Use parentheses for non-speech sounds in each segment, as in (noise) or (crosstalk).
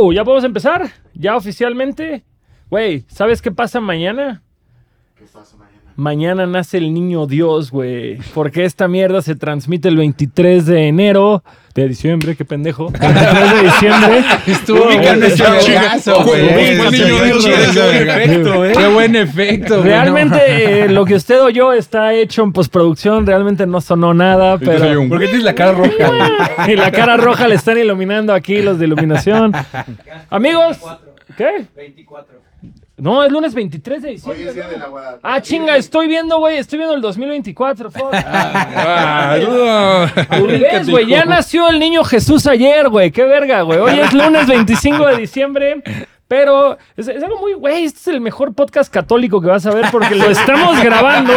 Yo, ¿ya podemos empezar? ¿Ya oficialmente? Güey, ¿sabes qué pasa mañana? ¿Qué pasa mañana? Mañana nace el niño Dios, güey. Porque esta mierda se transmite el 23 de enero. De diciembre, qué pendejo. (laughs) 23 de diciembre. Estuvo güey. Buen Sí, niño Dios, sí, güey. Qué buen efecto, eh. Efecto. Realmente eh, lo que usted oyó está hecho en postproducción. Realmente no sonó nada, pero... un- ¿Por qué tienes la cara roja? (laughs) Y la cara roja le están iluminando aquí los de iluminación. (laughs) Amigos, ¿qué? 24. No, es lunes 23 de Hoy diciembre. es día ¿no? de la. Ah, chinga, estoy viendo, güey, estoy viendo el 2024. fuck. Ah, no. ¿Ves, güey? Ya nació el niño Jesús ayer, güey. Qué verga, güey. Hoy es lunes 25 de diciembre. Pero es, es algo muy, güey, este es el mejor podcast católico que vas a ver porque lo estamos (laughs) grabando,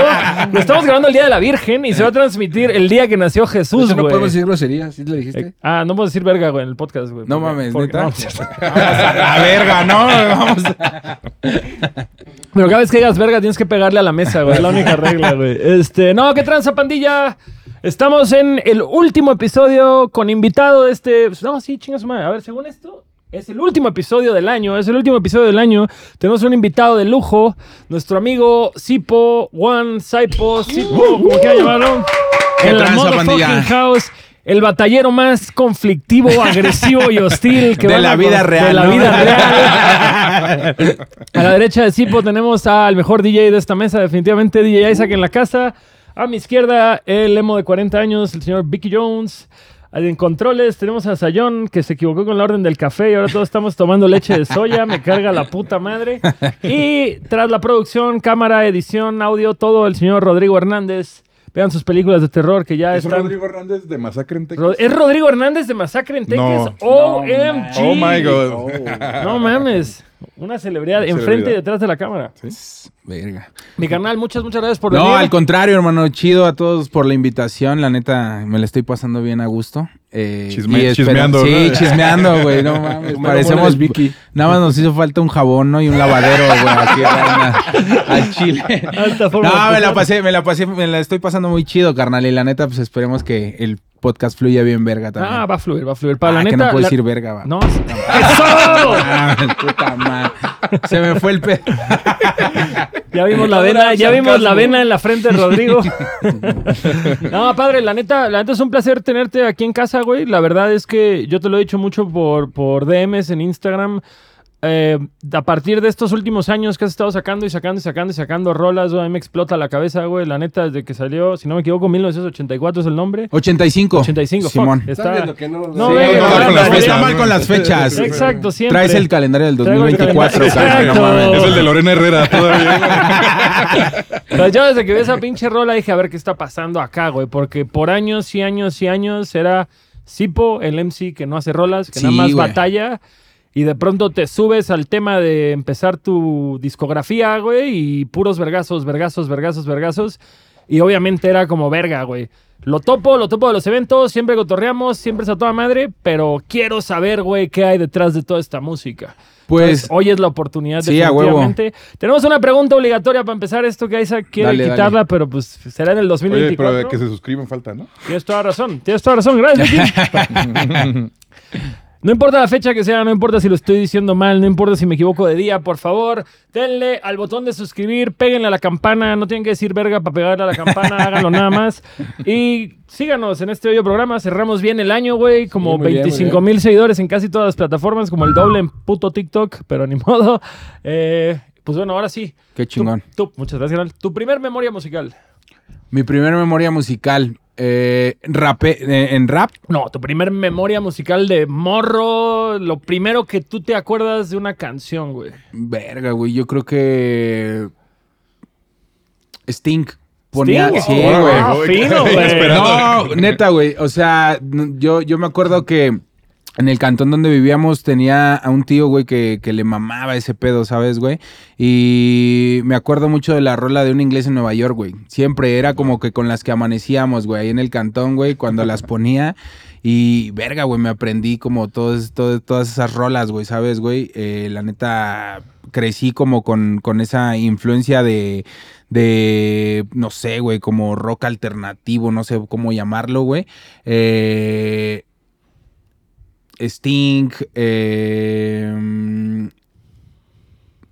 lo estamos grabando el Día de la Virgen y se va a transmitir el día que nació Jesús, Eso no güey. podemos decir groserías, ¿sí le dijiste? Eh, Ah, no puedo decir verga, güey, en el podcast, güey. No Porque- mames, porque- ¿neta? no. A la (laughs) verga, no, vamos. (laughs) Pero cada vez que digas verga tienes que pegarle a la mesa, güey. Es la única regla, güey. Este, no, ¿qué tranza, pandilla? Estamos en el último episodio con invitado de este... No, sí, chingas madre. A ver, según esto, es el último episodio del año. Es el último episodio del año. Tenemos un invitado de lujo. Nuestro amigo Sipo, One, Saipo, Sipo, como quieran llamarlo. ¿Qué En la motherfucking pandilla? house. El batallero más conflictivo, (laughs) agresivo y hostil que De van la a- vida real, De la ¿no? vida real. (laughs) A la derecha de Sipo tenemos al mejor DJ de esta mesa, definitivamente DJ Isaac en la casa. A mi izquierda, el emo de 40 años, el señor Vicky Jones. En controles tenemos a Sayón, que se equivocó con la orden del café y ahora todos estamos tomando leche de soya. Me carga la puta madre. Y tras la producción, cámara, edición, audio, todo el señor Rodrigo Hernández. Vean sus películas de terror que ya ¿Es están... Rodrigo Hernández de Masacre en Texas? ¿Es Rodrigo Hernández de Masacre en Texas? No. OMG. Oh my God. (laughs) No mames. Una celebridad enfrente y detrás de la cámara. Verga. Mi carnal, muchas, muchas gracias por No, venir. al contrario, hermano. Chido a todos por la invitación. La neta, me la estoy pasando bien a gusto. Eh, Chisme- y chismeando, Sí, ¿no? chismeando, güey. No (laughs) mames. Parecemos Vicky. Nada más nos hizo falta un jabón, ¿no? Y un lavadero, güey. Aquí reina, (laughs) al chile. Alta forma de No, me la pasé, me la pasé, me la estoy pasando muy chido, carnal. Y la neta, pues esperemos que el podcast fluya bien verga también. Ah, va a fluir, va a fluir. Para Ah, la que neta. no puedo la- decir verga, va. No. ¡Eso! (laughs) Ah, puta madre. Se me fue el pedo. (laughs) Ya vimos la vena, ya vimos la vena en la frente de Rodrigo. (laughs) no, padre, la neta, la neta es un placer tenerte aquí en casa, güey. La verdad es que yo te lo he dicho mucho por, por DMs en Instagram. Eh, a partir de estos últimos años que has estado sacando y sacando y sacando y sacando rolas, güey, a mí me explota la cabeza, güey. La neta, desde que salió, si no me equivoco, 1984 es el nombre. 85. 85, fuck, Simón. Está... viendo que no- No, Sí, venga, no, Está mal con las fechas. Exacto, siempre. Traes el calendario del Traigo el 2024, calendario. carnal, no mames. Es el de Lorena Herrera todavía. (laughs) Pero yo desde que vi esa pinche rola dije a ver qué está pasando acá, güey. Porque por años y años y años era Sipo, el MC que no hace rolas, que Sí, nada más batalla. Y de pronto te subes al tema de empezar tu discografía, güey, y puros vergazos, vergazos, vergazos, vergazos. Y obviamente era como verga, güey. Lo topo, lo topo de los eventos, siempre cotorreamos, siempre es a toda madre, pero quiero saber, güey, qué hay detrás de toda esta música. Pues, Entonces, hoy es la oportunidad, Sí, a huevo. definitivamente. Tenemos una pregunta obligatoria para empezar esto que Isaac quiere Dale, quitarla, dale. pero pues será en el Oye, 2024. pero de que se suscriban falta, ¿no? Tienes toda razón, tienes toda razón. Gracias, (laughs) Vicky. (laughs) No importa la fecha que sea, no importa si lo estoy diciendo mal, no importa si me equivoco de día, por favor, denle al botón de suscribir, péguenle a la campana, no tienen que decir verga para pegarle a la campana, (laughs) háganlo nada más. Y síganos en este hoyo programa, cerramos bien el año, güey, como Sí, muy bien, muy 25 mil seguidores en casi todas las plataformas, como el doble en puto TikTok, pero ni (laughs) modo. Eh, pues bueno, ahora sí. qué chingón. Tú, tú- muchas gracias. Tu primer memoria musical. Mi primera memoria musical. Eh, rapé- eh, en rap. No, tu primer memoria musical de morro, lo primero que tú te acuerdas de una canción, güey. Verga, güey. Yo creo que. Sting. Ponía. Sting, Sí, oh, güey. fino, (laughs) güey. Esperando. No, neta, güey. O sea, yo, yo me acuerdo que en el cantón donde vivíamos tenía a un tío, güey, que, le mamaba ese pedo, ¿sabes, güey? Y me acuerdo mucho de la rola de un inglés en Nueva York, güey. Siempre era como que con las que amanecíamos, güey, ahí en el cantón, güey, cuando las ponía. Y verga, güey, me aprendí como todas, todas, todas esas rolas, güey, ¿sabes, güey? Eh, la neta, crecí como con, con esa influencia de, de, no sé, güey, como rock alternativo, no sé cómo llamarlo, güey. Eh, Sting, eh,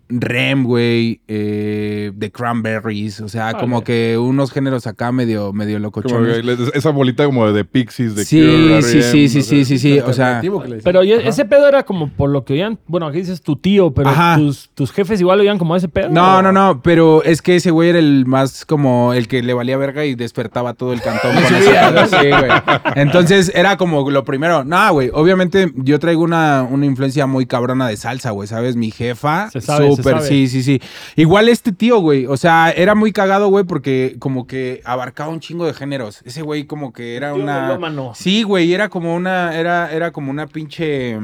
Rem, güey, eh, The Cranberries, o sea, como Vale. que unos géneros acá medio, medio Como locochones. le- esa bolita como de Pixies, de Sí, Cure, sí, R.E.M., sí, sí, sí, sí, sí, o sea. Pero ese pedo era como por lo que oían. Bueno, aquí dices tu tío, pero tus, tus jefes igual oían como ese pedo. No, ¿o? no, no, pero es que ese güey era el más como el que le valía verga y despertaba todo el cantón con ese pedo, sí, güey. Entonces era como lo primero. No, güey, obviamente yo traigo una, una influencia muy cabrona de salsa, güey, ¿sabes? Mi jefa, Se sabe, súper, sí, sí, sí. Igual este tío, güey, o sea, era muy cagado, güey, porque como que abarcaba un chingo de géneros. Ese güey como que era Tío una... melómano. Sí, güey, era como una, era, era como una pinche...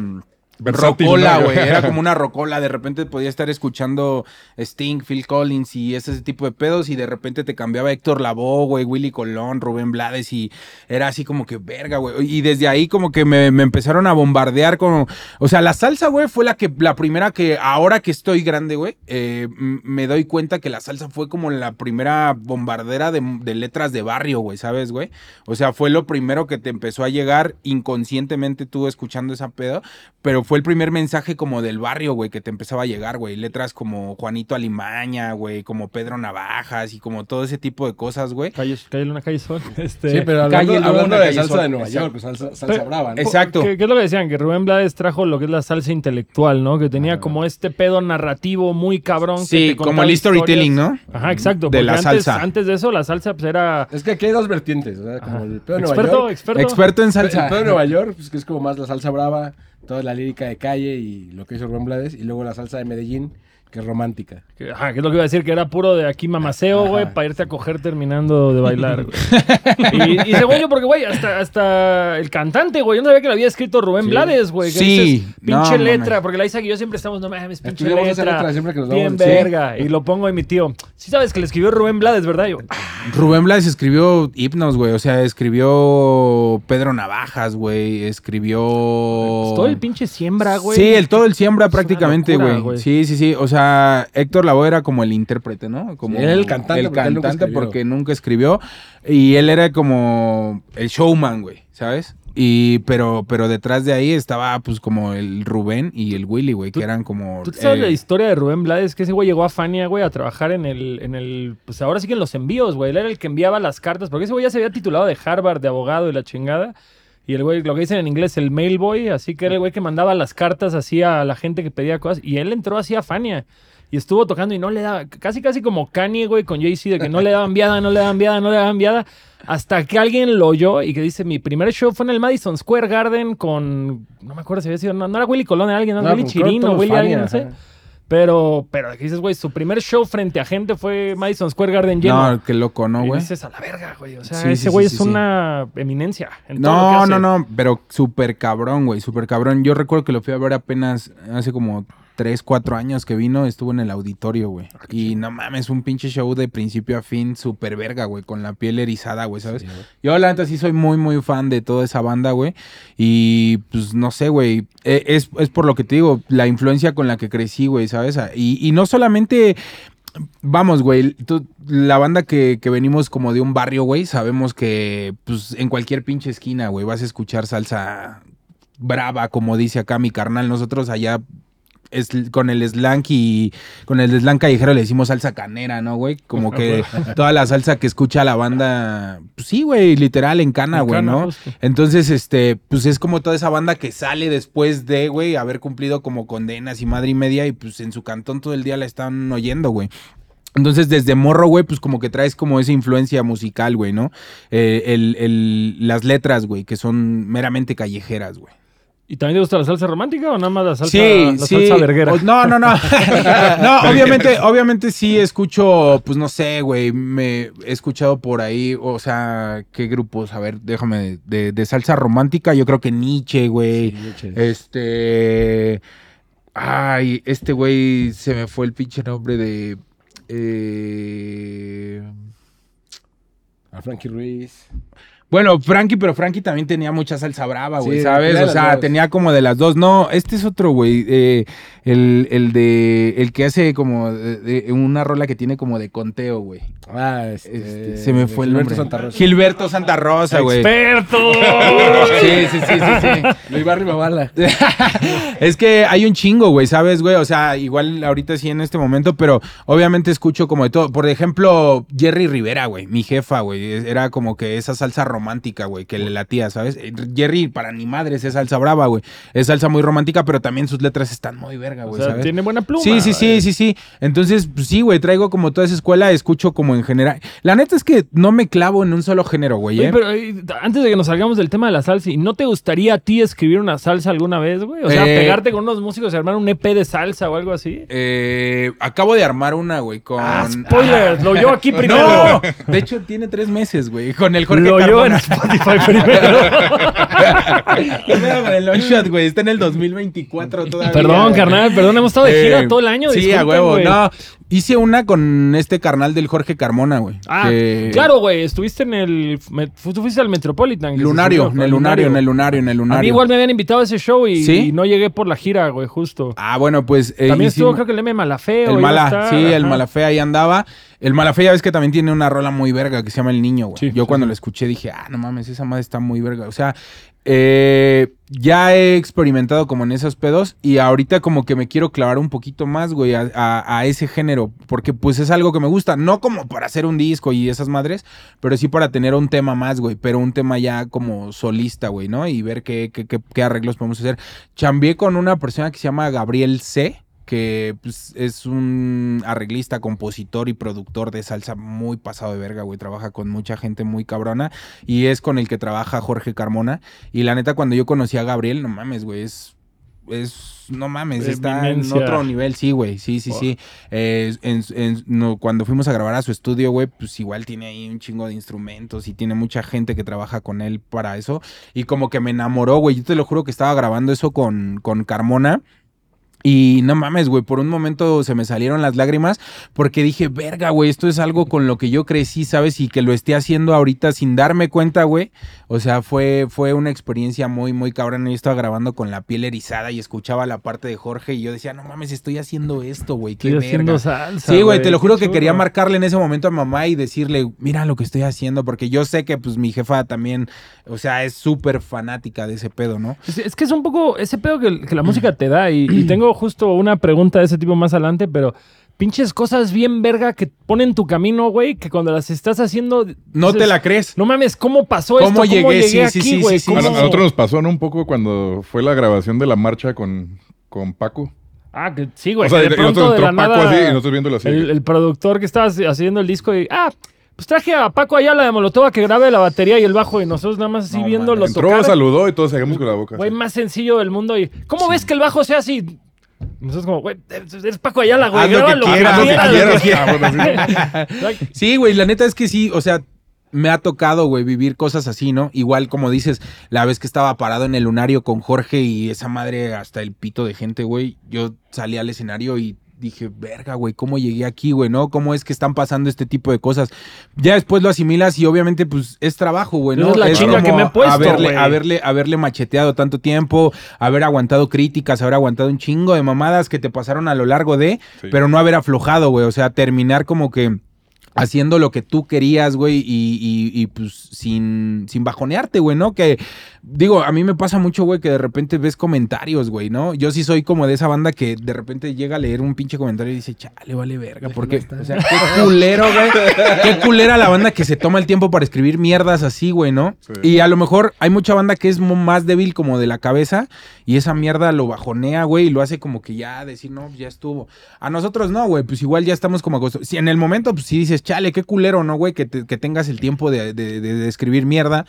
rocola, güey. (laughs) Era como una rocola. De repente podía estar escuchando Sting, Phil Collins y ese tipo de pedos. Y de repente te cambiaba Héctor Lavoe, güey, Willy Colón, Rubén Blades. Y era así como que verga, güey. Y desde ahí como que me, me empezaron a bombardear con... O sea, la salsa, güey, fue la que la primera que ahora que estoy grande, güey, eh, me doy cuenta que la salsa fue como la primera bombardera de, de letras de barrio, güey, ¿sabes, güey? O sea, fue lo primero que te empezó a llegar inconscientemente tú escuchando esa pedo, pero fue el primer mensaje como del barrio, güey, que te empezaba a llegar, güey. Letras como Juanito Alimaña, güey, como Pedro Navajas y como todo ese tipo de cosas, güey. Calles, cállale una calle sol. Este, Sí, pero hablando, Calle hablando Luna, de Calle salsa Sol. de Nueva Exacto. York, salsa, salsa Pero- brava, ¿no? Exacto. ¿Qué, qué es lo que decían? Que Rubén Blades trajo lo que es la salsa intelectual, ¿no? Que tenía como este pedo narrativo muy cabrón. que Sí, te como el storytelling, historias. ¿no? Ajá, exacto. De la antes, salsa. Antes de eso, la salsa pues era... Es que aquí hay dos vertientes, ¿verdad? Como el pedo de Nueva Experto, York. experto. Experto en El salsa. pedo de Nueva York, pues que es como más la salsa brava, toda la lírica de calle y lo que hizo Rubén Blades, y luego la salsa de Medellín, que romántica. Que, ajá, que es lo que iba a decir, que era puro de aquí mamaceo, güey, para irte a coger terminando de bailar, güey. (laughs) y, y según yo, porque, güey, hasta, hasta el cantante, güey, yo no sabía que lo había escrito Rubén Sí. Blades, güey. que Sí, dices, pinche letra, porque la Isa y yo siempre estamos, no mames, pinche Estudiamos esa letra. letra siempre que nos bien vamos verga. Y lo pongo en mi tío. Sí sabes que le escribió Rubén Blades, ¿verdad? Y yo, "Ah, Rubén Blades escribió himnos, güey. O sea, escribió Pedro Navajas, güey. Escribió. pues, todo el pinche siembra, güey. Sí, el todo el siembra prácticamente, güey. Sí, sí, sí. O sea, Héctor Lavoe era como el intérprete, ¿no? Como Sí, era el cantante, El porque él nunca cantante escribió. porque nunca escribió. Y él era como el showman, güey, ¿sabes? Y, pero, pero detrás de ahí estaba, pues, como el Rubén y el Willy, güey, que eran como. ¿Tú sabes eh, la historia de Rubén Blades? Que ese güey llegó a Fania, güey, a trabajar en el, en el, pues ahora sí que en los envíos, güey. Él era el que enviaba las cartas, porque ese güey ya se había titulado de Harvard, de abogado y la chingada. Y el güey, lo que dicen en inglés, el mailboy, así que era el güey que mandaba las cartas así a la gente que pedía cosas. Y él entró así a Fania. Y estuvo tocando y no le daba, casi casi como Kanye, güey, con Jay-Z, de que no le daban viada, no le daban viada, no le daban viada. Hasta que alguien lo oyó y que dice, mi primer show fue en el Madison Square Garden con, no me acuerdo si había sido, no, no era Willy Colón, era alguien, no, No, Willy Chirino, Willy alguien, no sé. ajá. Pero, pero aquí dices, güey, su primer show frente a gente fue Madison Square Garden lleno. No, qué loco, ¿no, güey? dices, a la verga, güey. O sea, Sí, ese güey sí, es una eminencia. en todo lo que No, hace. no, no, pero súper cabrón, güey, súper cabrón. Yo recuerdo que lo fui a ver apenas hace como 3, 4 años que vino, estuvo en el auditorio, güey. Y no mames, un pinche show de principio a fin, súper verga, güey, con la piel erizada, güey, ¿sabes? Sí, güey. Yo la neta sí soy muy, muy fan de toda esa banda, güey. Y pues no sé, güey. eh, Es, es por lo que te digo, la influencia con la que crecí, güey, ¿sabes? Y, y no solamente... Vamos, güey, tú- la banda que, que venimos como de un barrio, güey, sabemos que pues en cualquier pinche esquina, güey, vas a escuchar salsa brava, como dice acá mi carnal. Nosotros allá es, con el slang y con el slang callejero le decimos salsa canera, ¿no, güey? Como que (laughs) toda la salsa que escucha la banda, pues sí, güey, literal en cana, En güey, cana, ¿no? justo. Entonces, este, pues es como toda esa banda que sale después de, güey, haber cumplido como condenas y madre y media y pues en su cantón todo el día la están oyendo, güey. Entonces, desde morro, güey, pues como que traes como esa influencia musical, güey, ¿no? Eh, el, el- las letras, güey, que son meramente callejeras, güey. ¿Y también te gusta la salsa romántica o nada más la salsa, Sí, la sí. salsa verguera? No, no, no. (laughs) no, obviamente, obviamente sí escucho, pues no sé, güey. Me he escuchado por ahí, o sea, ¿qué grupos? A ver, déjame, de, de salsa romántica, yo creo que Nietzsche, güey. Sí, Nietzsche. Este. Ay, este güey se me fue el pinche nombre de. eh, A Frankie Ruiz. Bueno, Frankie, pero Frankie también tenía mucha salsa brava, güey, Sí, ¿sabes? O sea, dos. tenía como de las dos. No, este es otro, güey. eh, el, el de. El que hace como. de- de- una rola que tiene como de conteo, güey. Ah, este, Este, se me fue el Gilberto nombre. Santa Rosa. Gilberto Santa Rosa, güey. ¡Experto! (laughs) Sí, sí, sí, sí, sí. Luis Barry Mavala. (laughs) es que hay un chingo, güey, ¿sabes, güey? O sea, igual ahorita sí en este momento, pero obviamente escucho como de todo. Por ejemplo, Jerry Rivera, güey, mi jefa, güey. Era como que esa salsa romántica, güey, que le latía, ¿sabes? Eh, Jerry, para ni madres, es salsa brava, güey. Es salsa muy romántica, pero también sus letras están muy verga, O güey, sea, ¿sabes? tiene buena pluma. Sí, sí, sí, güey. sí, sí. Entonces, pues, sí, güey, traigo como toda esa escuela, escucho como en general. La neta es que no me clavo en un solo género, güey. ¿eh? pero eh, antes de que nos salgamos del tema de la salsa, ¿y no te gustaría a ti escribir una salsa alguna vez, güey? O sea, Eh, pegarte con unos músicos y armar un EP de salsa o algo así. Eh, acabo de armar una, güey, con... Ah, spoilers, lo yo aquí (laughs) primero. No, de hecho tiene tres meses, güey, con el Jorge lo Carmona. Spotify primero. (laughs) Primero con el long shot, güey, está en el 2024 todavía. perdón, güey. carnal, perdón, hemos estado de gira Eh, todo el año. Sí, a huevo, güey. no. Hice una con este carnal del Jorge Carmona, güey. Ah, que- claro, güey, estuviste en el... Tú fuiste al Metropolitan. Lunario, en el lunario, en el lunario, en el lunario. A mí igual me habían invitado a ese show y, ¿Sí? y no llegué por la gira, güey, justo. Ah, bueno, pues... eh, También estuvo, creo que el M Malafeo. El mala, sí, el. Malafé ahí andaba. El Malafé ya ves que también tiene una rola muy verga que se llama El Niño, güey. Sí, Yo sí, cuando sí. la escuché dije, ah, no mames, esa madre está muy verga. O sea, eh, ya he experimentado como en esos pedos y ahorita como que me quiero clavar un poquito más, güey, a, a- a ese género, porque pues es algo que me gusta, no como para hacer un disco y esas madres, pero sí para tener un tema más, güey, pero un tema ya como solista, güey, ¿no? Y ver qué, qué, qué- qué arreglos podemos hacer. Chambié con una persona que se llama Gabriel C que pues, es un arreglista, compositor y productor de salsa muy pasado de verga, güey. Trabaja con mucha gente muy cabrona y es con el que trabaja Jorge Carmona. Y la neta, cuando yo conocí a Gabriel, no mames, güey, es... Es, no mames, está en otro nivel, sí, güey, sí, sí, sí. Eh, en- en- no, cuando fuimos a grabar a su estudio, güey, pues igual tiene ahí un chingo de instrumentos y tiene mucha gente que trabaja con él para eso. Y como que me enamoró, güey. Yo te lo juro que estaba grabando eso con, con Carmona. Y no mames, güey, por un momento se me salieron las lágrimas porque dije, verga, güey, esto es algo con lo que yo crecí, ¿sabes? Y que lo esté haciendo ahorita sin darme cuenta, güey. O sea, fue, fue una experiencia muy, muy cabrona. Yo estaba grabando con la piel erizada y escuchaba la parte de Jorge y yo decía, no mames, estoy haciendo esto, güey, qué Estoy verga. haciendo salsa. Sí, güey, te lo juro que quería marcarle en ese momento a mamá y decirle, mira lo que estoy haciendo, porque yo sé que pues mi jefa también, o sea, es súper fanática de ese pedo, ¿no? Es, es que es un poco ese pedo que, que la (clears throat) música te da. Y, y tengo justo una pregunta de ese tipo más adelante, pero pinches cosas bien verga que ponen tu camino, güey, que cuando las estás haciendo. No dices, te la crees. No mames, ¿cómo pasó ¿Cómo esto? llegué? Sí, sí, sí, aquí, güey? sí, sí, A, ¿Cómo- a nosotros nos pasó, ¿no? Un poco cuando fue la grabación de la marcha con, con Paco. Ah, que sí, güey. o sea, que de pronto de la Paco nada. así y nosotros viéndolo así. el, el productor que estaba haciendo el disco y. Ah, pues traje a Paco Ayala de Molotov a que grabe la batería y el bajo y nosotros nada más así No, viéndolo. Entró, tocar. saludó y todos seguimos con la boca. Güey, más sencillo del mundo. y ¿Cómo ves que el bajo sea así? Nosotros como, güey, eres Paco Ayala, güey. Haz lo que quieras, lo que quieras. (laughs) Sí, güey, la neta es que sí, o sea, me ha tocado, güey, vivir cosas así, ¿no? Igual como dices, la vez que estaba parado en el lunario con Jorge y esa madre hasta el pito de gente, güey, yo salí al escenario y dije, verga, güey, ¿cómo llegué aquí, güey? ¿No? ¿Cómo es que están pasando este tipo de cosas? Ya después lo asimilas y obviamente, pues, es trabajo, güey, ¿no? Es la chinga que me he puesto, haberle, güey. haberle, haberle macheteado tanto tiempo, haber aguantado críticas, haber aguantado un chingo de mamadas que te pasaron a lo largo de, Sí. pero no haber aflojado, güey. O sea, terminar como que haciendo lo que tú querías, güey, y, y- y, pues sin, sin bajonearte, güey, ¿no? Que, digo, a mí me pasa mucho, güey, que de repente ves comentarios, güey, ¿no? Yo sí soy como de esa banda que de repente llega a leer un pinche comentario y dice, chale, vale verga, porque, o sea, qué culero, güey, qué culera la banda que se toma el tiempo para escribir mierdas así, güey, ¿no? Sí. Y a lo mejor hay mucha banda que es más débil como de la cabeza y esa mierda lo bajonea, güey, y lo hace como que ya decir, no, ya estuvo. A nosotros no, güey, pues igual ya estamos como acostumbrados. Si en el momento, pues sí dices, chale, qué culero, ¿no, güey? Que, te- que tengas el tiempo de, de- de- de escribir mierda,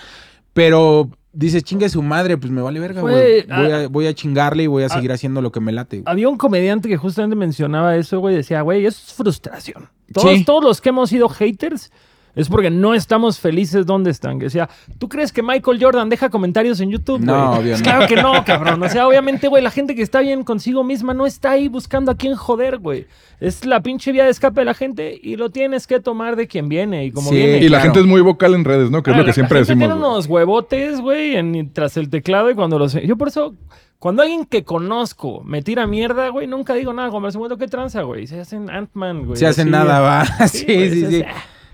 pero dices, chingue su madre, pues me vale verga, güey. Voy, a, voy a chingarle y voy a seguir haciendo lo que me late. Había un comediante que justamente mencionaba eso, güey. Decía, güey, eso es frustración. Todos, Sí. todos los que hemos sido haters, es porque no estamos felices donde están. Que decía, ¿tú crees que Michael Jordan deja comentarios en YouTube? No, güey? no. Claro que no, (laughs) cabrón. O sea, obviamente, güey, la gente que está bien consigo misma no está ahí buscando a quién joder, güey. Es la pinche vía de escape de la gente y lo tienes que tomar de quien viene y como Sí, viene. Y la claro. gente es muy vocal en redes, ¿no? Que es Ah, lo que la- siempre gente decimos. Tiene güey. unos huevotes, güey, en- tras el teclado y cuando los. Yo por eso, cuando alguien que conozco me tira mierda, güey, nunca digo nada. Como me mundo, ¿qué tranza, güey? Se hacen Ant-Man, güey. Se hacen así, nada, va. (laughs) Sí, Sí, sí, sí.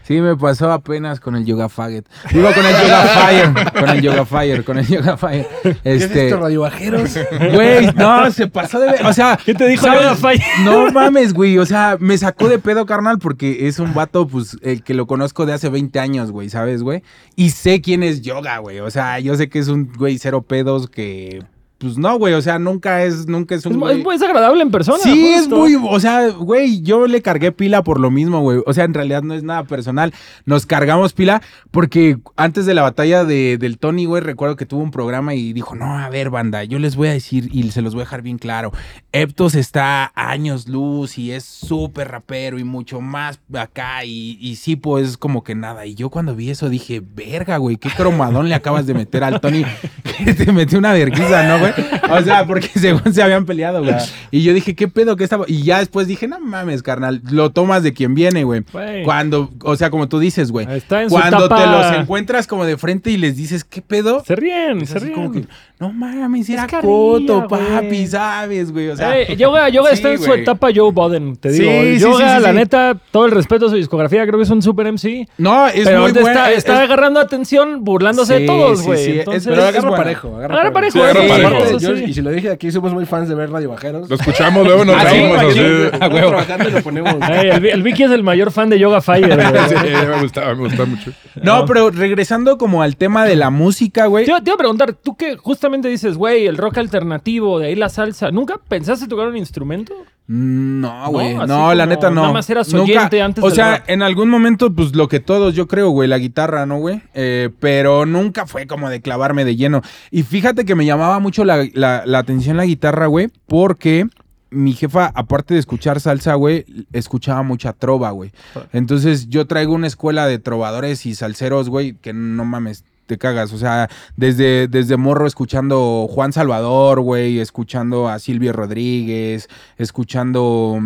Sí, me pasó apenas con el Yoga Faggot. Digo, con el Yoga Fire. Con el Yoga Fire, con el Yoga Fire. (laughs) ¿Qué es Este. esto, radiobajeros? Güey, no, se pasó de... O sea... ¿Qué te dijo. Yoga Fire? (laughs) No mames, güey. O sea, me sacó de pedo, carnal, porque es un vato, pues, el que lo conozco de hace 20 años, güey, ¿sabes, güey? Y sé quién es Yoga, güey. O sea, yo sé que es un güey cero pedos que... Pues no, güey. O sea, nunca es, nunca es Es, un mu- güey... es muy desagradable en persona. Sí, es muy, o sea, güey, yo le cargué pila por lo mismo, güey. O sea, en realidad no es nada personal. Nos cargamos pila porque antes de la batalla de, del Tony, güey, recuerdo que tuvo un programa y dijo, no, a ver, banda, yo les voy a decir y se los voy a dejar bien claro. Eptos está años luz y es súper rapero y mucho más acá y, y Sipo es como que nada. Y yo cuando vi eso dije, verga, güey, qué cromadón le acabas de meter al Tony (laughs) que te metió una vergüenza, ¿no, güey? (laughs) O sea, porque (laughs) según se habían peleado, güey. Y yo dije, ¿qué pedo que estaba? Y ya después dije, no mames, carnal, lo tomas de quien viene, güey. Cuando, o sea, como tú dices, güey. Está en su Cuando etapa- te los encuentras como de frente y les dices, ¿qué pedo? Se ríen, Es se ríen. como que, no mames, era coto, papi, ¿sabes, güey? O sea, Eh, yoga yoga (laughs) sí, está en su etapa Joe Budden, te digo. Sí, sí, yoga, sí, sí, la sí. neta, todo el respeto a su discografía, creo que es un super MC. No, es pero muy buena. está, es- está es- agarrando atención, burlándose Sí, de todos, sí, güey. sí, es- Entonces, Pero es agarra buena. parejo. Agarra, Agarra parejo, Sí, agarra Sí, parejo. Eso sí. y si lo dije aquí, somos muy fans de ver Radio Bajeros. Lo escuchamos, luego nos Ah, sí, reímos güey, así. Trabajando y lo ponemos. El, el Vicky es el mayor fan de Yoga Fire, güey. (laughs) Sí, me gustaba, me gustaba mucho. No, pero regresando como al tema de la música, güey. Te, iba- te iba a preguntar, tú que justamente dices, güey, el rock alternativo, de ahí la salsa, ¿nunca pensaste tocar un instrumento? No, güey. No, la neta no. nada más eras Nunca- oyente antes O sea, rap. en algún momento, pues lo que todos, yo creo, güey, la guitarra, ¿no, güey? Eh, pero nunca fue como de clavarme de lleno. Y fíjate que me llamaba mucho la, la- la atención la guitarra, güey, porque mi jefa, aparte de escuchar salsa, güey, escuchaba mucha trova, güey. Entonces yo traigo una escuela de trovadores y salseros, güey, que no mames. Te cagas, o sea, desde, desde morro escuchando Juan Salvador, güey, escuchando a Silvio Rodríguez, escuchando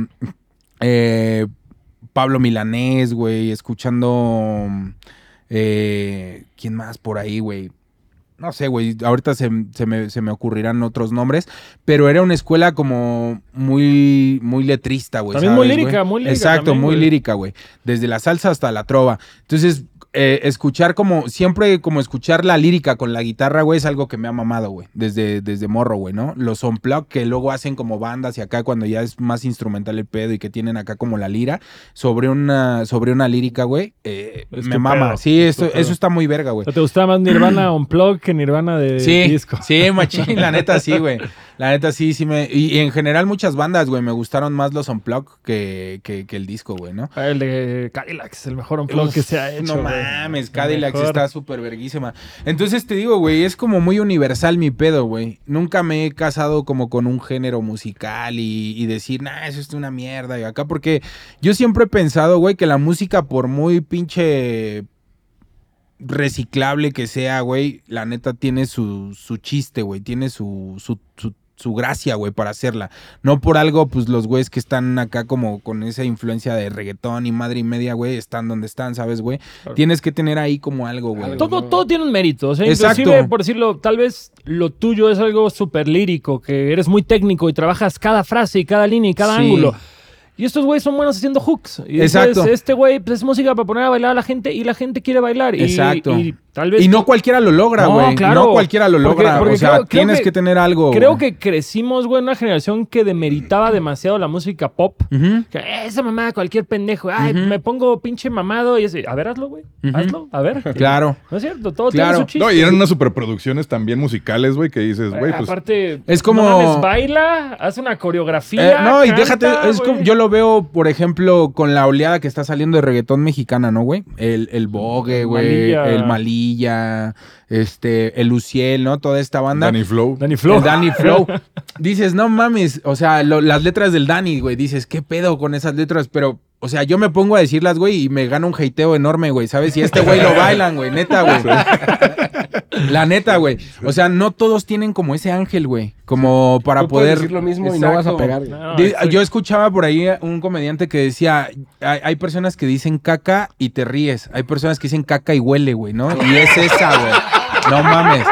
eh, Pablo Milanés, güey, escuchando... eh, ¿Quién más por ahí, güey? No sé, güey, ahorita se, se me, se me ocurrirán otros nombres, pero era una escuela como muy, muy letrista, güey. También muy ¿sabes, lírica, güey? muy lírica Exacto, también, muy güey. lírica, güey. Desde la salsa hasta la trova. Entonces, eh, escuchar como, siempre como escuchar la lírica con la guitarra, güey, es algo que me ha mamado, güey, desde, desde morro, güey, ¿no? Los unplug que luego hacen como bandas y acá cuando ya es más instrumental el pedo y que tienen acá como la lira sobre una, sobre una lírica, güey, eh, me mama. pedo, Sí, es esto, eso está muy verga, güey. ¿Te gustaba más Nirvana Unplugged que Nirvana de Sí, disco? sí, machín, la neta sí, güey. (laughs) La neta sí, sí me... Y, y en general muchas bandas, güey, me gustaron más los unplug que, que, que el disco, güey, ¿no? El de Cadillacs, el mejor Unplugged Uf, que se ha hecho. No güey. mames, Cadillac está súper verguísima. Entonces te digo, güey, es como muy universal mi pedo, güey. Nunca me he casado como con un género musical y, y decir, nah, eso es una mierda. Y acá, porque yo siempre he pensado, güey, que la música, por muy pinche reciclable que sea, güey, la neta tiene su, su chiste, güey, tiene su, su, su, su gracia, güey, para hacerla. No por algo, pues los güeyes que están acá como con esa influencia de reggaetón y madre y media, güey, están donde están, ¿sabes, güey? Claro. Tienes que tener ahí como algo, güey. Todo, todo tiene un mérito. O sea, Exacto. inclusive, por decirlo, tal vez lo tuyo es algo súper lírico, que eres muy técnico y trabajas cada frase y cada línea y cada Sí. ángulo. Y estos güeyes son buenos haciendo hooks. Y Exacto. entonces, este güey pues, es música para poner a bailar a la gente y la gente quiere bailar. Y, Exacto. Y, tal vez Y no cualquiera lo logra, güey. No, claro. cualquiera lo logra. porque o sea, creo- creo tienes que- que, tener algo. Creo que crecimos, güey, en una generación que demeritaba demasiado la música pop. Que "Eh, esa mamada, cualquier pendejo. Ay, me pongo pinche mamado y así. A ver, hazlo, güey. Hazlo, a ver. (laughs) Claro. No es cierto, todo Claro. tiene su chiste. No, y eran unas superproducciones también musicales, güey, que dices, güey, pues... Aparte, Es como- no mames, baila, hace una coreografía. Eh, no, y déjate, es como, yo lo veo, por ejemplo, con la oleada que está saliendo de reggaetón mexicana, ¿no, güey? El, el Bogue, güey, el Malilla, este, el Luciel, ¿no? Toda esta banda. Danny Flow. Danny Flow. El Danny Flow. (laughs) dices, no mames, o sea, lo- las letras del Danny, güey, dices, ¿qué pedo con esas letras? Pero O sea, yo me pongo a decirlas, güey, y me gano un hateo enorme, güey, ¿sabes? Y este güey lo (laughs) bailan, güey, neta, güey. La neta, güey. O sea, no todos tienen como ese ángel, güey. Como para Tú puedes poder. decir lo mismo y no vas a pegar. No, Yo escuchaba por ahí un comediante que decía, hay, hay personas que dicen caca y te ríes, hay personas que dicen caca y huele, güey, ¿no? Y es esa, güey. No mames.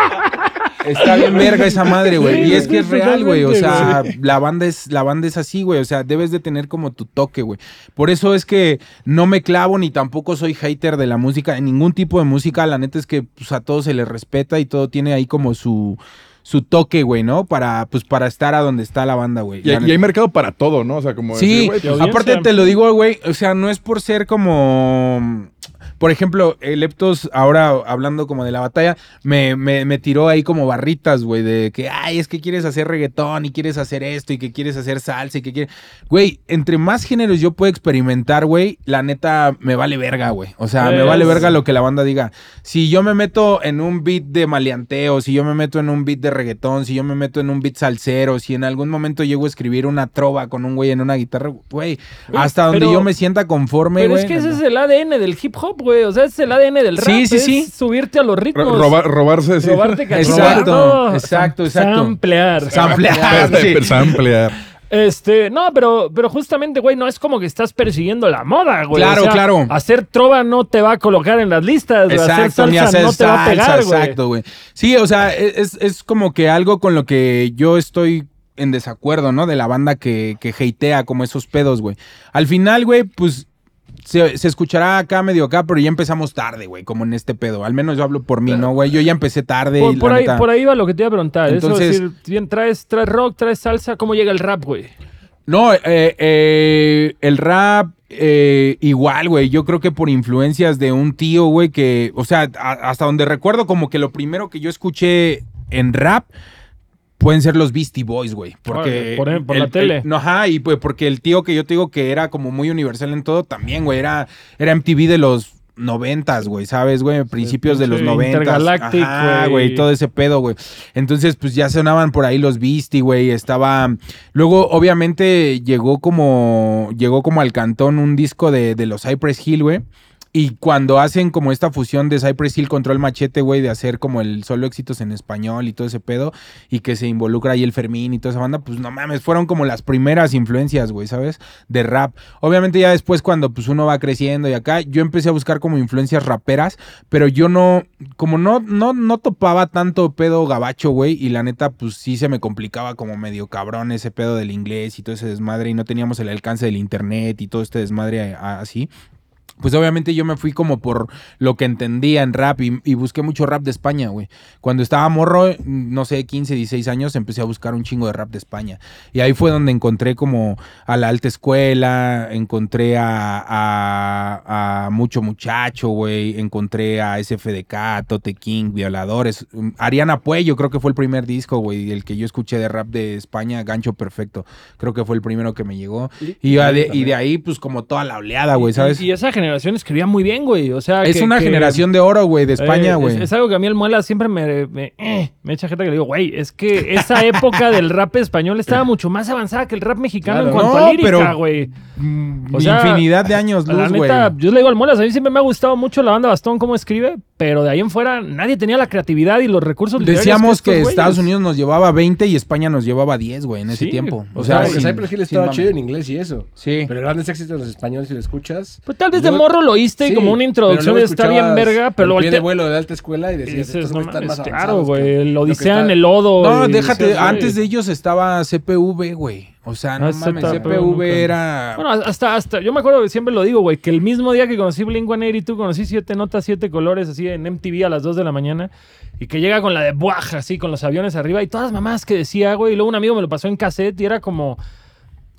Está bien verga esa madre, güey. Sí, Y es que es real, güey. O sea, la banda es la banda es así, güey. O sea, debes de tener como tu toque, güey. Por eso es que no me clavo ni tampoco soy hater de la música, en ningún tipo de música. La neta es que pues, a todo se le respeta y todo tiene ahí como su su toque, güey, ¿no? Para pues para estar a donde está la banda, güey. Y, hay mercado para todo, ¿no? O sea, como Sí, decir, güey, de pues, aparte te lo digo, güey, o sea, no es por ser como... Por ejemplo, Leptos, ahora hablando como de la batalla, me, me, me tiró ahí como barritas, güey, de que, ay, es que quieres hacer reggaetón y quieres hacer esto y que quieres hacer salsa y que quieres... Güey, entre más géneros yo puedo experimentar, güey, la neta me vale verga, güey. O sea, me Es- vale verga lo que la banda diga. Si yo me meto en un beat de maleanteo, si yo me meto en un beat de reggaetón, si yo me meto en un beat salsero, si en algún momento llego a escribir una trova con un güey en una guitarra, güey, hasta donde pero- yo me sienta conforme, Pero güey. es que ese es el ADN del hip hop, güey. O sea, es el ADN del rap. Sí, sí, es sí. subirte a los ritmos. ro- robar- robarse, sí. Robarte (laughs) cachorro. Exacto, exacto, exacto. Samplear. Samplear, sí. Samplear. Este, no, pero, pero justamente, güey, no es como que estás persiguiendo la moda, güey. Claro, O sea, claro. Hacer trova no te va a colocar en las listas, güey. hacer Exacto, ni salsa hacer no te va a salsa, pegar, güey. exacto, güey. Sí, o sea, e-, es, es como que algo con lo que yo estoy en desacuerdo, ¿no? De la banda que, que hatea como esos pedos, güey. Al final, güey, pues se, se escuchará acá medio acá, pero ya empezamos tarde, güey, como en este pedo. Al menos yo hablo por mí, ¿no, güey? Yo ya empecé tarde. Por, y por ahí, neta- por ahí va lo que te iba a preguntar. Entonces- Eso es decir, bien, traes, traes rock, traes salsa, ¿cómo llega el rap, güey? No, eh, eh, el rap eh, igual, güey. Yo creo que por influencias de un tío, güey, que, o sea, a- hasta donde recuerdo como que lo primero que yo escuché en rap pueden ser los Beastie Boys, güey. Porque por ejemplo, por el- la tele. el- no, ajá, y pues porque el tío que yo te digo que era como muy universal en todo también, güey, era, era MTV de los noventas, güey, ¿sabes, güey? Principios de los noventas. Intergalactic, Ajá, güey, todo ese pedo, güey. Entonces, pues ya sonaban por ahí los Beastie, güey. Estaba. Luego, obviamente, llegó como. Llegó como al cantón un disco de, de los Cypress Hill, güey. Y cuando hacen como esta fusión de Cypress Hill contra el machete, güey, de hacer como el solo éxitos en español y todo ese pedo, y que se involucra ahí el Fermín y toda esa banda, pues no mames, fueron como las primeras influencias, güey, ¿sabes? De rap. Obviamente ya después cuando pues uno va creciendo y acá, yo empecé a buscar como influencias raperas, pero yo no, como no, no, no topaba tanto pedo gabacho, güey, y la neta, pues sí se me complicaba como medio cabrón ese pedo del inglés y todo ese desmadre, y no teníamos el alcance del internet y todo este desmadre así. Pues obviamente yo me fui como por lo que entendía en rap y, y busqué mucho rap de España, güey. Cuando estaba morro, no sé, 15, 16 años, empecé a buscar un chingo de rap de España. Y ahí fue donde encontré como a la alta escuela, encontré a, a- a Mucho Muchacho, güey, encontré a SFDK, Tote King, Violadores. Um, Ariana Puello creo que fue el primer disco, güey, el que yo escuché de rap de España, Gancho Perfecto. Creo que fue el primero que me llegó. Y, de, y de ahí, pues como toda la oleada, güey, ¿sabes? Y, y esa generación escribía muy bien, güey. O sea, Es que- una que- generación de oro, güey, de Eh, España, es- güey. Es, algo que a mí el Muela siempre me, me, eh, me echa gente que le digo, güey, es que esa época del rap español estaba mucho más avanzada que el rap mexicano en cuanto No, a lírica, pero- güey. Mm, o sea, Infinidad de años La luz, güey. yo le digo al Muelas, a mí siempre me ha gustado mucho la banda Bastón cómo escribe, pero de ahí en fuera nadie tenía la creatividad y los recursos literarios Decíamos que. Estados Unidos nos llevaba 20 y España nos llevaba 10, güey, en ese Sí, tiempo. o O sea, sea, Porque sin- Cypress Hill sin estaba chido en inglés y eso. Sí. Pero grandes éxitos en los españoles si lo escuchas. Pues tal vez de morro lo oíste Sí, como una introducción y está bien verga, pero lo de vuelo de alta escuela y y decías, dices, no están más claro, güey, lo Odisea en el lodo. No, y déjate, antes de ellos estaba CPV, güey. O sea, no Ah, mames, CPV era... Bueno, hasta, hasta, yo me acuerdo que siempre lo digo, güey, que el mismo día que conocí Blink-182, conocí siete notas, siete colores, así en MTV a las 2 de la mañana, y que llega con la de Buaj, así, con los aviones arriba, y todas las mamás que decía, güey, y luego un amigo me lo pasó en cassette, y era como,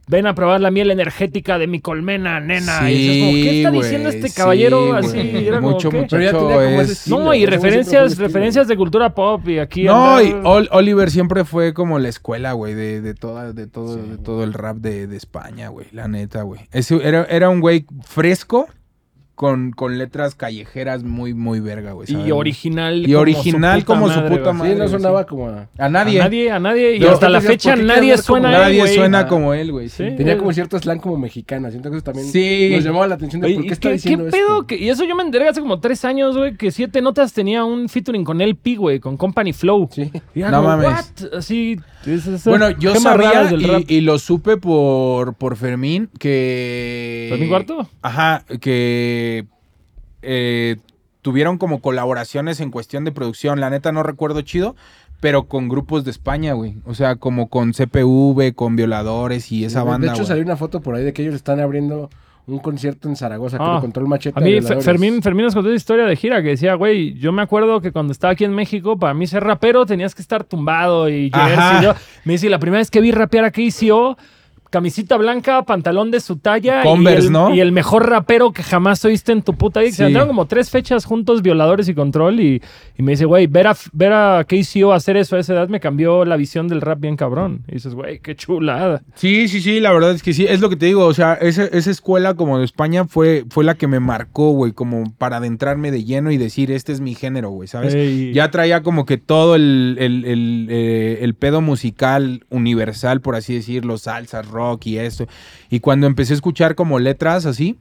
ven a probar la miel energética de mi colmena, nena, y dices, como, ¿qué está Sí, diciendo güey, este caballero? sí, así, era como, Mucho, ¿qué? mucho. Pero ya tenía como ese es- estilo. No, y referencias, referencias de cultura pop, y aquí... No, y Ol- Oliver siempre fue como la escuela, güey, de, de, toda, de, todo, de todo el rap de, de España, güey, la neta, güey. Era, era un güey fresco, con, con letras callejeras muy, muy verga, güey. Y original. Y original su como su puta madre. Sí, no sonaba sí. como a... A nadie. A nadie, a nadie. Y hasta la ¿por qué fecha nadie como suena él, Nadie güey. suena como él, güey. Sí. Sí. Tenía como cierto slang como mexicana. Siento que eso también Sí. nos llamaba la atención de Oye, por ¿y qué está ¿Qué, diciendo qué esto. pedo? Que- y eso yo me enteré hace como tres años, güey, que Siete Notas tenía un featuring con LP, güey, con Company Flow. Sí. Y No como, mames. "What?" Así. Bueno, yo sabía y, y lo supe por, por Fermín que... ¿Fermín Cuarto? Ajá, que eh, tuvieron como colaboraciones en cuestión de producción. La neta no recuerdo chido, pero con grupos de España, güey. O sea, como con CPV, con Violadores y esa banda, De hecho, güey. salió una foto por ahí de que ellos están abriendo un concierto en Zaragoza, Ah. creo, Control Machete. A mí. Fermín, Fermín nos contó una historia de gira que decía, güey, yo me acuerdo que cuando estaba aquí en México, para mí ser rapero tenías que estar tumbado y jersey. Yo, me dice, la primera vez que vi rapear a KCO, camisita blanca, pantalón de su talla. Converse, y el, ¿no? Y el mejor rapero que jamás oíste en tu puta vida. Se Sí. aventaron como tres fechas juntos, violadores y control. Y, y me dice, güey, ver a, ver a KCO hacer eso a esa edad me cambió la visión del rap bien cabrón. Y dices, güey, qué chulada. Sí, sí, sí, la verdad es que sí, es lo que te digo, o sea, esa, esa escuela como de España fue, fue la que me marcó, güey, como para adentrarme de lleno y decir, este es mi género, güey, ¿sabes? Ey. Ya traía como que todo el, el, el, eh, el pedo musical universal, por así decirlo, salsa, rock y esto. Y cuando empecé a escuchar como letras así,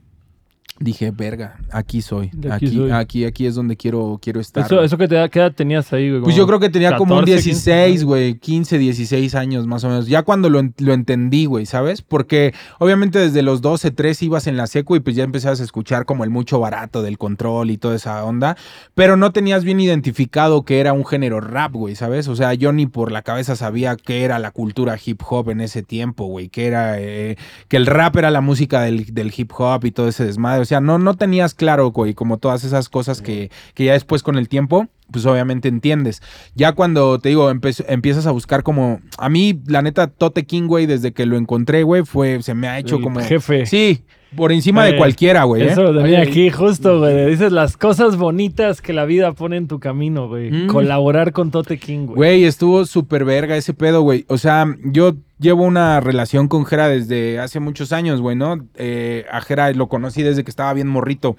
dije, verga, aquí soy, aquí aquí, soy. aquí, aquí, es donde quiero, quiero estar. Eso, güey. eso que te ¿qué edad tenías ahí, güey? Pues yo creo que tenía como un 14, 16, 15. güey, 15, 16 años más o menos. Ya cuando lo, lo entendí, güey, ¿sabes? Porque obviamente desde los 12, 13 ibas en la seco y pues ya empezabas a escuchar como el mucho barato del control y toda esa onda, pero no tenías bien identificado que era un género rap, güey, ¿sabes? O sea, yo ni por la cabeza sabía qué era la cultura hip hop en ese tiempo, güey, que era, eh, que el rap era la música del, del hip hop y todo ese desmadre. O sea, no, no tenías claro, güey, como todas esas cosas que, que ya después con el tiempo pues obviamente entiendes. Ya cuando te digo, empiezas a buscar como. A mí, la neta, Tote King, güey, desde que lo encontré, güey, fue. Se me ha hecho El como. jefe. Sí, por encima de Eh, cualquiera, güey. ¿eh? Eso lo tenía Oye, aquí justo, güey. Dices las cosas bonitas que la vida pone en tu camino, güey. Mm. Colaborar con Tote King, güey. Güey, estuvo súper verga ese pedo, güey. O sea, yo llevo una relación con Jera desde hace muchos años, güey, ¿no? Eh, a Jera lo conocí desde que estaba bien morrito.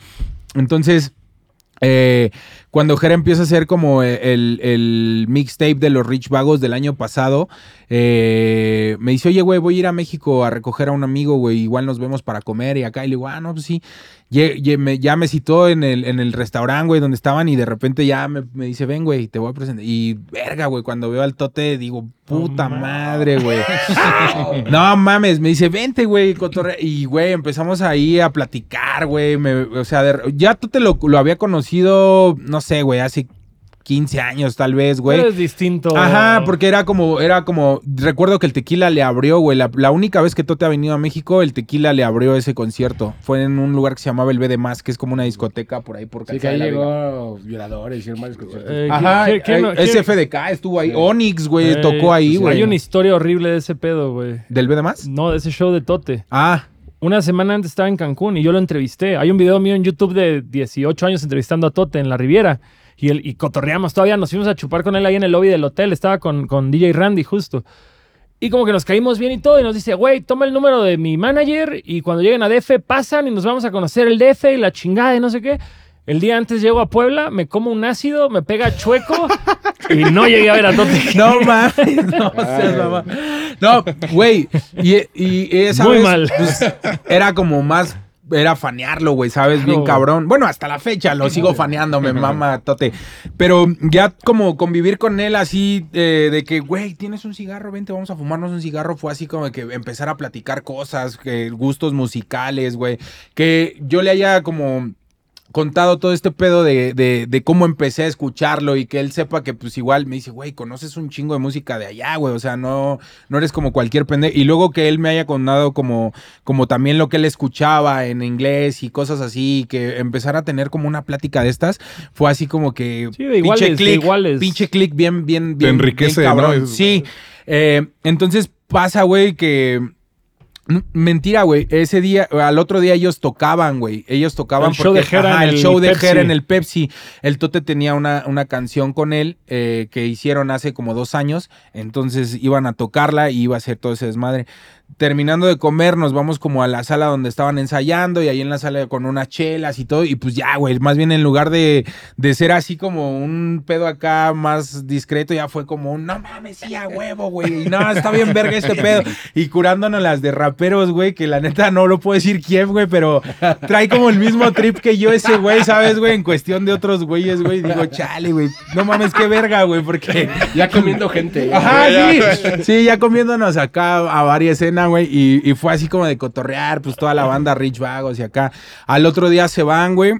Entonces, eh, cuando Jera empieza a hacer como el, el mixtape de los Rich Vagos del año pasado, eh, me dice, oye, güey, voy a ir a México a recoger a un amigo, güey, igual nos vemos para comer y acá. Y le digo, ah, no, pues sí. Ye- me- ya me citó en el, en el restaurante, güey, donde estaban y de repente ya me, me dice, ven, güey, te voy a presentar. Y verga, güey, cuando veo al tote digo, puta madre, güey. (laughs) no mames, me dice, vente, güey, cotorre. Y, güey, empezamos ahí a platicar, güey. O sea, de- ya tú te lo, lo había conocido, no sé, güey, hace 15 años tal vez, güey. Pero es distinto. Ajá, porque era como, era como, recuerdo que el tequila le abrió, güey, la, la única vez que Tote ha venido a México, el tequila le abrió ese concierto. Fue en un lugar que se llamaba el B de Más, que es como una discoteca por ahí por Sí, que ahí llegó violadores, hicieron varios conciertos. Eh, Ajá, ¿quién- quién- eh, quién- SFDK estuvo ahí. Sí. Onyx, güey, Eh, tocó ahí, sí, güey. Hay una historia horrible de ese pedo, güey. ¿Del B de Más? No, de ese show de Tote. Ah, Una semana antes estaba en Cancún y yo lo entrevisté. Hay un video mío en YouTube de 18 años entrevistando a Tote en la Riviera. Y, el, y cotorreamos todavía, nos fuimos a chupar con él ahí en el lobby del hotel. Estaba con, con DJ Randy justo. Y como que nos caímos bien y todo. Y nos dice, güey, toma el número de mi manager. Y cuando lleguen a DF, pasan y nos vamos a conocer el DF y la chingada y no sé qué. El día antes llego a Puebla, me como un ácido, me pega chueco (laughs) y no llegué a ver a Tote. no mames, no seas mamá. No, güey, y, y esa Muy vez, mal. pues, era como más, era fanearlo, güey, ¿sabes? Bien cabrón. Bueno, hasta la fecha lo sigo faneando, me mama Tote. Pero ya como convivir con él así, eh, de que, güey, tienes un cigarro, vente, vamos a fumarnos un cigarro, fue así como que empezar a platicar cosas, que gustos musicales, güey, que yo le haya como contado todo este pedo de, de- de cómo empecé a escucharlo y que él sepa que pues igual me dice, güey, conoces un chingo de música de allá, güey, o sea, no, no eres como cualquier pendejo. Y luego que él me haya contado como, como también lo que él escuchaba en inglés y cosas así, que empezar a tener como una plática de estas, fue así como que... Sí, de iguales, de click, iguales. Pinche click bien, bien, bien. Te enriquece, bien cabrón. ¿no? Es- Sí. Eh, entonces pasa, güey, que... Mentira, güey. Ese día, al otro día ellos tocaban, güey. Ellos tocaban El show de Jera ajá, en el el show de. Jera en el Pepsi. El Tote tenía una, una canción con él eh, que hicieron hace como dos años. Entonces iban a tocarla y iba a hacer todo ese desmadre. Terminando de comer, nos vamos como a la sala donde estaban ensayando y ahí en la sala con unas chelas y todo. Y pues ya, güey, más bien en lugar de, de ser así como un pedo acá más discreto, ya fue como un, no mames, sí, a huevo, güey. Y no, está bien verga este pedo. Y curándonos las de raperos, güey, que la neta no lo puedo decir quién, güey, pero trae como el mismo trip que yo ese güey, ¿sabes, güey? En cuestión de otros güeyes, güey. Digo, chale, güey, no mames, qué verga, güey, porque... Ya comiendo gente. Ajá, sí. Sí, ya comiéndonos acá a varias escenas, güey. Y, fue así como de cotorrear, pues toda la banda Rich Vagos y acá. Al otro día se van, güey.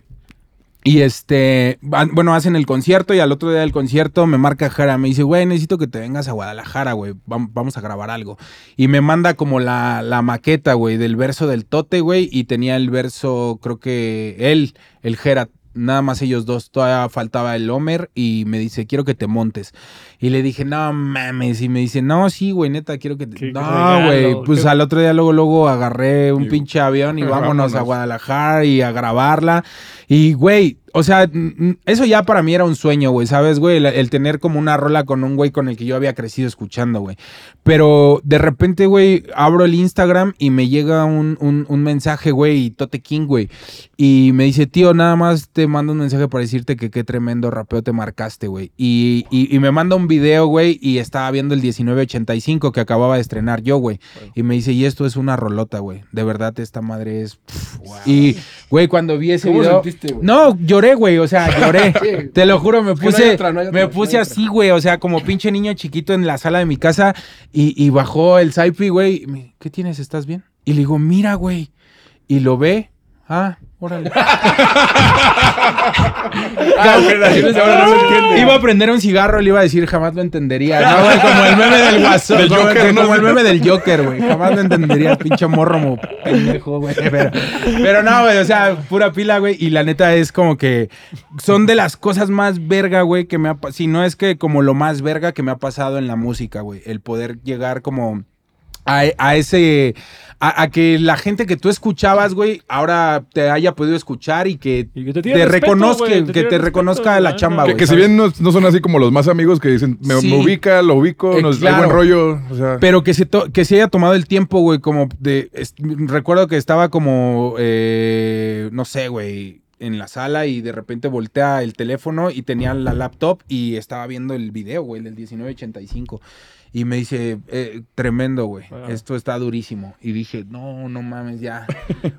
Y este, bueno, hacen el concierto y al otro día del concierto me marca Jara, me dice, güey, necesito que te vengas a Guadalajara, güey, vam- vamos a grabar algo. Y me manda como la, la maqueta, güey, del verso del Tote, güey, y tenía el verso, creo que él, el Jera, nada más ellos dos, todavía faltaba el Homer y me dice, quiero que te montes. Y le dije, no mames, y me dice, no, sí, güey, neta, quiero que te... Qué No, güey, pues qué- al otro día luego, luego agarré un Y- pinche avión y (laughs) vámonos a Vámonos. Guadalajara y a grabarla. Y, güey, o sea, eso ya para mí era un sueño, güey, ¿sabes, güey? El, el tener como una rola con un güey con el que yo había crecido escuchando, güey. Pero de repente, güey, abro el Instagram y me llega un, un- un mensaje, güey, y Tote King, güey. Y me dice, tío, nada más te mando un mensaje para decirte que qué tremendo rapeo te marcaste, güey. Y, y- y me manda un video, güey, y estaba viendo el 1985 que acababa de estrenar yo, güey. Y me dice, y esto es una rolota, güey. De verdad, esta madre es... Y, güey, cuando vi ese ¿Cómo video... sentiste? No, lloré, güey, o sea, lloré. (laughs) Sí. Te lo juro, me que no hay puse, otra, no hay otra, me puse así, güey, o sea, como pinche niño chiquito en la sala de mi casa y, y bajó el Saipi, güey. ¿Qué tienes? ¿Estás bien? Y le digo, mira, güey. Y lo ve. Ah, órale. (laughs) Ah, ahora no se entiende. Iba a prender un cigarro, le iba a decir, jamás lo entendería. (laughs) No, güey, como el meme del guasón. Del como, Joker, como ¿no? el meme del Joker, güey. Jamás lo entendería, pinche morro, mo pendejo, güey. (laughs) Pero, pero no, güey, o sea, pura pila, güey. Y la neta es como que son de las cosas más verga, güey, que me ha pasado. Si no es que como lo más verga que me ha pasado en la música, güey. El poder llegar como a, a ese. A, a que la gente que tú escuchabas, güey, ahora te haya podido escuchar y que Y que te te, tiene respeto, reconozca, te que te respeto, reconozca la chamba, Que, güey. que si bien no, no son así como los más amigos que dicen, me, Sí. me ubica, lo ubico, Eh, nos claro. hay buen rollo. O sea, Pero que se, to- que se haya tomado el tiempo, güey, como de... es- recuerdo que estaba como, eh, no sé, güey, en la sala y de repente voltea el teléfono y tenía la laptop y estaba viendo el video, güey, del 1985. Y me dice, eh, tremendo, güey, Ah. esto está durísimo. Y dije, no, no mames, ya.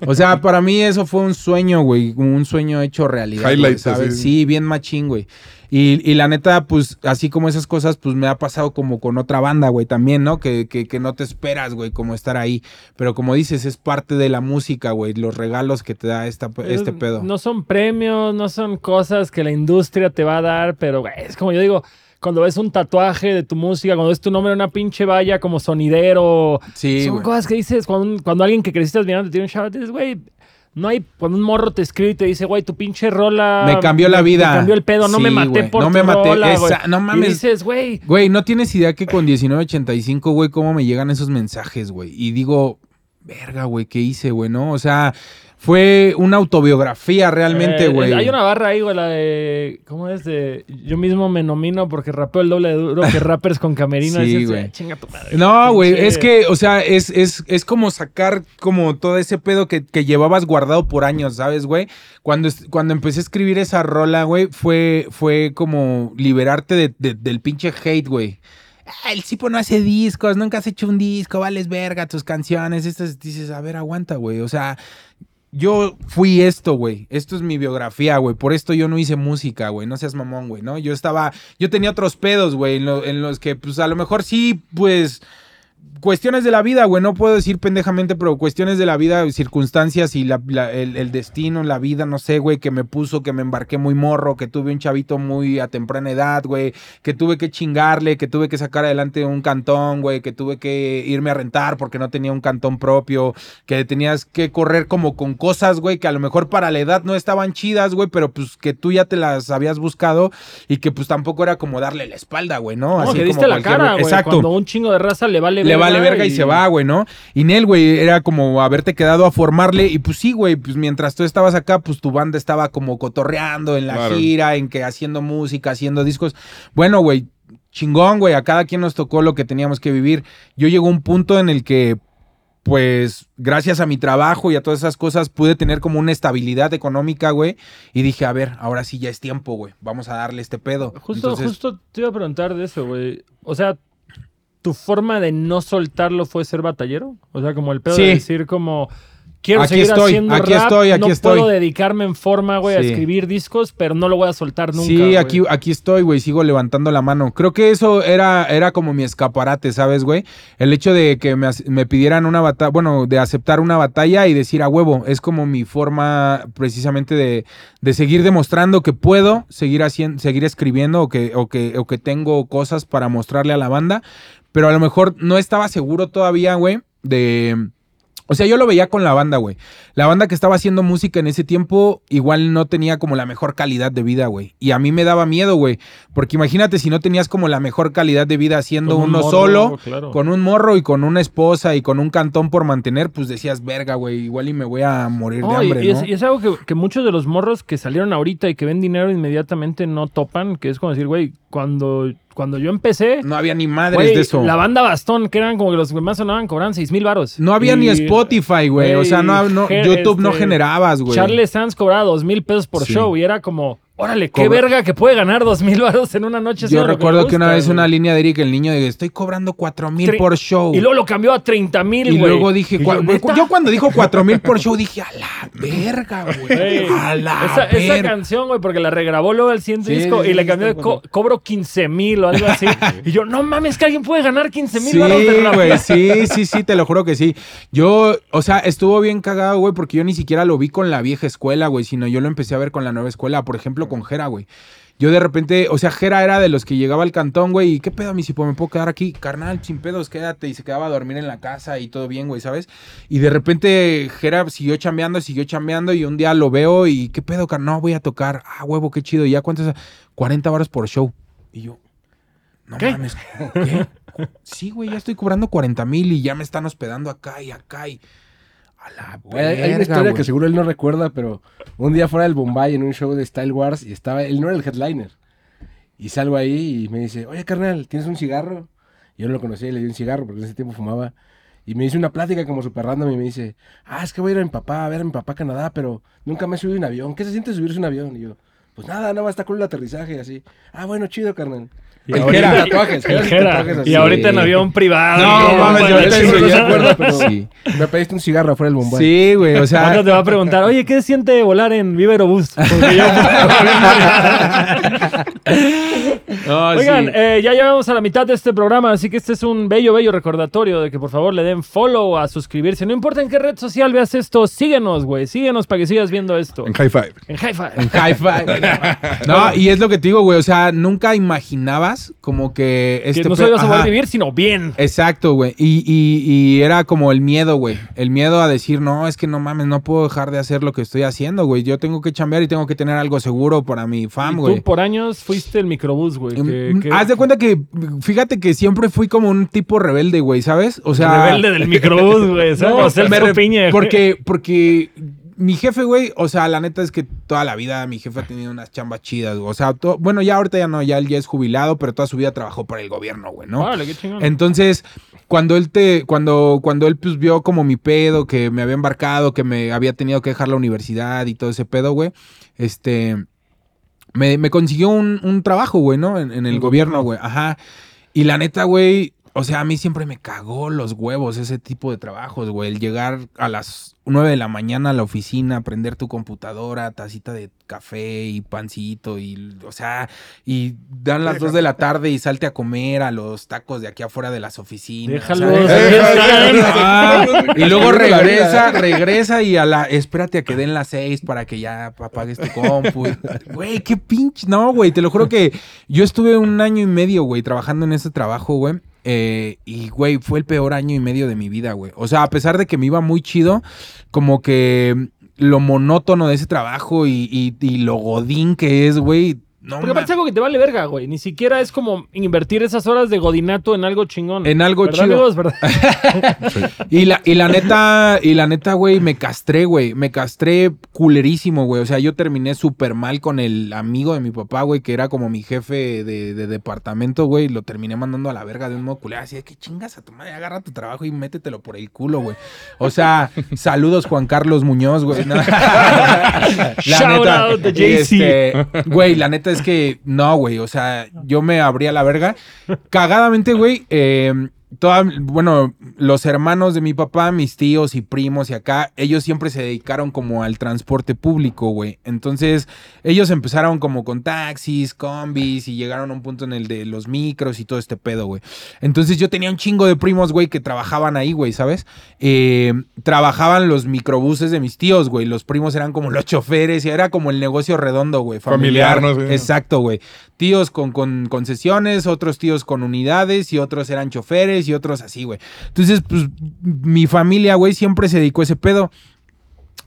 o sea, para mí eso fue un sueño, güey, un sueño hecho realidad. Highlights, ¿sabes? así. Sí, bien machín, güey. Y, y la neta, pues, así como esas cosas, pues me ha pasado como con otra banda, güey, también, ¿no? Que, que, que no te esperas, güey, como estar ahí. Pero como dices, es parte de la música, güey, los regalos que te da esta, este Es- pedo. No son premios, no son cosas que la industria te va a dar, pero güey, es como yo digo, cuando ves un tatuaje de tu música, cuando ves tu nombre en una pinche valla como sonidero, sí, son güey. cosas que dices cuando, alguien que creciste admirando te tiene un shout, dices, güey, no hay, cuando un morro te escribe y te dice, güey, tu pinche rola. Me cambió la vida. Me cambió el pedo, no Sí, me maté güey, por no tu me maté, rola, güey". esa- no Y mames. dices, güey, Güey, no tienes idea que con 1985, güey, cómo me llegan esos mensajes, güey. Y digo, verga, güey, ¿qué hice, güey? ¿No? O sea, fue una autobiografía realmente, Eh, güey. hay una barra ahí, güey, la de. ¿Cómo es? De. Yo mismo me nomino porque rapeo el doble de duro que (laughs) rappers con camerino. Sí, güey. "Ah, Chinga tu madre. No, güey, es que, o sea, es, es, es como sacar como todo ese pedo que, que llevabas guardado por años, ¿sabes, güey? Cuando, cuando empecé a escribir esa rola, güey, fue, fue como liberarte de- de- del pinche hate, güey. Ah, el Cipo no hace discos, nunca has hecho un disco, vales verga tus canciones. Estas dices, a ver, aguanta, güey. O sea, yo fui esto, güey. Esto es mi biografía, güey. Por esto yo no hice música, güey. No seas mamón, güey, ¿no? Yo estaba, yo tenía otros pedos, güey, en, en los que, pues, a lo mejor sí, pues, cuestiones de la vida, güey. No puedo decir pendejamente, pero cuestiones de la vida, circunstancias y la- la- el, el destino, la vida, no sé, güey, que me puso, que me embarqué muy morro, que tuve un chavito muy a temprana edad, güey, que tuve que chingarle, que tuve que sacar adelante un cantón, güey, que tuve que irme a rentar porque no tenía un cantón propio, que tenías que correr como con cosas, güey, que a lo mejor para la edad no estaban chidas, güey, pero pues que tú ya te las habías buscado y que pues tampoco era como darle la espalda, güey, ¿no? No, Así que como diste la cara, güey. Exacto Cuando un chingo de raza le vale le vale verga y... se va, güey, ¿no? Y Nel, güey, era como haberte quedado a formarle y pues sí, güey, pues mientras tú estabas acá, pues tu banda estaba como cotorreando en la Claro. gira, en que haciendo música, haciendo discos. Bueno, güey, chingón, güey, a cada quien nos tocó lo que teníamos que vivir. Yo llegó un punto en el que pues gracias a mi trabajo y a todas esas cosas pude tener como una estabilidad económica, güey. Y dije, a ver, ahora sí ya es tiempo, güey. Vamos a darle este pedo. Justo, Entonces, justo te iba a preguntar de eso, güey. O sea, ¿tu forma de no soltarlo fue ser batallero? O sea, como el pedo Sí. de decir como... Quiero Aquí seguir estoy, haciendo aquí rap, estoy, aquí no estoy. puedo dedicarme en forma, güey, a escribir discos, pero no lo voy a soltar nunca, Sí, güey. aquí, estoy, güey, sigo levantando la mano. Creo que eso era, era como mi escaparate, ¿sabes, güey? El hecho de que me pidieran una batalla, bueno, de aceptar una batalla y decir a huevo, es como mi forma precisamente de, de seguir demostrando que puedo seguir haciendo, seguir escribiendo o que, o, que, o que tengo cosas para mostrarle a la banda, pero a lo mejor no estaba seguro todavía, güey, de... O sea, yo lo veía con la banda, güey. La banda que estaba haciendo música en ese tiempo igual no tenía como la mejor calidad de vida, güey. Y a mí me daba miedo, güey. Porque imagínate si no tenías como la mejor calidad de vida haciendo un uno morro, solo, claro. con un morro y con una esposa y con un cantón por mantener, pues decías, verga, güey, igual y me voy a morir de y- hambre, y, ¿no? es, y es algo que, que muchos de los morros que salieron ahorita y que ven dinero inmediatamente no topan, que es como decir, güey, cuando, cuando yo empecé, No había ni madres de eso. la banda Bastón, que eran como que los que más sonaban, cobraban 6 mil varos. No había Y- ni Spotify, güey. O sea, no, YouTube no este, generabas, güey. Charles Sanz cobraba dos mil pesos por Sí. show y era como, órale, qué Cobra- verga que puede ganar dos mil varos en una noche. Yo recuerdo que una vez güey. una línea de Eric, el niño, de estoy cobrando cuatro mil por show. Y luego lo cambió a 30 mil, Y güey. luego dije, yo, yo cuando dijo cuatro mil por show dije, a la verga, güey. A la esa, esa verga. canción, güey, porque la regrabó luego al siguiente Sí, disco sí, y le cambió de co- cobro 15 mil o algo así. y yo, no mames, que alguien puede ganar 15 mil Sí, varos de rap. güey, sí, sí, sí, te lo juro que sí. Yo, o sea, estuvo bien cagado, güey, porque yo ni siquiera lo vi con la vieja escuela, güey, sino yo lo empecé a ver con la nueva escuela, por ejemplo, con Jera, güey. Yo de repente, o sea, Jera era de los que llegaba al cantón, güey, y qué pedo, mi si me puedo quedar aquí, carnal, sin pedos, quédate, y se quedaba a dormir en la casa y todo bien, güey, ¿sabes? Y de repente Jera siguió chambeando, siguió chambeando, y un día lo veo y qué pedo, carnal, no, voy a tocar, ah, huevo, qué chido, y ya cuántos, 40 baros por show. Y yo, no ¿Qué? mames, ¿qué? Sí, güey, ya estoy cobrando 40 mil y ya me están hospedando acá y acá y... A la Güey, hay- hay una historia que seguro él no recuerda, pero un día fuera del Bombay en un show de Style Wars y estaba, él no era el headliner. Y salgo ahí y me dice, oye carnal, ¿tienes un cigarro? Yo no lo conocía y le di un cigarro porque en ese tiempo fumaba. Y me hizo una plática como súper random y me dice, ah, es que voy a ir a mi papá, a ver a mi papá a Canadá, pero nunca me he subido un avión. ¿Qué se siente subirse un avión? Y yo, pues nada, nada más está con el aterrizaje y así. Ah, bueno, chido, carnal. Y El ahorita- Jera, tatuajes, el Jera sí Jera. tatuajes así. Y ahorita en avión privado. No, y mames, yo ahorita sí, acuerdo, pero Sí. me pediste un cigarro afuera del Bombay. Sí, güey, o sea... te va a preguntar, oye, ¿qué se siente volar en Viver Bus? Porque yo- (laughs) no, Oigan, sí. eh, ya llegamos a la mitad de este programa, así que este es un bello, bello recordatorio de que por favor le den follow a suscribirse. No importa en qué red social veas esto, síguenos, güey. Síguenos para que sigas viendo esto. En high five. En Hi-Fi. En hi-fi. (laughs) No, y es lo que te digo, güey. O sea, nunca imaginabas como que este. Que no solo ibas a poder vivir, sino bien. Exacto, güey. Y, y- y era como el miedo, güey. El miedo a decir, no, es que no mames, no puedo dejar de hacer lo que estoy haciendo, güey. Yo tengo que chambear y tengo que tener algo seguro para mi fam, tú güey. por años fuiste el microbús, güey. que- que- Haz de cuenta que, fíjate que siempre fui como un tipo rebelde, güey, ¿sabes? O sea. rebelde del microbús, güey. (laughs) ¿sabes? Como Celso me re- Piña. Porque, porque mi jefe, güey, o sea, la neta es que toda la vida mi jefe ha tenido unas chambas chidas, güey. O sea, to- bueno, ya ahorita ya no, ya él ya es jubilado, pero toda su vida trabajó para el gobierno, güey, ¿no? Órale, qué chingón. Entonces, cuando él te, cuando, cuando él pues vio como mi pedo, que me había embarcado, que me había tenido que dejar la universidad y todo ese pedo, güey, este, me, me consiguió un, un trabajo, güey, ¿no? En, en el gobierno, güey, ajá. Y la neta, güey, o sea, a mí siempre me cagó los huevos ese tipo de trabajos, güey. El llegar a las 9 de la mañana a la oficina, prender tu computadora, tacita de café y pancito y, o sea, y dan las 2 de la tarde y salte a comer a los tacos de aquí afuera de las oficinas. Déjalo. Ah, (laughs) y luego regresa, regresa y a la, espérate a que den las seis para que ya apagues tu compu. Güey, qué pinche. No, güey, te lo juro que yo estuve un año y medio, güey, trabajando en ese trabajo, güey. Eh, y, güey, fue el peor año y medio de mi vida, güey. O sea, a pesar de que me iba muy chido, como que lo monótono de ese trabajo y, y- y lo godín que es, güey, no Porque es algo que te vale verga, güey. Ni siquiera es como invertir esas horas de godinato en algo chingón. En algo ¿Verdad, chido. amigos? ¿Verdad? (laughs) Y la, y la neta, y la neta, güey, me castré, güey. Me castré culerísimo, güey. O sea, yo terminé súper mal con el amigo de mi papá, güey, que era como mi jefe de, de departamento, güey. Lo terminé mandando a la verga de un modo culero. Así de que chingas a tu madre, agarra tu trabajo y métetelo por el culo, güey. O sea, (laughs) saludos Juan Carlos Muñoz, güey. No. (laughs) La Shout out to JC. este, Güey, la neta es que no, güey. O sea, yo me abría la verga. Cagadamente, güey. eh, toda- bueno, los hermanos de mi papá, mis tíos y primos y acá, ellos siempre se dedicaron como al transporte público, güey. Entonces, ellos empezaron como con taxis, combis y llegaron a un punto en el de los micros y todo este pedo, güey. Entonces, yo tenía un chingo de primos, güey, que trabajaban ahí, güey, ¿sabes? Eh, trabajaban los microbuses de mis tíos, güey. Los primos eran como los (laughs) choferes y era como el negocio redondo, güey. Familiar, ¿no? Sí. Exacto, güey. Tíos con, con concesiones, otros tíos con unidades y otros eran choferes y otros así, güey. Entonces, pues mi familia, güey, siempre se dedicó a ese pedo.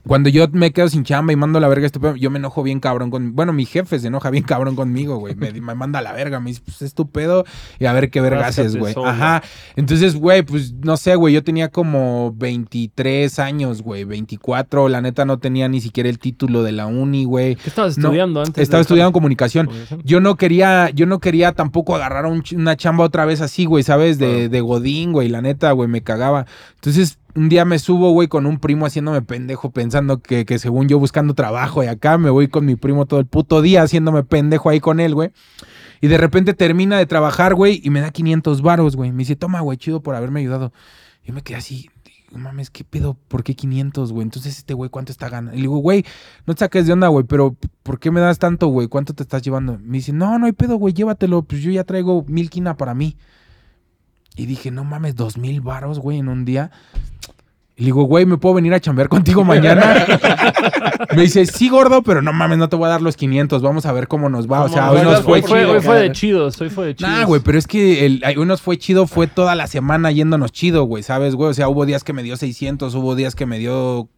Cuando yo me quedo sin chamba y mando la verga este pedo, yo me enojo bien cabrón con... Bueno, mi jefe se enoja bien cabrón conmigo, güey. Me, me manda a la verga, me dice, pues es tu pedo y a ver qué verga haces, güey. Ajá. Entonces, güey, pues no sé, güey, yo tenía como 23 años, güey, 24. La neta no tenía ni siquiera el título de la uni, güey. ¿Qué estabas No, estudiando antes? Estaba estudiando comunicación. comunicación? Yo no quería, yo no quería tampoco agarrar un una chamba otra vez así, güey, ¿sabes? De, de Godín, güey, la neta, güey, me cagaba. Entonces, un día me subo, güey, con un primo haciéndome pendejo, pensando que, que según yo buscando trabajo y acá me voy con mi primo todo el puto día haciéndome pendejo ahí con él, güey. Y de repente termina de trabajar, güey, y me da 500 varos, güey. Me dice, toma, güey, chido por haberme ayudado. Y me quedé así, digo, mames, ¿qué pedo? ¿Por qué 500, güey? Entonces, este güey, ¿cuánto está ganando? Y le digo, güey, no te saques de onda, güey, pero ¿por qué me das tanto, güey? ¿Cuánto te estás llevando? Me dice, no, no hay pedo, güey, llévatelo, pues yo ya traigo mil quina para mí. Y dije, no mames, dos mil varos, güey, en un día. Y le digo, güey, ¿me puedo venir a chambear contigo mañana? (laughs) me dice, sí, gordo, pero no mames, no te voy a dar los 500, vamos a ver cómo nos va. O sea, hoy nos fue hoy fue, chido. hoy fue de chidos, hoy fue de chidos. Nah, güey, pero es que el, hoy nos fue chido, fue toda la semana yéndonos chido, güey, ¿sabes, güey? O sea, hubo días que me dio 600, hubo días que me dio...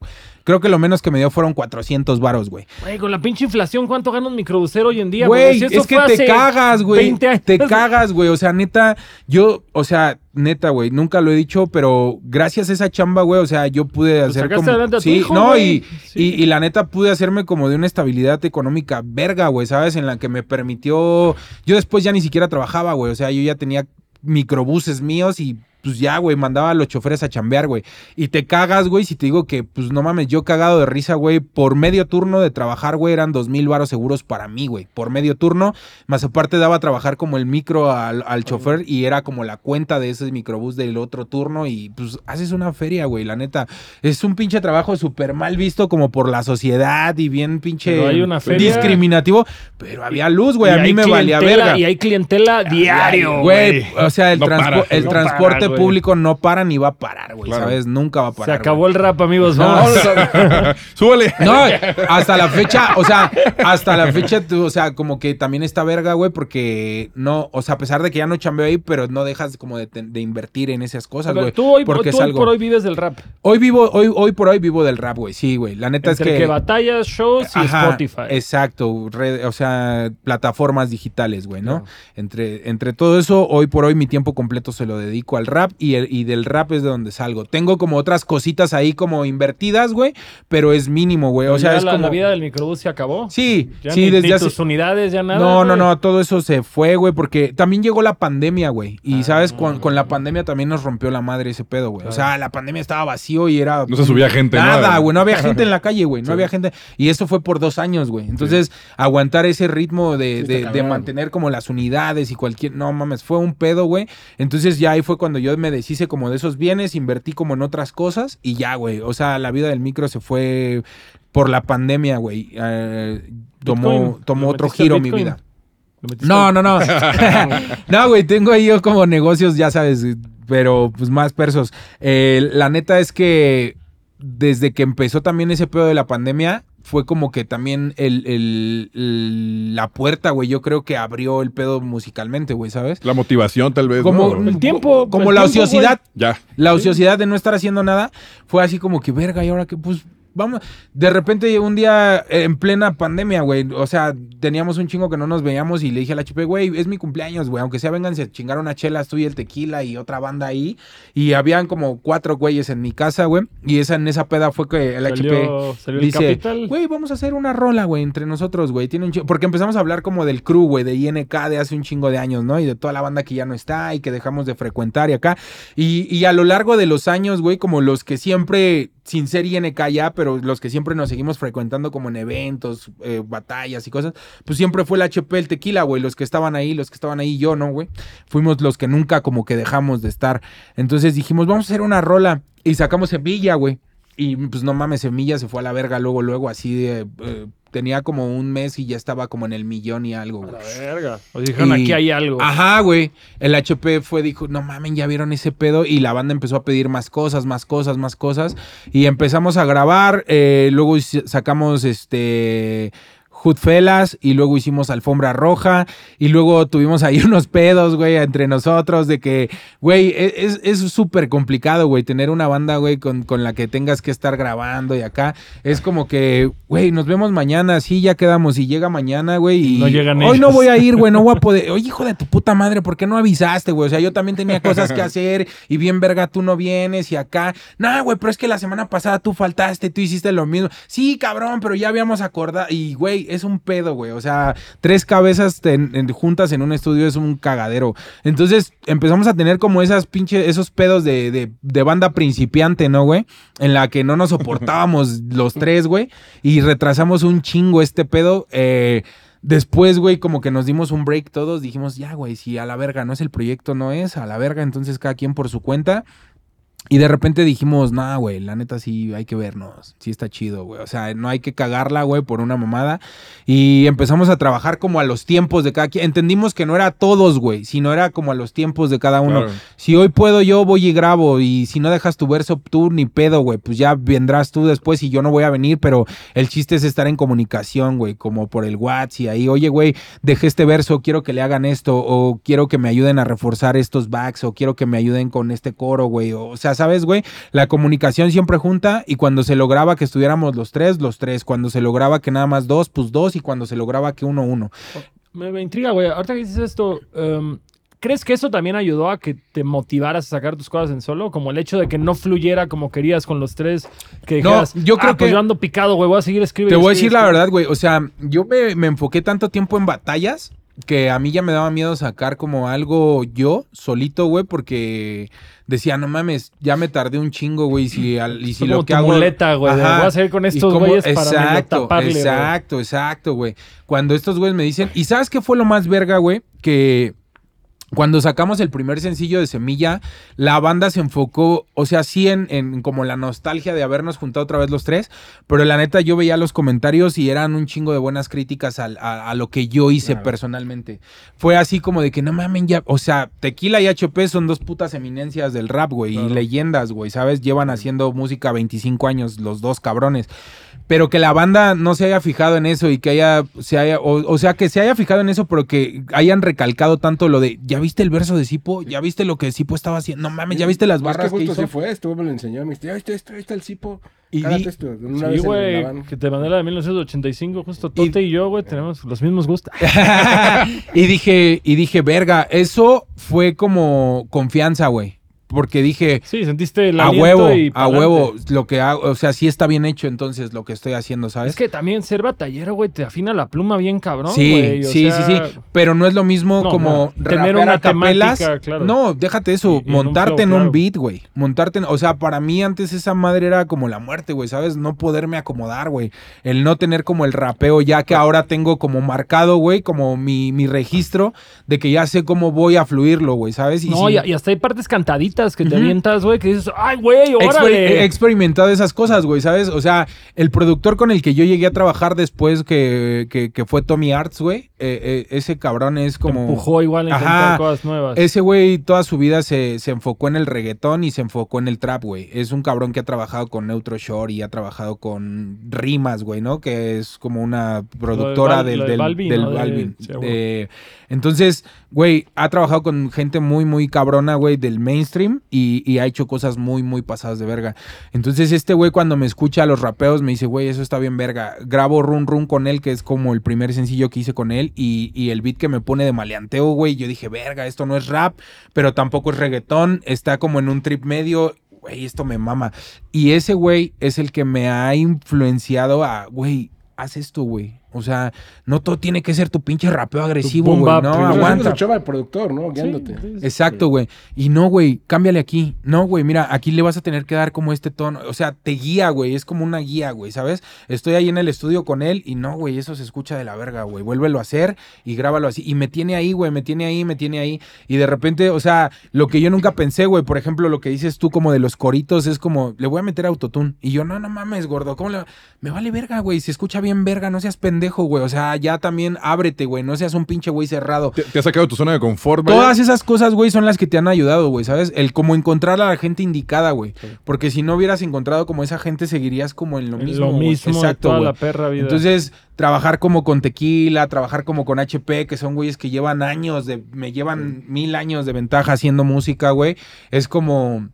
Creo que lo menos que me dio fueron 400 varos, güey. Güey, con la pinche inflación, ¿cuánto gana un microbusero hoy en día? Güey, Si es que te cagas, güey. 20 años. Te cagas, güey. O sea, neta, yo, o sea, neta, güey, nunca lo he dicho, pero gracias a esa chamba, güey, o sea, yo pude Pues hacer como... adelante a tu sí, hijo, no, y, Sí. y, y la neta pude hacerme como de una estabilidad económica verga, güey, ¿sabes? En la que me permitió... Yo después ya ni siquiera trabajaba, güey. O sea, yo ya tenía microbuses míos y pues ya, güey, mandaba a los choferes a chambear, güey. Y te cagas, güey, si te digo que, pues no mames, yo cagado de risa, güey, por medio turno de trabajar, güey, eran dos mil varos seguros para mí, güey. Por medio turno, más aparte daba a trabajar como el micro al, al chofer y era como la cuenta de ese microbús del otro turno y pues haces una feria, güey, la neta. Es un pinche trabajo súper mal visto como por la sociedad y bien pinche Pero hay una feria. discriminativo, pero había luz, güey, a mí me valía verga. Y hay clientela diario, Güey, güey. o sea, el, No transpo- para, el no transporte para, güey. público no para ni va a parar, güey, Claro. ¿sabes? Nunca va a Se parar. acabó güey. el rap, amigos. No, Vamos. (laughs) Súbale. No, hasta la fecha, o sea, hasta la fecha, tú, o sea, como que también está verga, güey, porque no, o sea, a pesar de que ya no chambeo ahí, pero no dejas como de, de invertir en esas cosas, Pero güey. tú hoy, porque tú es hoy algo. por hoy vives del rap. Hoy vivo, hoy, hoy por hoy vivo del rap, güey, sí, güey. La neta Entre es que, que. batallas, shows y Ajá, Spotify. Exacto, red- o sea, plataformas digitales, güey, ¿no? Claro. Entre, entre todo eso, hoy por hoy mi tiempo completo se lo dedico al rap y, el- y del rap es de donde salgo. Tengo como otras cositas ahí como invertidas, güey, pero es mínimo, güey. O sea, Ya es la, como... la vida del microbús se acabó. Sí, Ya sí, ni, desde ni hace... tus unidades, ya nada. No, no, no, todo eso se fue, güey, porque también llegó la pandemia, güey. Y, Ah. ¿sabes? Con, con la pandemia también nos rompió la madre ese pedo, güey. O sea, la pandemia estaba vacío y era... No se subía gente, ¿no? Nada, güey, no había (laughs) gente en la calle, güey, no Sí. había gente. Y eso fue por dos años, güey. Entonces, aguantar ese ritmo de, Sí, de- mantener como las unidades y cualquier... No, mames, fue un pedo, güey. Entonces ya ahí fue cuando yo me deshice como de esos bienes, invertí como en otras cosas y ya, güey. O sea, la vida del micro se fue por la pandemia, güey. Eh, tomó tomó ¿Lo otro giro mi vida. ¿Lo metiste No, no, no. (laughs) no, güey, tengo ahí yo como negocios, ya sabes, pero pues más persos. Eh, la neta es que desde que empezó también ese pedo de la pandemia, fue como que también el, el- el- la puerta, güey, yo creo que abrió el pedo musicalmente, güey, ¿sabes? La motivación, tal vez. Como, ¿no? El tiempo, como el la tiempo, ociosidad. Ya. La ociosidad de no estar haciendo nada fue así como que, verga, y ahora que, pues, vamos. De repente, un día eh, en plena pandemia, güey, o sea, teníamos un chingo que no nos veíamos y le dije al HP, güey, es mi cumpleaños, güey, aunque sea vengan, se chingaron una chela, tú y el tequila y otra banda ahí. Y habían como cuatro güeyes en mi casa, güey. Y esa, en esa peda fue que el Salió- HP salió dice, güey, vamos a hacer una rola, güey, entre nosotros, güey. Tiene un chingo- Porque empezamos a hablar como del crew, güey, de INK de hace un chingo de años, ¿no? Y de toda la banda que ya no está y que dejamos de frecuentar y acá. Y, y a lo largo de los años, güey, como los que siempre, sin ser INK ya, pero los que siempre nos seguimos frecuentando como en eventos, eh, batallas y cosas, pues siempre fue el HP, el tequila, güey. Los que estaban ahí, los que estaban ahí, yo, ¿no, güey? Fuimos los que nunca como que dejamos de estar. Entonces dijimos, vamos a hacer una rola. Y sacamos Semilla, güey. Y pues no mames, Semilla se fue a la verga luego, luego, así de... eh, tenía como un mes y ya estaba como en el millón y algo, güey. la verga. O dijeron, Y- aquí hay algo. Ajá, güey. El HP fue, dijo, no mamen, ya vieron ese pedo. Y la banda empezó a pedir más cosas, más cosas, más cosas. Y empezamos a grabar. eh, luego sacamos este. Hoodfellas y luego hicimos Alfombra Roja y luego tuvimos ahí (laughs) unos pedos, güey, entre nosotros de que, güey, e- es es súper complicado, güey, tener una banda, güey, con, con la que tengas que estar grabando y acá. Es como que, güey, nos vemos mañana, sí, ya quedamos y llega mañana, güey, y No llegan hoy no voy a ir, güey, no voy a (laughs) poder, oye, hijo de tu puta madre, ¿por qué no avisaste, güey? O sea, yo también tenía cosas que hacer y bien verga, tú no vienes y acá, nah, güey, pero es que la semana pasada tú faltaste, tú hiciste lo mismo, sí, cabrón, pero ya habíamos acordado y, güey, es un pedo, güey, o sea, tres cabezas ten- en- juntas en un estudio es un cagadero. Entonces empezamos a tener como esas pinches, esos pedos de, de, de banda principiante, ¿no, güey? En la que no nos soportábamos (laughs) los tres, güey, y retrasamos un chingo este pedo. eh, Después, güey, como que nos dimos un break todos, dijimos, ya, güey, si a la verga no es el proyecto, no es, a la verga, entonces cada quien por su cuenta. Y de repente dijimos, nah, güey, la neta sí hay que vernos, sí está chido, güey. O sea, no hay que cagarla, güey, por una mamada. Y empezamos a trabajar como a los tiempos de cada quien. Entendimos que no era a todos, güey, sino era como a los tiempos de cada uno. Claro. Si hoy puedo, yo voy y grabo. Y si no dejas tu verso, tú ni pedo, güey. Pues ya vendrás tú después y yo no voy a venir. Pero el chiste es estar en comunicación, güey. Como por el WhatsApp y ahí, oye, güey, dejé este verso, quiero que le hagan esto. O quiero que me ayuden a reforzar estos backs. O quiero que me ayuden con este coro, güey. O, o sea, ¿sabes, güey? La comunicación siempre junta. Y cuando se lograba que estuviéramos los tres, los tres. Cuando se lograba que nada más dos, pues dos. Y cuando se lograba que uno, uno. Me, me intriga, güey. Ahorita que dices esto, em, ¿crees que eso también ayudó a que te motivaras a sacar tus cosas en solo? Como el hecho de que no fluyera como querías con los tres, que No, dijeras, yo creo "Ah, pues que- yo ando picado, güey, voy a seguir escribiendo. Te voy a decir la verdad, güey. O sea, yo me, me enfoqué tanto tiempo en batallas que a mí ya me daba miedo sacar como algo yo solito, güey, porque decía, no mames, ya me tardé un chingo, güey. Y si, al- y si como lo que tu hago. muleta, güey, voy a seguir con estos güeyes para exacto, taparle, güey". exacto, exacto, güey. Cuando estos güeyes me dicen, ¿y sabes qué fue lo más verga, güey? Que cuando sacamos el primer sencillo de Semilla, la banda se enfocó, o sea, sí en, en como la nostalgia de habernos juntado otra vez los tres, pero la neta yo veía los comentarios y eran un chingo de buenas críticas al- a, a lo que yo hice Claro. personalmente. Fue así como de que no mamen ya, o sea, Tequila y HP son dos putas eminencias del rap, güey, y leyendas, güey, ¿sabes? Llevan haciendo música 25 años los dos cabrones. Pero que la banda no se haya fijado en eso y que haya, se haya, o, o sea, que se haya fijado en eso, pero que hayan recalcado tanto lo de, ¿ya viste el verso de Sipo? ¿Ya viste lo que Sipo estaba haciendo? No mames, ¿ya viste las Es que barras que, justo hizo? así fue, estuvo, me lo enseñó, me dijo, "Ya viste esto, ahí está el cipo. Y di- esto. Una Sí, güey, que te mandé la de 1985, justo Tote y, yo, güey, tenemos los mismos gustos. (laughs) y dije, y dije, verga, eso fue como confianza, güey. Porque dije, Sí, sentiste el a huevo, y a huevo, lo que hago, o sea, sí está bien hecho entonces lo que estoy haciendo, ¿sabes? Es que también ser batallero, güey, te afina la pluma bien cabrón, Sí, güey. o sí, sea, sí, sí. Pero no es lo mismo No, como no. Tener una capelas. temática, claro. No, déjate eso. Y- y en un montarte flow, en claro. un beat, güey. Montarte en- O sea, para mí antes esa madre era como la muerte, güey, ¿sabes? No poderme acomodar, güey. El no tener como el rapeo ya que ahora tengo como marcado, güey, como mi, mi registro de que ya sé cómo voy a fluirlo, güey, ¿sabes? Y No, si- y hasta hay partes cantaditas que te Ujú. avientas, güey, que dices, ay, güey, órale. He experimentado esas cosas, güey, ¿sabes? O sea, el productor con el que yo llegué a trabajar después que, que, que fue Tommy Arts, güey, eh, ese cabrón es como... Empujó igual a intentar Ajá. cosas nuevas. Ese güey toda su vida se, se enfocó en el reggaetón y se enfocó en el trap, güey. Es un cabrón que ha trabajado con Neutro Shore y ha trabajado con Rimas, güey, ¿no? Que es como una productora del, del, Balvin. De- entonces, güey, ha trabajado con gente muy, muy cabrona, güey, del mainstream y, ha hecho cosas muy, muy pasadas de verga. Entonces, este güey cuando me escucha a los rapeos me dice, güey, eso está bien verga. Grabo Run Run con él, que es como el primer sencillo que hice con él y, y el beat que me pone de maleanteo, güey. Yo dije, verga, esto no es rap, pero tampoco es reggaetón. Está como en un trip medio. Güey, esto me mama. Y ese güey es el que me ha influenciado a, güey, haz esto, güey. O sea, no todo tiene que ser tu pinche rapeo agresivo, güey. No, primero. aguanta. Lo chava el productor, ¿no? Guiándote. sí, sí. Exacto, güey. Y no, güey, cámbiale aquí. No, güey, mira, aquí le vas a tener que dar como este tono. O sea, te guía, güey. Es como una guía, güey, ¿sabes? Estoy ahí en el estudio con él y no, güey, eso se escucha de la verga, güey. Vuélvelo a hacer y grábalo así. Y me tiene ahí, güey, me tiene ahí, me tiene ahí. Y de repente, o sea, lo que yo nunca pensé, güey, por ejemplo, lo que dices tú como de los coritos es como, le voy a meter autotune. Y yo, no, no mames, gordo, ¿cómo le.? Me vale verga, güey. Si escucha bien verga, no seas pendejo, güey. O sea, ya también ábrete, güey. No seas un pinche güey cerrado. Te, te has sacado de tu zona de confort, vaya. Todas esas cosas, güey, son las que te han ayudado, güey, ¿sabes? El como encontrar a la gente indicada, güey. Porque si no hubieras encontrado como esa gente, seguirías como en lo Es mismo. lo güey. mismo Exacto, toda güey. la perra vida. Entonces, trabajar como con tequila, trabajar como con HP, que son güeyes que llevan años, de, me llevan mil años de ventaja haciendo música, güey. Es como,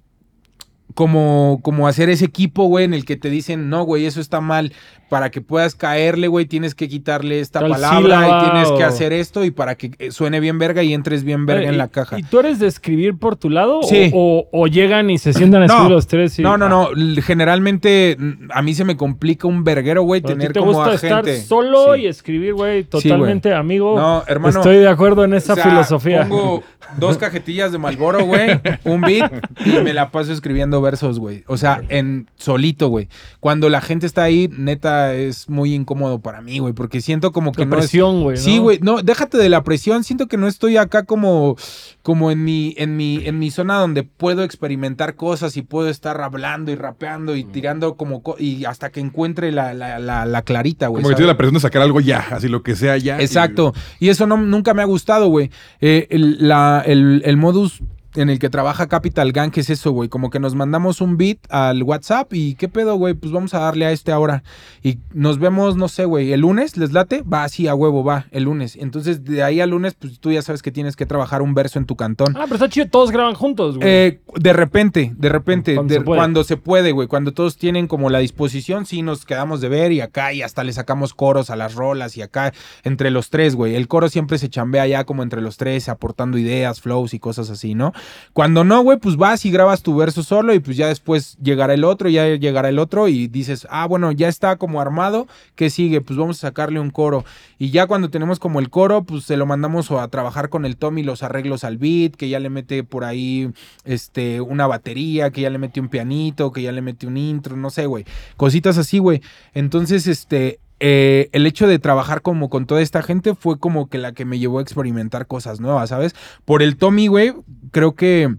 como, como hacer ese equipo, güey, en el que te dicen, no, güey, eso está mal. Para que puedas caerle, güey, tienes que quitarle esta Tal palabra sílaba y tienes que hacer esto y para que eh, suene bien verga y entres bien verga en y- la caja. ¿Y tú eres de escribir por tu lado? o- Sí. O, o llegan y se sientan a No, escribir los tres? y- No, no, no. l- Generalmente mm, a mí se me complica un verguero, güey, ¿A ti tener te como gusta a estar gente. solo Sí. y escribir, güey? güey. Totalmente, amigo. No, hermano. Estoy de acuerdo en esa O sea, filosofía. Pongo dos cajetillas de Malboro, güey, un beat y me la paso escribiendo versos, güey. O sea, en solito, güey. Cuando la gente está ahí, neta, es muy incómodo para mí, güey, porque siento como que La no es... presión, güey. Sí, güey, no, déjate de la presión, siento que no estoy acá como, como en mi, en mi, en mi zona donde puedo experimentar cosas y puedo estar hablando y rapeando y tirando como, co- y hasta que encuentre la, la, la, la clarita, güey. Como que tiene la presión de sacar algo ya, así lo que sea ya. y- Exacto. Y eso no, nunca me ha gustado, güey. Eh, el, la- el- el modus en el que trabaja Capital Gang es eso, güey. Como que nos mandamos un beat al WhatsApp y ¿qué pedo, güey? Pues vamos a darle a este ahora. Y nos vemos, no sé, güey, el lunes, ¿les late? Va, así a huevo, va, el lunes. Entonces, de ahí al lunes, pues tú ya sabes que tienes que trabajar un verso en tu cantón. Ah, pero está chido, todos graban juntos, güey. Eh, de repente, de repente, Cuando de- se puede. cuando se puede, güey, cuando todos tienen como la disposición, sí nos quedamos de ver y acá y hasta le sacamos coros a las rolas y acá entre los tres, güey. El coro siempre se chambea ya como entre los tres, aportando ideas, flows y cosas así, ¿no? Cuando no, güey, pues vas y grabas tu verso solo y pues ya después llegará el otro, ya llegará el otro y dices, ah, bueno, ya está como armado, ¿qué sigue? Pues vamos a sacarle un coro. Y ya cuando tenemos como el coro, pues se lo mandamos a trabajar con el Tommy los arreglos al beat, que ya le mete por ahí este una batería, que ya le mete un pianito, que ya le mete un intro, no sé, güey. Cositas así, güey. Entonces, este eh, el hecho de trabajar como con toda esta gente fue como que la que me llevó a experimentar cosas nuevas, ¿sabes? Por el Tommy, güey, creo que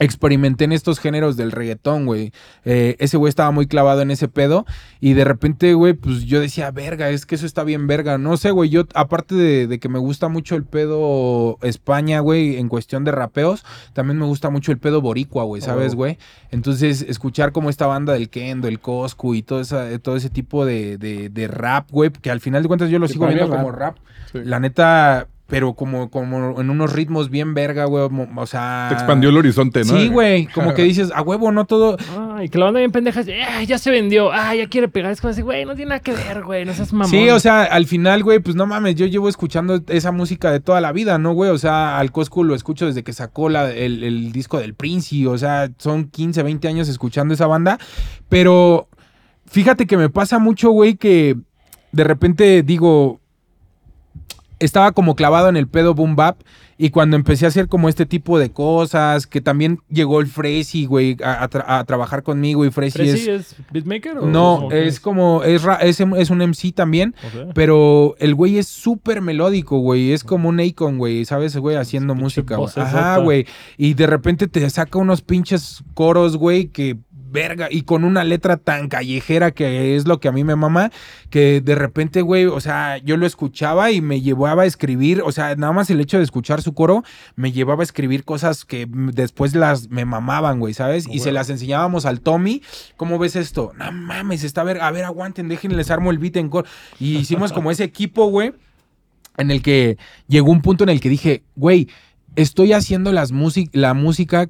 experimenté en estos géneros del reggaetón, güey. Eh, ese güey estaba muy clavado en ese pedo y de repente, güey, pues yo decía, verga, es que eso está bien verga. No sé, güey, yo aparte de, de que me gusta mucho el pedo España, güey, en cuestión de rapeos, también me gusta mucho el pedo boricua, güey, ¿sabes, Oh. güey? Entonces, escuchar como esta banda del Kendo, el Coscu y todo, esa, todo ese tipo de, de- de rap, güey, que al final de cuentas yo lo sigo viendo como rap. Sí. La neta... Pero como, como en unos ritmos bien verga, güey. O sea. Te expandió el horizonte, ¿no? Sí, güey. Como que (laughs) dices, a huevo, no todo. Ah, y que la banda bien pendeja es, "Ah, ya se vendió, ah, ya quiere pegar. Es como así, güey, no tiene nada que ver, güey, no seas mamón. Sí, o sea, al final, güey, pues no mames, yo llevo escuchando esa música de toda la vida, ¿no, güey? O sea, al Coscu lo escucho desde que sacó la, el, el disco del Prince, o sea, son 15, 20 años escuchando esa banda, pero fíjate que me pasa mucho, güey, que de repente digo, estaba como clavado en el pedo boom bap y cuando empecé a hacer como este tipo de cosas, que también llegó el Fresi, güey, a, a tra- a trabajar conmigo y Fresi ¿Pero es... es beatmaker o No, es como, es, ra- es, es un MC también, pero el güey es súper melódico, güey. Es como un Akon, güey, ¿sabes, güey? Haciendo música. güey. Ajá, güey. Y de repente te saca unos pinches coros, güey, que verga, y con una letra tan callejera que es lo que a mí me mama, que de repente, güey, o sea, yo lo escuchaba y me llevaba a escribir, o sea, nada más el hecho de escuchar su coro me llevaba a escribir cosas que después las me mamaban, güey, ¿sabes? Y se las enseñábamos al Tommy, ¿cómo ves esto? No mames, está a ver, a ver, aguanten, déjenles armo el beat en coro. Y hicimos como ese equipo, güey, en el que llegó un punto en el que dije, güey, estoy haciendo las la música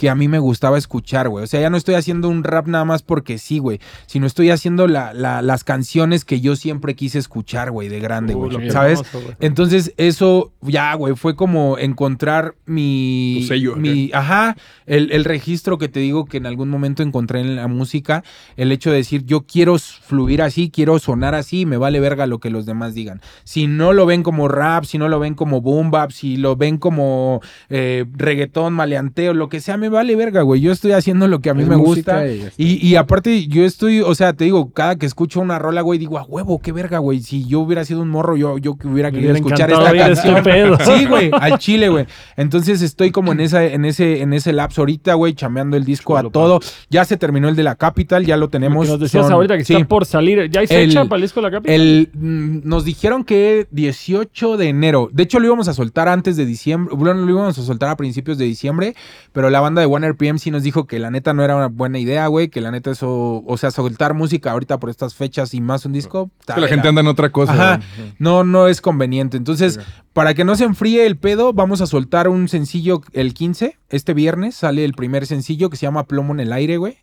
que a mí me gustaba escuchar, güey. O sea, ya no estoy haciendo un rap nada más porque sí, güey, sino estoy haciendo la- la- las canciones que yo siempre quise escuchar, güey, de grande, güey. ¿Sabes? hermoso. Entonces, eso ya, güey, fue como encontrar mi. Tu sello, mi ajá, el, el registro que te digo que en algún momento encontré en la música. El hecho de decir, yo quiero fluir así, quiero sonar así, me vale verga lo que los demás digan. Si no lo ven como rap, si no lo ven como boom bap, si lo ven como eh, reggaetón, maleanteo, lo que sea, me vale verga, güey. Yo estoy haciendo lo que a mí Es me gusta. y. Y, aparte, yo estoy, o sea, te digo, cada que escucho una rola, güey, digo, a huevo, qué verga, güey. Si yo hubiera sido un morro, yo, yo hubiera querido escuchar esta este canción. pedo. (laughs) Sí, güey, al chile, güey. Entonces estoy como en esa, en ese, en ese lapso ahorita, güey, chameando el disco Chulo, a todo. Ya se terminó el de la Capital, ya lo tenemos. nos decías son- ahorita que sí. está por salir. ¿Ya hay fecha El- para el disco de la capital? El, mm, nos dijeron que 18 de enero. De hecho, lo íbamos a soltar antes de diciembre. Bueno, lo íbamos a soltar a principios de diciembre. Pero la banda de One RPM sí nos dijo que la neta no era una buena idea, güey. Que la neta eso. O sea, soltar música ahorita por estas fechas y más un disco. Es que la gente anda en otra cosa. Ajá. No, no es conveniente. Entonces, para que no se enfríe el pedo, vamos a soltar un sencillo el 15. Este viernes sale el primer sencillo que se llama Plomo en el aire, güey.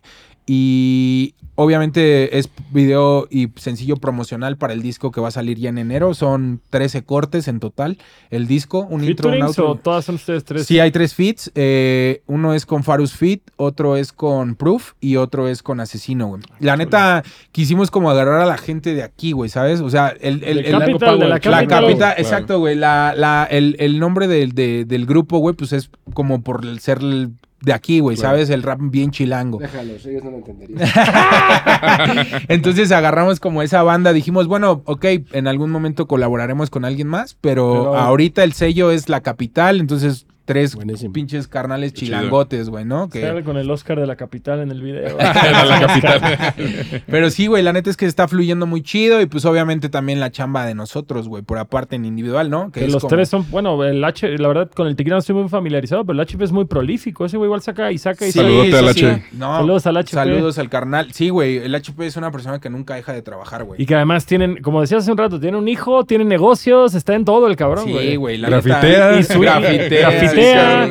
Y obviamente es video y sencillo promocional para el disco que va a salir ya en enero. Son 13 cortes en total. El disco, un intro, un ¿Featurings outro. o todas son ustedes tres? Sí, hay tres feats. eh, uno es con Farus Fit, otro es con Proof y otro es con Asesino, güey. La neta, quisimos como agarrar a la gente de aquí, güey, ¿sabes? O sea, el, el, De el- Capital, de la la Capital. Claro. exacto, güey. La, la, el, el nombre del, de- del grupo, güey, pues es como por el ser el- de aquí, güey, Claro. ¿sabes? El rap bien chilango. Déjalos, ellos no lo entenderían. (laughs) Entonces agarramos como esa banda, dijimos, bueno, ok, en algún momento colaboraremos con alguien más, pero, Pero- ahorita el sello es la capital, entonces tres Buenísimo. pinches carnales chilangotes, güey, ¿no? Que- Sale con el Oscar de la capital en el video. (laughs) La (laughs) capital. (laughs) Pero sí, güey, la neta es que está fluyendo muy chido y pues obviamente también la chamba de nosotros, güey, por aparte en individual, ¿no? Que es los como- tres son, bueno, el H, la verdad, con el Tequila no estoy muy familiarizado, pero el HP es muy prolífico. Ese güey igual saca y saca y Sí, saca. Al sí, H. sí. No, Saludos al HP. Saludos al carnal. Sí, güey, el HP es una persona que nunca deja de trabajar, güey. Y que además tienen, como decías hace un rato, tiene un hijo, tiene negocios, está en todo el cabrón, güey. Sí, güey, la Grafitea. neta- Y su grafitea,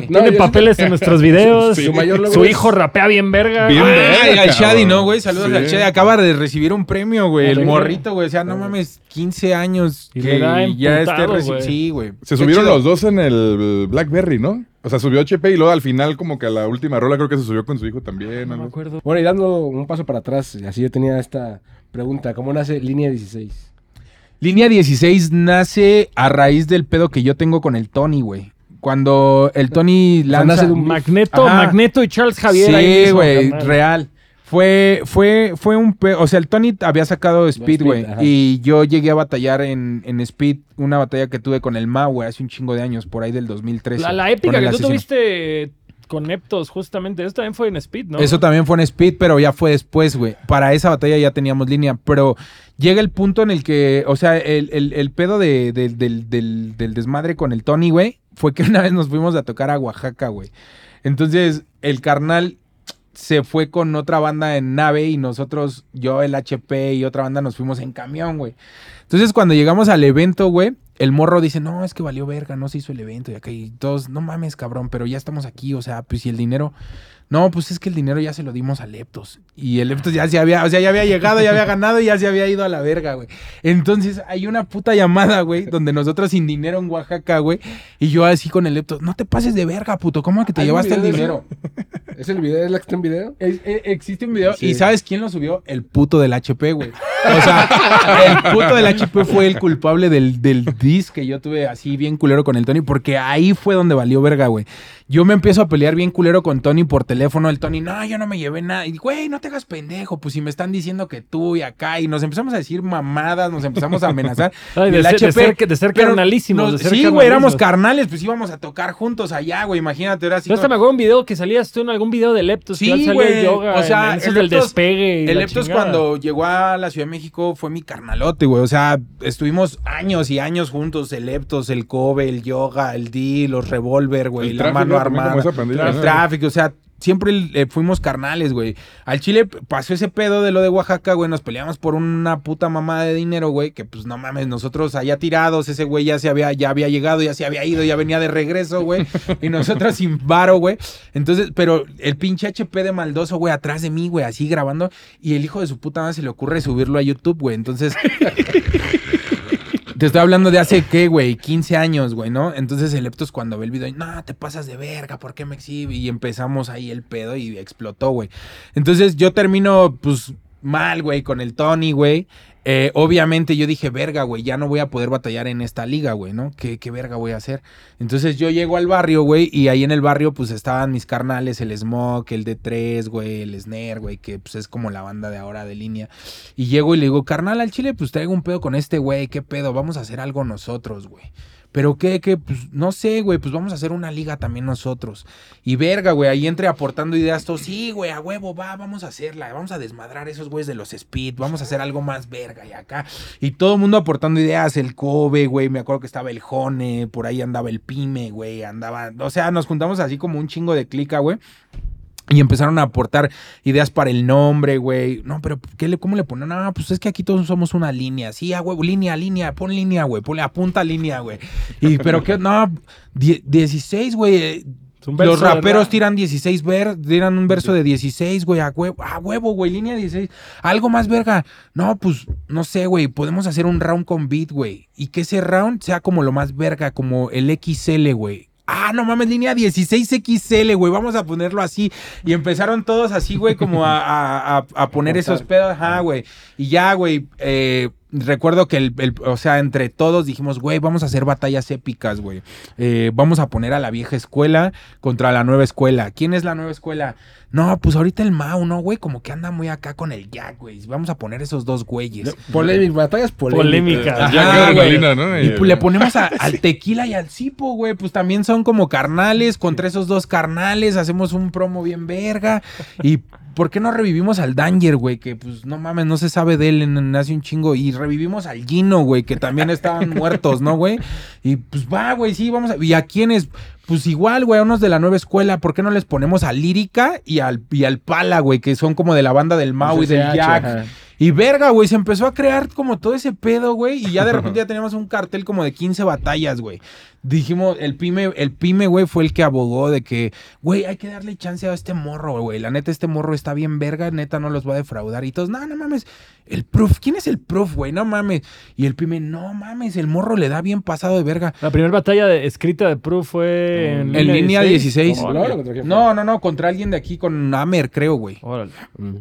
No, tiene yo papeles en nuestros videos. Sí. Su mayor hijo rapea bien verga. Bien Ah, verga. Ay, al. Shadi, ¿no, güey? Saludos Sí. al Shadi. Acaba de recibir un premio, güey. El morrito, güey. O sea, no mames, 15 años. Y que ya esté emputado, reci- güey. Sí, güey. Se subieron los dos en el Blackberry, ¿no? O sea, subió HP y luego al final, como que a la última rola, creo que se subió con su hijo también. No me acuerdo. Bueno, y dando un paso para atrás, así yo tenía esta pregunta, ¿cómo nace Línea 16? Línea 16 nace a raíz del pedo que yo tengo con el Tony, güey. Cuando el Tony lanza... nace de un- Magneto, Ajá. Magneto y Charles Javier. Sí, güey, real. Fue, fue, fue un pe- O sea, el Tony había sacado Speed, güey. Y yo llegué a batallar en, en Speed, una batalla que tuve con el Ma, güey, hace un chingo de años, por ahí del 2013. La, la épica que tú asesino. tuviste con Neptos, justamente. Eso también fue en Speed, ¿no? Eso también fue en Speed, pero ya fue después, güey. Para esa batalla ya teníamos línea, pero llega el punto en el que, o sea, el, el- pedo de- del, del- del desmadre con el Tony, güey, fue que (laughs) una vez nos fuimos a tocar a Oaxaca, güey. Entonces, el carnal se fue con otra banda en nave y nosotros, yo, el HP y otra banda nos fuimos en camión, güey. Entonces, cuando llegamos al evento, güey, el morro dice, no, es que valió verga, no se hizo el evento. Y acá y todos, no mames, cabrón, pero ya estamos aquí, o sea, pues si el dinero... No, pues es que el dinero ya se lo dimos a Leptos. Y el Leptos ya se había, o sea, ya había llegado, ya había ganado y ya se había ido a la verga, güey. Entonces hay una puta llamada, güey, donde nosotros sin dinero en Oaxaca, güey. Y yo así con el Leptos, no te pases de verga, puto, ¿cómo que te ¿Hay un llevaste el video de dinero? ¿Es el video? ¿Es la que está en video? Es- e- existe un video. Sí. ¿Y sabes quién lo subió? El puto del HP, güey. O sea, el puto del HP fue el culpable del, del dis que yo tuve así bien culero con el Tony, porque ahí fue donde valió verga, güey. Yo me empiezo a pelear bien culero con Tony por teléfono. El Tony, no, yo no me llevé nada. Y, güey, no te hagas pendejo. Pues si me están diciendo que tú y acá. Y nos empezamos a decir mamadas, nos empezamos a amenazar. (laughs) Ay, de, el ser, de HP, ser- de ser carnalísimos. nos- de ser sí, güey, éramos carnalísimos. carnales. Pues íbamos a tocar juntos allá, güey. Imagínate, era así. Yo hasta me acuerdo un video que salías tú en algún video de Leptos. Sí, que güey. yoga, O sea, en- en esos el del Leptos- despegue. y El la Leptos chingada. cuando llegó a la Ciudad de México fue mi carnalote, güey. O sea, estuvimos años y años juntos. El Leptos, el Kobe, el yoga, el D, los revólver, güey. El La tráfico como esa pandilla, el tráfico, o sea, siempre eh, fuimos carnales, güey. Al Chile pasó ese pedo de lo de Oaxaca, güey. Nos peleamos por una puta mamada de dinero, güey. Que pues no mames, nosotros allá tirados, ese güey ya se había, ya había llegado, ya se había ido, ya venía de regreso, güey. (laughs) y nosotros sin varo, güey. Entonces, pero el pinche HP de maldoso, güey, atrás de mí, güey, así grabando. Y el hijo de su puta madre se le ocurre subirlo a YouTube, güey. Entonces. (laughs) Te estoy hablando de hace, ¿qué, güey? 15 años, güey, ¿no? Entonces el Leptos cuando ve el video, no, te pasas de verga, ¿por qué me exhibe? Y empezamos ahí el pedo y explotó, güey. Entonces yo termino, pues, mal, güey, con el Tony, güey. Eh, obviamente yo dije, verga, güey, ya no voy a poder batallar en esta liga, güey, ¿no? ¿Qué, ¿Qué verga voy a hacer? Entonces yo llego al barrio, güey, y ahí en el barrio, pues, estaban mis carnales, el Smoke, el D3, güey, el Snare, güey, que, pues, es como la banda de ahora de línea. Y llego y le digo, carnal, al chile, pues traigo un pedo con este güey, ¿qué pedo? Vamos a hacer algo nosotros, güey. Pero qué, qué, pues no sé, güey, pues vamos a hacer una liga también nosotros. Y verga, güey, ahí entre aportando ideas todos, sí, güey, a huevo, va, vamos a hacerla, vamos a desmadrar esos güeyes de los speed, vamos a hacer algo más verga y acá. Y todo el mundo aportando ideas, el Kobe, güey, me acuerdo que estaba el Jone, por ahí andaba el Pyme, güey, andaba, o sea, nos juntamos así como un chingo de clica, güey. Y empezaron a aportar ideas para el nombre, güey. No, pero ¿qué le, ¿cómo le ponen? No, pues es que aquí todos somos una línea. Sí, a huevo, línea, línea. Pon línea, güey. Ponle apunta línea, güey. Y, (laughs) pero qué, no, die- 16, güey. verso Los raperos rap. tiran 16 ver, tiran un verso de 16, güey, a huevo, a huevo, güey, línea 16. Algo más verga. No, pues, no sé, güey, podemos hacer un round con beat, güey. Y que ese round sea como lo más verga, como el XL, güey. Ah, no mames, línea 16XL, güey, vamos a ponerlo así. Y empezaron todos así, güey, como a, a- a- a poner esos pedos, ajá, güey. Y ya, güey, eh, recuerdo que, el, el- o sea, entre todos dijimos, güey, vamos a hacer batallas épicas, güey. Eh, vamos a poner a la vieja escuela contra la nueva escuela. ¿Quién es la nueva escuela? No, pues ahorita el Mau, ¿no, güey? Como que anda muy acá con el Jack, güey. Vamos a poner esos dos güeyes. Polémica, batallas polémicas. Polémica. Ajá, Ya qué güey. adrenalina, ¿no? Y pues, le ponemos a- (laughs) al tequila y al cipo, güey. Pues también son como carnales. Contra esos dos carnales hacemos un promo bien verga. Y ¿por qué no revivimos al Danger, güey? Que pues no mames, no se sabe de él en, en hace un chingo. Y revivimos al Gino, güey, que también estaban (laughs) muertos, ¿no, güey? Y pues va, güey, sí, vamos a. ¿Y a quiénes? Pues igual, güey, a unos de la nueva escuela, ¿por qué no les ponemos a Lírica y al, y al Pala, güey, que son como de la banda del Mau y Pues del Jack? ajá. Y verga, güey, se empezó a crear como todo ese pedo, güey. Y ya de repente ya teníamos un cartel como de 15 batallas, güey. Dijimos, el pyme, el pyme, güey, fue el que abogó de que, güey, hay que darle chance a este morro, güey. La neta, este morro está bien verga, neta, no los va a defraudar. Y todos, no, no mames. El proof, ¿quién es el proof, güey? No mames. Y el pyme, no mames, el morro le da bien pasado de verga. La primera batalla de- escrita de Proof fue en, En línea 16. ¿Con Loro o contra quién fue? No, no, no, contra alguien de aquí con Amer, creo, güey. Órale. Mm.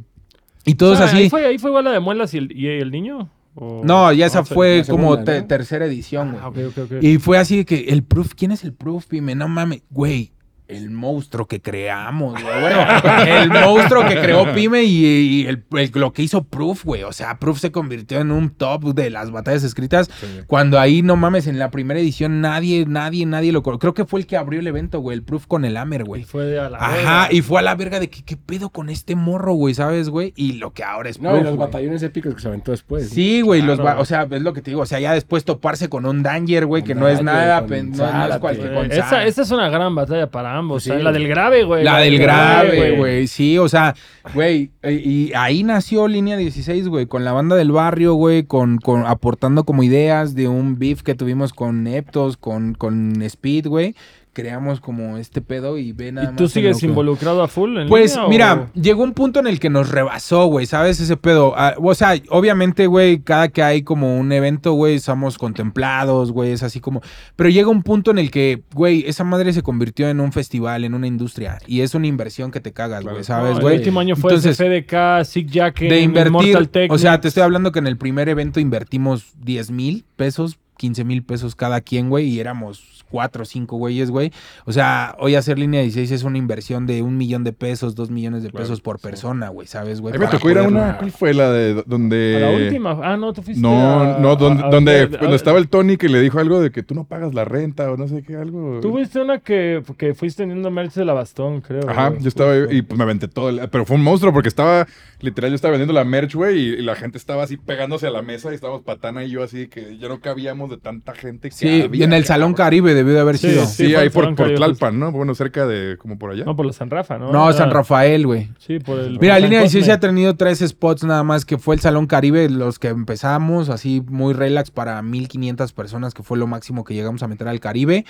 Y todos O sea, así. Ahí fue, ahí fue igual la de Muelas y el, y el niño. ¿O- No, ya esa o sea, fue la como segunda, te- ¿no? tercera edición, güey. Ah, ok, ok, ok. Y fue así que el proof, ¿quién es el proof, Pime? No mames, güey. El monstruo que creamos, güey. Bueno, el monstruo que creó Pime y, y el- el- lo que hizo Proof, güey. O sea, Proof se convirtió en un top de las batallas escritas. Cuando ahí, no mames, en la primera edición nadie, nadie, nadie lo... Creo que fue el que abrió el evento, güey. El Proof con el Hammer, Y güey. fue a la Ajá, verga. y fue a la verga de que qué pedo con este morro, güey, ¿sabes, güey? Y lo que ahora es No, Proof, y los güey. batallones épicos que se aventó después. Sí, güey, los Claro. va- o sea, es lo que te digo, o sea, ya después toparse con un Danger, güey, Con que no es nada, no, no es cualquier Eh, esa, Zárate. esa es una gran batalla para ambos. Sí, ¿eh? La del grave, güey. La del grave, güey, sí, o sea, güey, eh, y ahí nació Línea 16, güey, con la banda del barrio, güey, con, con aportando como ideas de un beef que tuvimos con Neptos, con, con Speed, güey, creamos como este pedo y ve nada ¿Y tú más sigues que- involucrado a full en Pues línea, mira, o- llegó un punto en el que nos rebasó, güey, ¿sabes? Ese pedo. Ah, o sea, obviamente, güey, cada que hay como un evento, güey, somos contemplados, güey, es así como... Pero llega un punto en el que, güey, esa madre se convirtió en un festival, en una industria. Y es una inversión que te cagas, Claro. güey, No, ¿sabes, el güey? último año fue Entonces, CFDK, Sig Jack, de invertir, Mortal Tech. o sea, te estoy hablando que en el primer evento invertimos 10 mil pesos 15 mil pesos cada quien, güey, y éramos cuatro o cinco güeyes, güey. O sea, hoy hacer línea 16 es una inversión de un millón de pesos, dos millones de Claro, pesos por sí. persona, güey, ¿sabes, güey? A mí me tocó ir a una. ¿Cuál fue la de donde. A la última. Ah, no, tú fuiste. No, a- no, donde, a- a- donde a- cuando estaba el Tony que le dijo algo de que tú no pagas la renta o no sé qué, algo. Tú fuiste una que, que fuiste teniendo merch de la bastón, creo. Ajá, güey. yo estaba y pues me aventé todo. el- pero fue un monstruo porque estaba, literal, yo estaba vendiendo la merch, güey, y, y la gente estaba así pegándose a la mesa y estábamos Patana y yo así que ya no cabíamos de tanta gente que Sí, había, en el Salón. Caribe debió de haber Sí, sido. Sí, ahí por, por Tlalpan, ¿no? Bueno, cerca de, como por allá. No, por la San Rafa, ¿no? No, Ah, San Rafael, güey. Sí, por el. Mira, por Línea San 16 Cosme. ha tenido tres spots nada más, que fue el Salón Caribe, los que empezamos así muy relax para 1500 personas, que fue lo máximo que llegamos a meter al Caribe.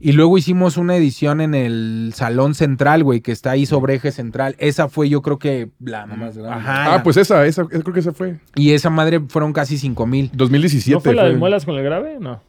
Y luego hicimos una edición en el Salón Central, güey, que está ahí sobre eje central. Esa fue yo creo que la más grande. Ajá. Ah, pues esa, esa, creo que esa fue. Y esa madre fueron casi 5 mil. 2017. ¿No fue la de muelas con el grave? No.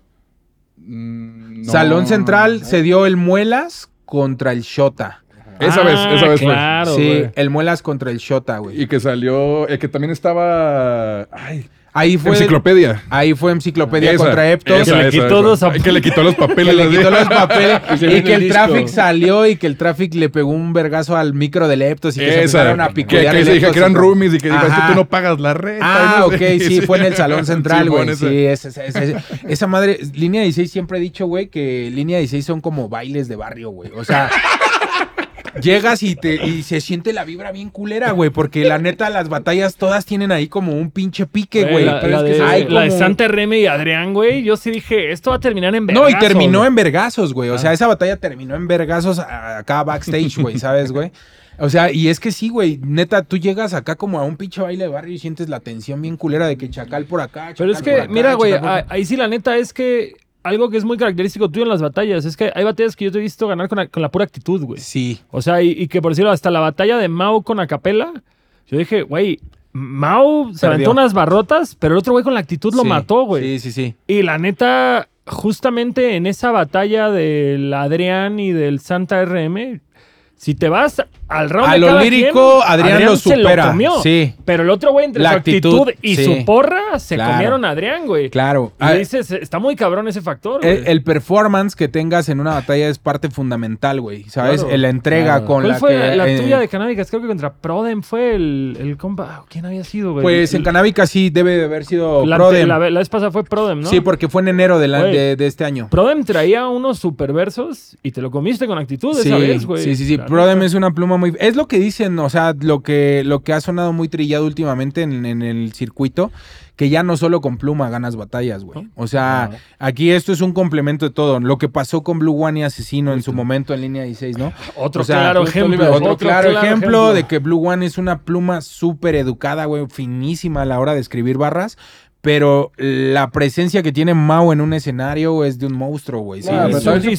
Mm, no. Salón Central se dio el Muelas contra el Shota. Esa Ah, vez, esa vez claro, sí, güey. el Muelas contra el Shota, fue. güey. Y que salió, eh, que también estaba. Ay, Ahí fue. enciclopedia. Ahí fue Enciclopedia Esa, contra Eptos. esa, Que le quitó los Que le quitó los que papeles. le así. quitó los papeles (laughs) Y se que el el tráfico salió y que el tráfico le pegó un vergazo al micro del Eptos y que se Esa, empezaron a que, picotear que se Eptos que eran roomies y que dijo, es que tú no pagas la renta. Ah, no ok, qué, sí, fue en el Salón Central, güey. (laughs) Sí, esa, esa- esa- esa madre, línea 16 siempre he dicho, güey, que línea 16 son como bailes de barrio, güey. O sea, llegas y te y se siente la vibra bien culera, güey, porque la neta las batallas todas tienen ahí como un pinche pique, güey. la, Pero la es que de, hay la de como- Santa Remy y Adrián, güey. Yo sí dije, esto va a terminar en No, y terminó güey. en vergazos, güey. O sea, esa batalla terminó en vergazos acá backstage, güey, ¿sabes, güey? O sea, y es que sí, güey. Neta, tú llegas acá como a un pinche baile de barrio y sientes la tensión bien culera de que chacal por acá. Pero es chacal que, por acá, mira, güey, chacal por ahí sí la neta es que algo que es muy característico tuyo en las batallas es que hay batallas que yo te he visto ganar con la, con la pura actitud, güey. Sí. O sea, y, y que por decirlo, hasta la batalla de Mao con Acapela, yo dije, güey, Mao se Perdió. aventó unas barrotas, pero el otro güey con la actitud lo sí, mató, güey. Sí, sí, sí. Y la neta, justamente en esa batalla del Adrián y del Santa RM, si te vas al round A de lo cada lírico, quien, Adrián lo se supera, comió. sí. Pero el otro güey, entre La su actitud, actitud, y sí. su porra, se Claro. comieron a Adrián, güey. Claro. Y Ah, dices, está muy cabrón ese factor, güey. el, el performance que tengas en una batalla es parte fundamental, güey. ¿Sabes? Claro. La entrega Claro. con ¿Cuál la fue que. la eh, tuya de Canábicas? Creo que contra Prodem fue el, el compa. ¿Quién había sido, güey? Pues en El- Canábica sí debe de haber sido la, Prodem. La, la vez pasada fue Prodem, ¿no? Sí, porque fue en enero de, la- de, de este año. Prodem traía unos superversos y te lo comiste con actitud Sí, esa vez, güey. sí, sí, sí. Prodem es una pluma muy... Es lo que dicen, o sea, lo que, lo que ha sonado muy trillado últimamente en, en el circuito, que ya no solo con pluma ganas batallas, güey. O sea, No. aquí esto es un complemento de todo. Lo que pasó con Blue One y Asesino en su momento en línea 16, ¿no? (laughs) Otro O sea, claro ejemplo. Otro, claro, ejemplo, de que Blue One es una pluma súper educada, güey, finísima a la hora de escribir barras. Pero la presencia que tiene Mao en un escenario es de un monstruo, güey. Sí, No, y pero su, y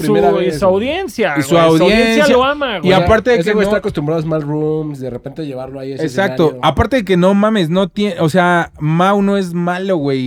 y audiencia. Y su güey. audiencia. lo ama, güey. Y aparte de que güey no- está acostumbrado a small rooms, de repente llevarlo ahí a ese Exacto. escenario. Aparte de que no mames, no tiene, o sea, Mau no es malo, güey,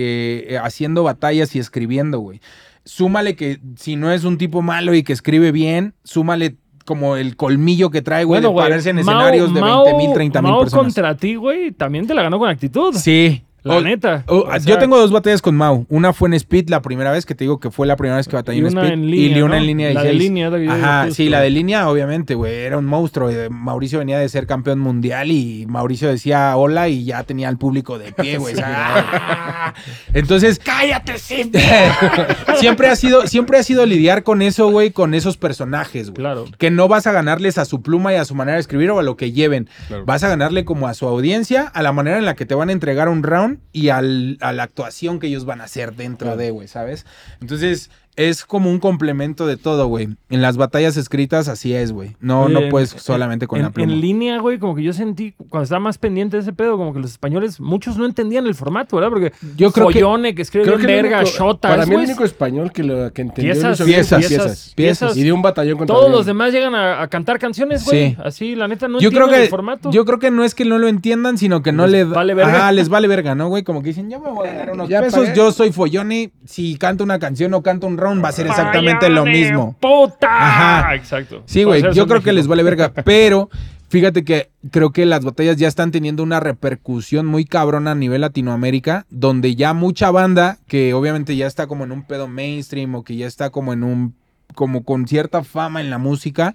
eh, haciendo batallas y escribiendo, güey. Súmale que si no es un tipo malo y que escribe bien, súmale como el colmillo que trae, güey, de güey, pararse en Mao- escenarios de Mao- 20 mil, 30 mil Mao personas. contra ti, güey, también te la ganó con actitud. Sí. La O- neta. o- O sea- yo tengo dos batallas con Mau. Una fue en Speed la primera vez, que te digo que fue la primera vez que batallé en Speed. en y una ¿no? en línea La de 16. línea, la Ajá, justo. sí, la de línea, obviamente, güey. Era un monstruo. Mauricio venía de ser campeón mundial y Mauricio decía hola y ya tenía al público de pie, güey. (laughs) (laughs) Entonces, ¡Cállate, siempre! (laughs) siempre ha sido, siempre ha sido lidiar con eso, güey, con esos personajes, güey. Claro. Que no vas a ganarles a su pluma y a su manera de escribir o a lo que lleven. Claro. Vas a ganarle como a su audiencia, a la manera en la que te van a entregar un round y al- a la actuación que ellos van a hacer dentro Claro. de, güey, ¿sabes? Entonces, es como un complemento de todo, güey. En las batallas escritas así es, güey. No, Oye, no puedes en- solamente con en, la pluma. En línea, güey, como que yo sentí, cuando estaba más pendiente de ese pedo, como que los españoles, muchos no entendían el formato, ¿verdad? Porque Yo creo que- Follone, que, escribe Creo bien que el verga, único- Shota, Para mí el único español que, lo, que entendió piezas, piezas, son piezas, piezas. Y de un batallón contra Todos los demás llegan a, a cantar canciones, güey. Sí. Así, la neta, no yo creo entienden que el formato. yo creo que no es que no lo entiendan, sino que no Les les vale verga. Ajá, les vale verga, ¿no, güey? Como que dicen, ya me voy a ganar (laughs) unos Ya pesos, pagué. yo soy follone, si canto una canción o canto un round va a ser exactamente lo ¡Vaya de mismo. ¡Puta! Ajá. Exacto. Sí, güey, yo creo que les vale verga, (laughs) pero fíjate que creo que las batallas ya están teniendo una repercusión muy cabrona a nivel Latinoamérica, donde ya mucha banda que obviamente ya está como en un pedo mainstream o que ya está como en un como con cierta fama en la música,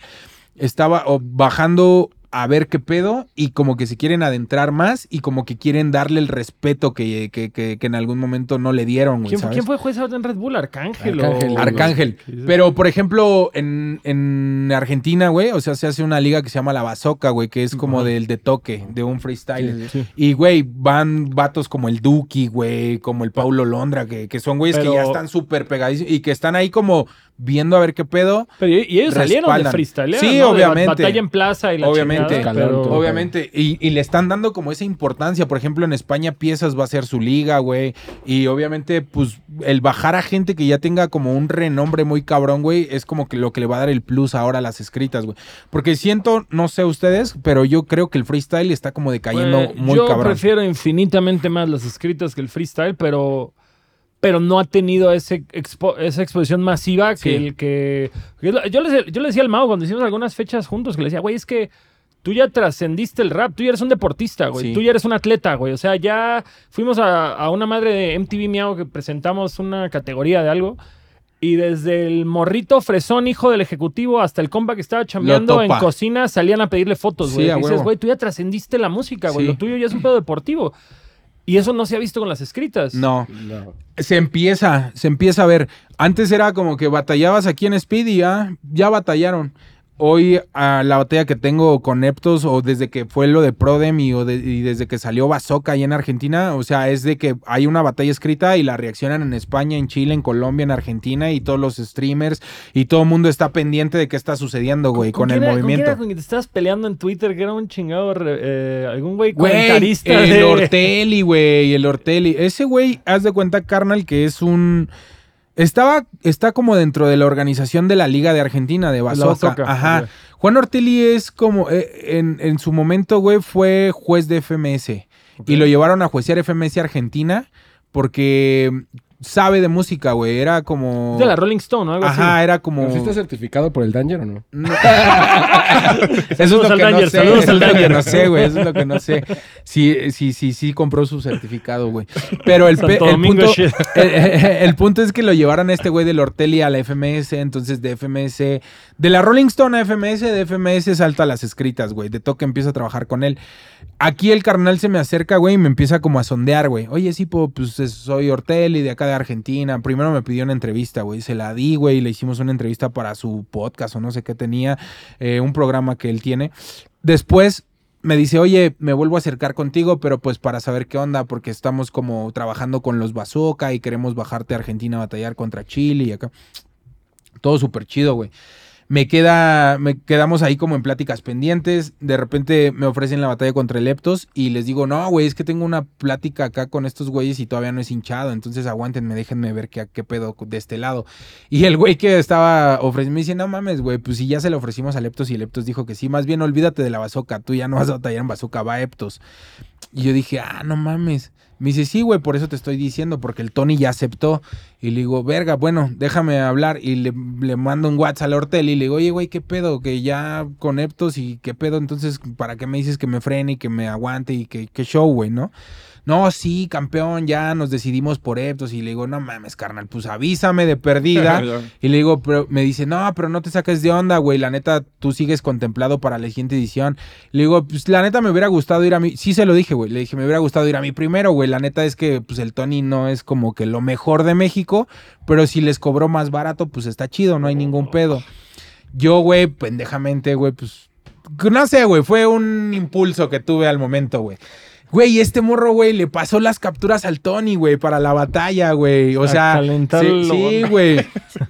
estaba bajando a ver qué pedo y como que se quieren adentrar más y como que quieren darle el respeto que, que, que- que en algún momento no le dieron, güey, ¿Quién, fue- ¿sabes? quién fue juez en Red Bull? Arcángel. Arcángel, o- Arcángel. Pero, por ejemplo, en, en Argentina, güey, o sea, se hace una liga que se llama la Bazooka, güey, que es como del de toque, de un freestyle. Sí. Y, güey, van vatos como el Duki, güey, como el Paulo Londra, que, que son güeyes Pero- que ya están súper pegadísimos y que están ahí como viendo a ver qué pedo. Pero y, y ellos salieron de freestyle. Sí, ¿no? De obviamente. batalla en plaza y la Obviamente. Pero-. Obviamente, y, y le están dando como esa importancia. Por ejemplo, en España Piezas va a ser su liga, güey. Y obviamente, pues, el bajar a gente que ya tenga como un renombre muy cabrón, güey, es como que lo que le va a dar el plus ahora a las escritas, güey. Porque siento, no sé ustedes, pero yo creo que el freestyle está como decayendo muy yo cabrón. prefiero infinitamente más las escritas que el freestyle, pero, pero no ha tenido ese expo- esa exposición masiva que Sí. el que... Yo le, yo le decía al Mao cuando hicimos algunas fechas juntos, que le decía, güey, es que tú ya trascendiste el rap, tú ya eres un deportista, güey, Sí. tú ya eres un atleta, güey. O sea, ya fuimos a, a una madre de MTV Miau que presentamos una categoría de algo. Y desde el morrito fresón, hijo del ejecutivo, hasta el compa que estaba chambeando en cocina, salían a pedirle fotos, Sí, güey. Y dices, huevo. güey, tú ya trascendiste la música, güey. Sí. Lo tuyo ya es un pedo deportivo. Y eso no se ha visto con las escritas. No. No. Se empieza, se empieza a ver. Antes era como que batallabas aquí en Speed y ya, ya batallaron. Hoy a la batalla que tengo con Neptos o desde que fue lo de Prodem y, o de- y desde que salió Bazooka ahí en Argentina, o sea, es de que hay una batalla escrita y la reaccionan en España, en Chile, en Colombia, en Argentina y todos los streamers y todo el mundo está pendiente de qué está sucediendo, güey, con, el quién era- ¿Con movimiento. era con te estabas peleando en Twitter? Que era un chingado, eh, algún güey Güey, comentarista el de... Ortelli, güey, el Ortelli. Ese güey, haz de cuenta, carnal, que es un... Estaba, está como dentro de la organización de la Liga de Argentina, de. Bazooka, Ajá. Juan Ortelli es como, eh, en, en su momento, güey, fue juez de FMS. Y lo llevaron a juecear FMS Argentina porque sabe de música, güey. Era como... De la Rolling Stone, ¿no? Algo Ajá, así. era como... ¿Pero sí está certificado por el Danger o no? No. (laughs) eso es lo que no sé. saludos Eso al es lo que Danger. no sé, güey. Eso es lo que no sé. Sí, sí, sí, sí compró su certificado, güey. Pero el, el punto, el, el punto es que lo llevaron a este güey del Ortelli a la FMS, entonces de FMS, de la Rolling Stone a FMS, de FMS salta a las escritas, güey. De toque empieza a trabajar con él. Aquí el carnal se me acerca, güey, y me empieza como a sondear, güey. Oye, sí, pues es- soy Ortelli de acá de Argentina. Primero me pidió una entrevista, güey. Se la di, güey, le hicimos una entrevista para su podcast o no sé qué tenía, eh, un programa que él tiene. Después me dice, oye, me vuelvo a acercar contigo, pero pues para saber qué onda, porque estamos como trabajando con los Bazooka y queremos bajarte a Argentina a batallar contra Chile y acá. Todo súper chido, güey. Me queda, me quedamos ahí como en pláticas pendientes. De repente me ofrecen la batalla contra el Leptos y les digo, no, güey, es que tengo una plática acá con estos güeyes y todavía no es hinchado. Entonces aguántenme, déjenme ver qué, qué pedo de este lado. Y el güey que estaba ofreciendo me dice, no mames, güey, pues si ya se le ofrecimos a Leptos y Leptos dijo que sí, más bien olvídate de la bazooka, tú ya no vas a batallar en bazooka, va a Eptos. Y yo dije, ah, no mames. Me dice, sí, güey, por eso te estoy diciendo, porque el Tony ya aceptó. Y le digo, verga, bueno, déjame hablar. Y le, mando un WhatsApp al Hortel y le digo, oye, güey, ¿qué pedo? Que ya con Eptos y qué pedo, entonces, ¿para qué me dices que me frene y que me aguante y que, que show, güey, no? No, sí, campeón, ya nos decidimos por Eptos. Y le digo, no mames, carnal, pues avísame de perdida. (laughs) Y le digo, pero me dice, no, pero no te saques de onda, güey. La neta, tú sigues contemplado para la siguiente edición. Le digo, pues la neta me hubiera gustado ir a mí. Sí se lo dije, güey. Le dije, me hubiera gustado ir a mí primero, güey. La neta es que, pues el Tony no es como que lo mejor de México. Pero si les cobró más barato, pues está chido, no hay ningún pedo. Yo, güey, pendejamente, güey, pues. No sé, güey. Fue un impulso que tuve al momento, güey. Güey, este morro, güey, le pasó las capturas al Tony, güey, para la batalla, güey. O A sea, sí, sí, (laughs) güey.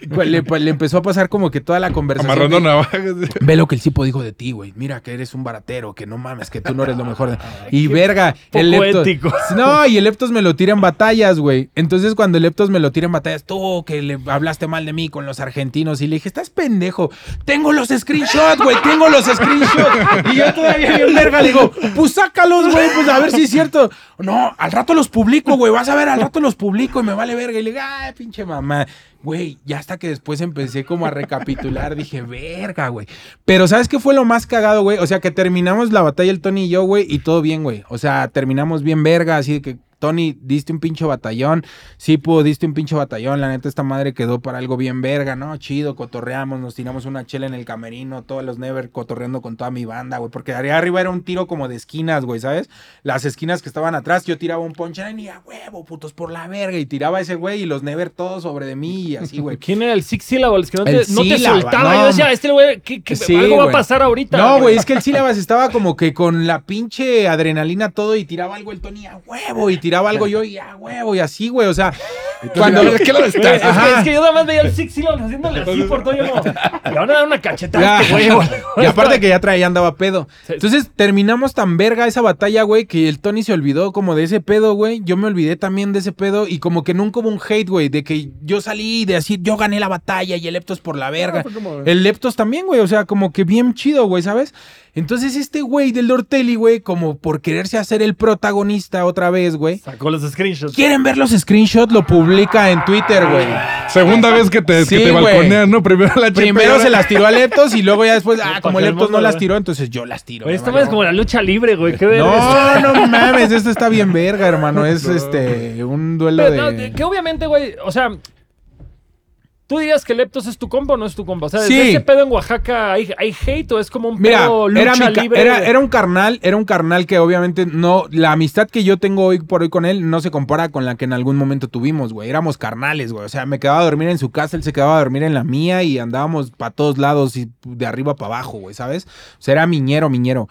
Le, le empezó a pasar como que toda la conversación. Amarrando navajas. Ve lo que el Cipo dijo de ti, güey. Mira que eres un baratero, que no mames, que tú no eres lo mejor. de- Y verga, poco el Leptos. ético. (laughs) No, y el Leptos me lo tira en batallas, güey. Entonces, cuando el Leptos me lo tira en batallas, tú que le hablaste mal de mí con los argentinos. Y le dije, estás pendejo. Tengo los screenshots, güey. Tengo los screenshots. Y yo todavía bien verga le digo, pues sácalos, güey. Pues a ver ver si es cierto. No, al rato los publico, güey. Vas a ver, al rato los publico y me vale verga. Y le digo, ay, pinche mamá. Güey, ya hasta que después empecé como a recapitular, dije, verga, güey. Pero ¿sabes qué fue lo más cagado, güey? O sea, que terminamos la batalla el Tony y yo, güey, y todo bien, güey. O sea, terminamos bien verga, así de que Tony, diste un pinche batallón. Sí, pudo, diste un pinche batallón. La neta, esta madre quedó para algo bien verga, ¿no? Chido, cotorreamos, nos tiramos una chela en el camerino, todos los Never cotorreando con toda mi banda, güey. Porque allá arriba era un tiro como de esquinas, güey, ¿sabes? Las esquinas que estaban atrás, yo tiraba un punchline y a huevo, putos, por la verga. Y tiraba ese güey y los Never todos sobre de mí y así, güey. (laughs) ¿Quién era el Six Syllables? Que no te, no te soltaba. no. Yo decía, este güey, ¿qué, qué- Sí, algo va a pasar ahorita. No, güey, es que el sílabas estaba como que con la pinche adrenalina todo y tiraba algo el Tony a huevo y tiraba algo yo y a huevo y así, güey. O sea, cuando. ¿De qué lado Güey, estás? es, que, es que yo nada más veía el Six Syllables haciéndole así por todo. Yo no. Le van a dar una cachetada este güey. Y aparte que ya traía, andaba pedo. Entonces terminamos tan verga esa batalla, güey, que el Tony se olvidó como de ese pedo, güey. Yo me olvidé también de ese pedo y como que nunca hubo un hate, güey, de que yo salí de decir, yo gané la batalla y el Leptos por la verga. como- El Leptos también, güey, o sea, como que bien chido, güey, ¿sabes? Entonces este güey del Dortelli, güey, como por quererse hacer el protagonista otra vez, güey. Sacó los screenshots. ¿Quieren ver los screenshots? Lo publica en Twitter, güey. Segunda vez que te, Sí, que te balconean, ¿no? Primero la Primero ahora- se las tiró a Leptos y luego ya después, ah, Pa' como Leptos no las tiró, entonces yo las tiro. Güey, me esta madre es como la lucha libre, güey. ¿Qué verga No, (laughs) no mames, esto está bien verga, hermano. Es este un duelo Pero, no, de. que obviamente, güey, o sea, ¿tú dirías que Leptos es tu compa o no es tu compa? O sea, Sí. ¿desde ese pedo en Oaxaca hay, hay hate o es como un Mira, pedo lucha era, mi libre? era, era un carnal, era un carnal que obviamente no, la amistad que yo tengo hoy por hoy con él no se compara con la que en algún momento tuvimos, güey. Éramos carnales, güey. O sea, me quedaba a dormir en su casa, él se quedaba a dormir en la mía y andábamos para todos lados y de arriba para abajo, güey, ¿sabes? O sea, era miñero, miñero.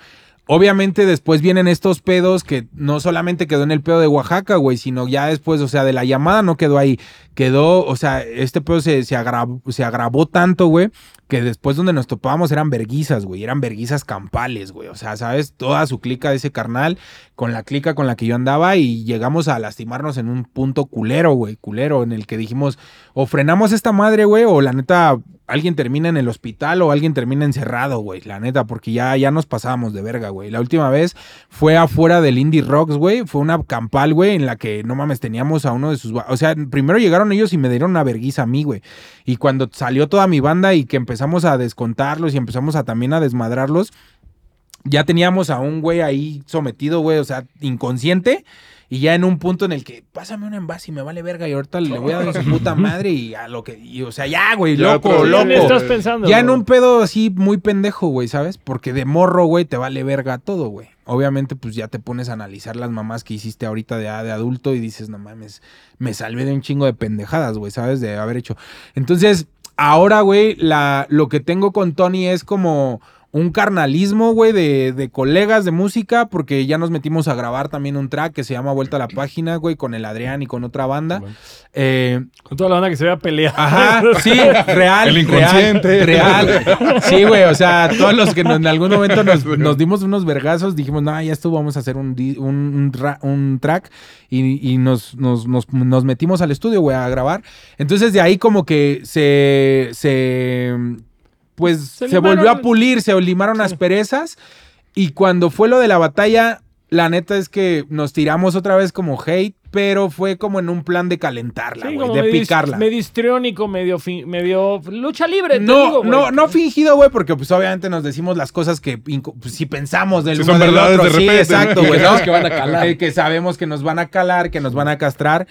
Obviamente después vienen estos pedos que no solamente quedó en el pedo de Oaxaca, güey, sino ya después, o sea, de la llamada no quedó ahí. Quedó, o sea, este pedo se, se, agravó, agravó tanto, güey, que después donde nos topábamos eran verguizas, güey, eran verguizas campales, güey. O sea, ¿sabes? Toda su clica de ese carnal, con la clica con la que yo andaba y llegamos a lastimarnos en un punto culero, güey, culero, en el que dijimos, o frenamos esta madre, güey, o la neta, alguien termina en el hospital o alguien termina encerrado, güey, la neta, porque ya, ya nos pasábamos de verga, güey. La última vez fue afuera del Indie Rocks, güey, fue una campal, güey, en la que, no mames, teníamos a uno de sus... O sea, primero llegaron ellos y me dieron una verguiza a mí, güey. Y cuando salió toda mi banda y que empezamos a descontarlos y empezamos a también a desmadrarlos, ya teníamos a un güey ahí sometido, güey, o sea, inconsciente. Y ya en un punto en el que, pásame un envase y me vale verga y ahorita le voy a dar su (laughs) puta madre y a lo que, y, o sea, ya, güey, loco, ¿Qué loco. le estás pensando? Ya en un pedo así muy pendejo, güey, ¿sabes? Porque de morro, güey, te vale verga todo, güey. Obviamente, pues ya te pones a analizar las mamás que hiciste ahorita de, de adulto y dices, no mames, me salvé de un chingo de pendejadas, güey, ¿sabes? De haber hecho. Entonces, ahora, güey, la, lo que tengo con Tony es como un carnalismo, güey, de, de colegas de música, porque ya nos metimos a grabar también un track que se llama Vuelta a la Página, güey, con el Adrián y con otra banda. Eh, Con toda la banda que se vea pelear. Ajá, (laughs) sí, real. El inconsciente. Real. real. (laughs) Sí, güey, o sea, todos los que nos- en algún momento nos, nos dimos unos vergazos, dijimos, no, ya estuvo, vamos a hacer un, un, un ra- un track y, y nos, nos, nos- nos metimos al estudio, güey, a grabar. Entonces de ahí como que se... se pues Se se, volvió a pulir, se limaron las perezas y cuando fue lo de la batalla, la neta es que nos tiramos otra vez como hate, pero fue como en un plan de calentarla, Sí, güey, como de medio, picarla. medio histriónico, medio, medio lucha libre. te No, digo, güey. no, no fingido, güey, porque pues obviamente nos decimos las cosas que pues, si pensamos del Sí, uno son del otro. de Sí, repente, exacto, ¿no? güey, ¿no? Que van a calar. Que sabemos que nos van a calar, que nos van a castrar.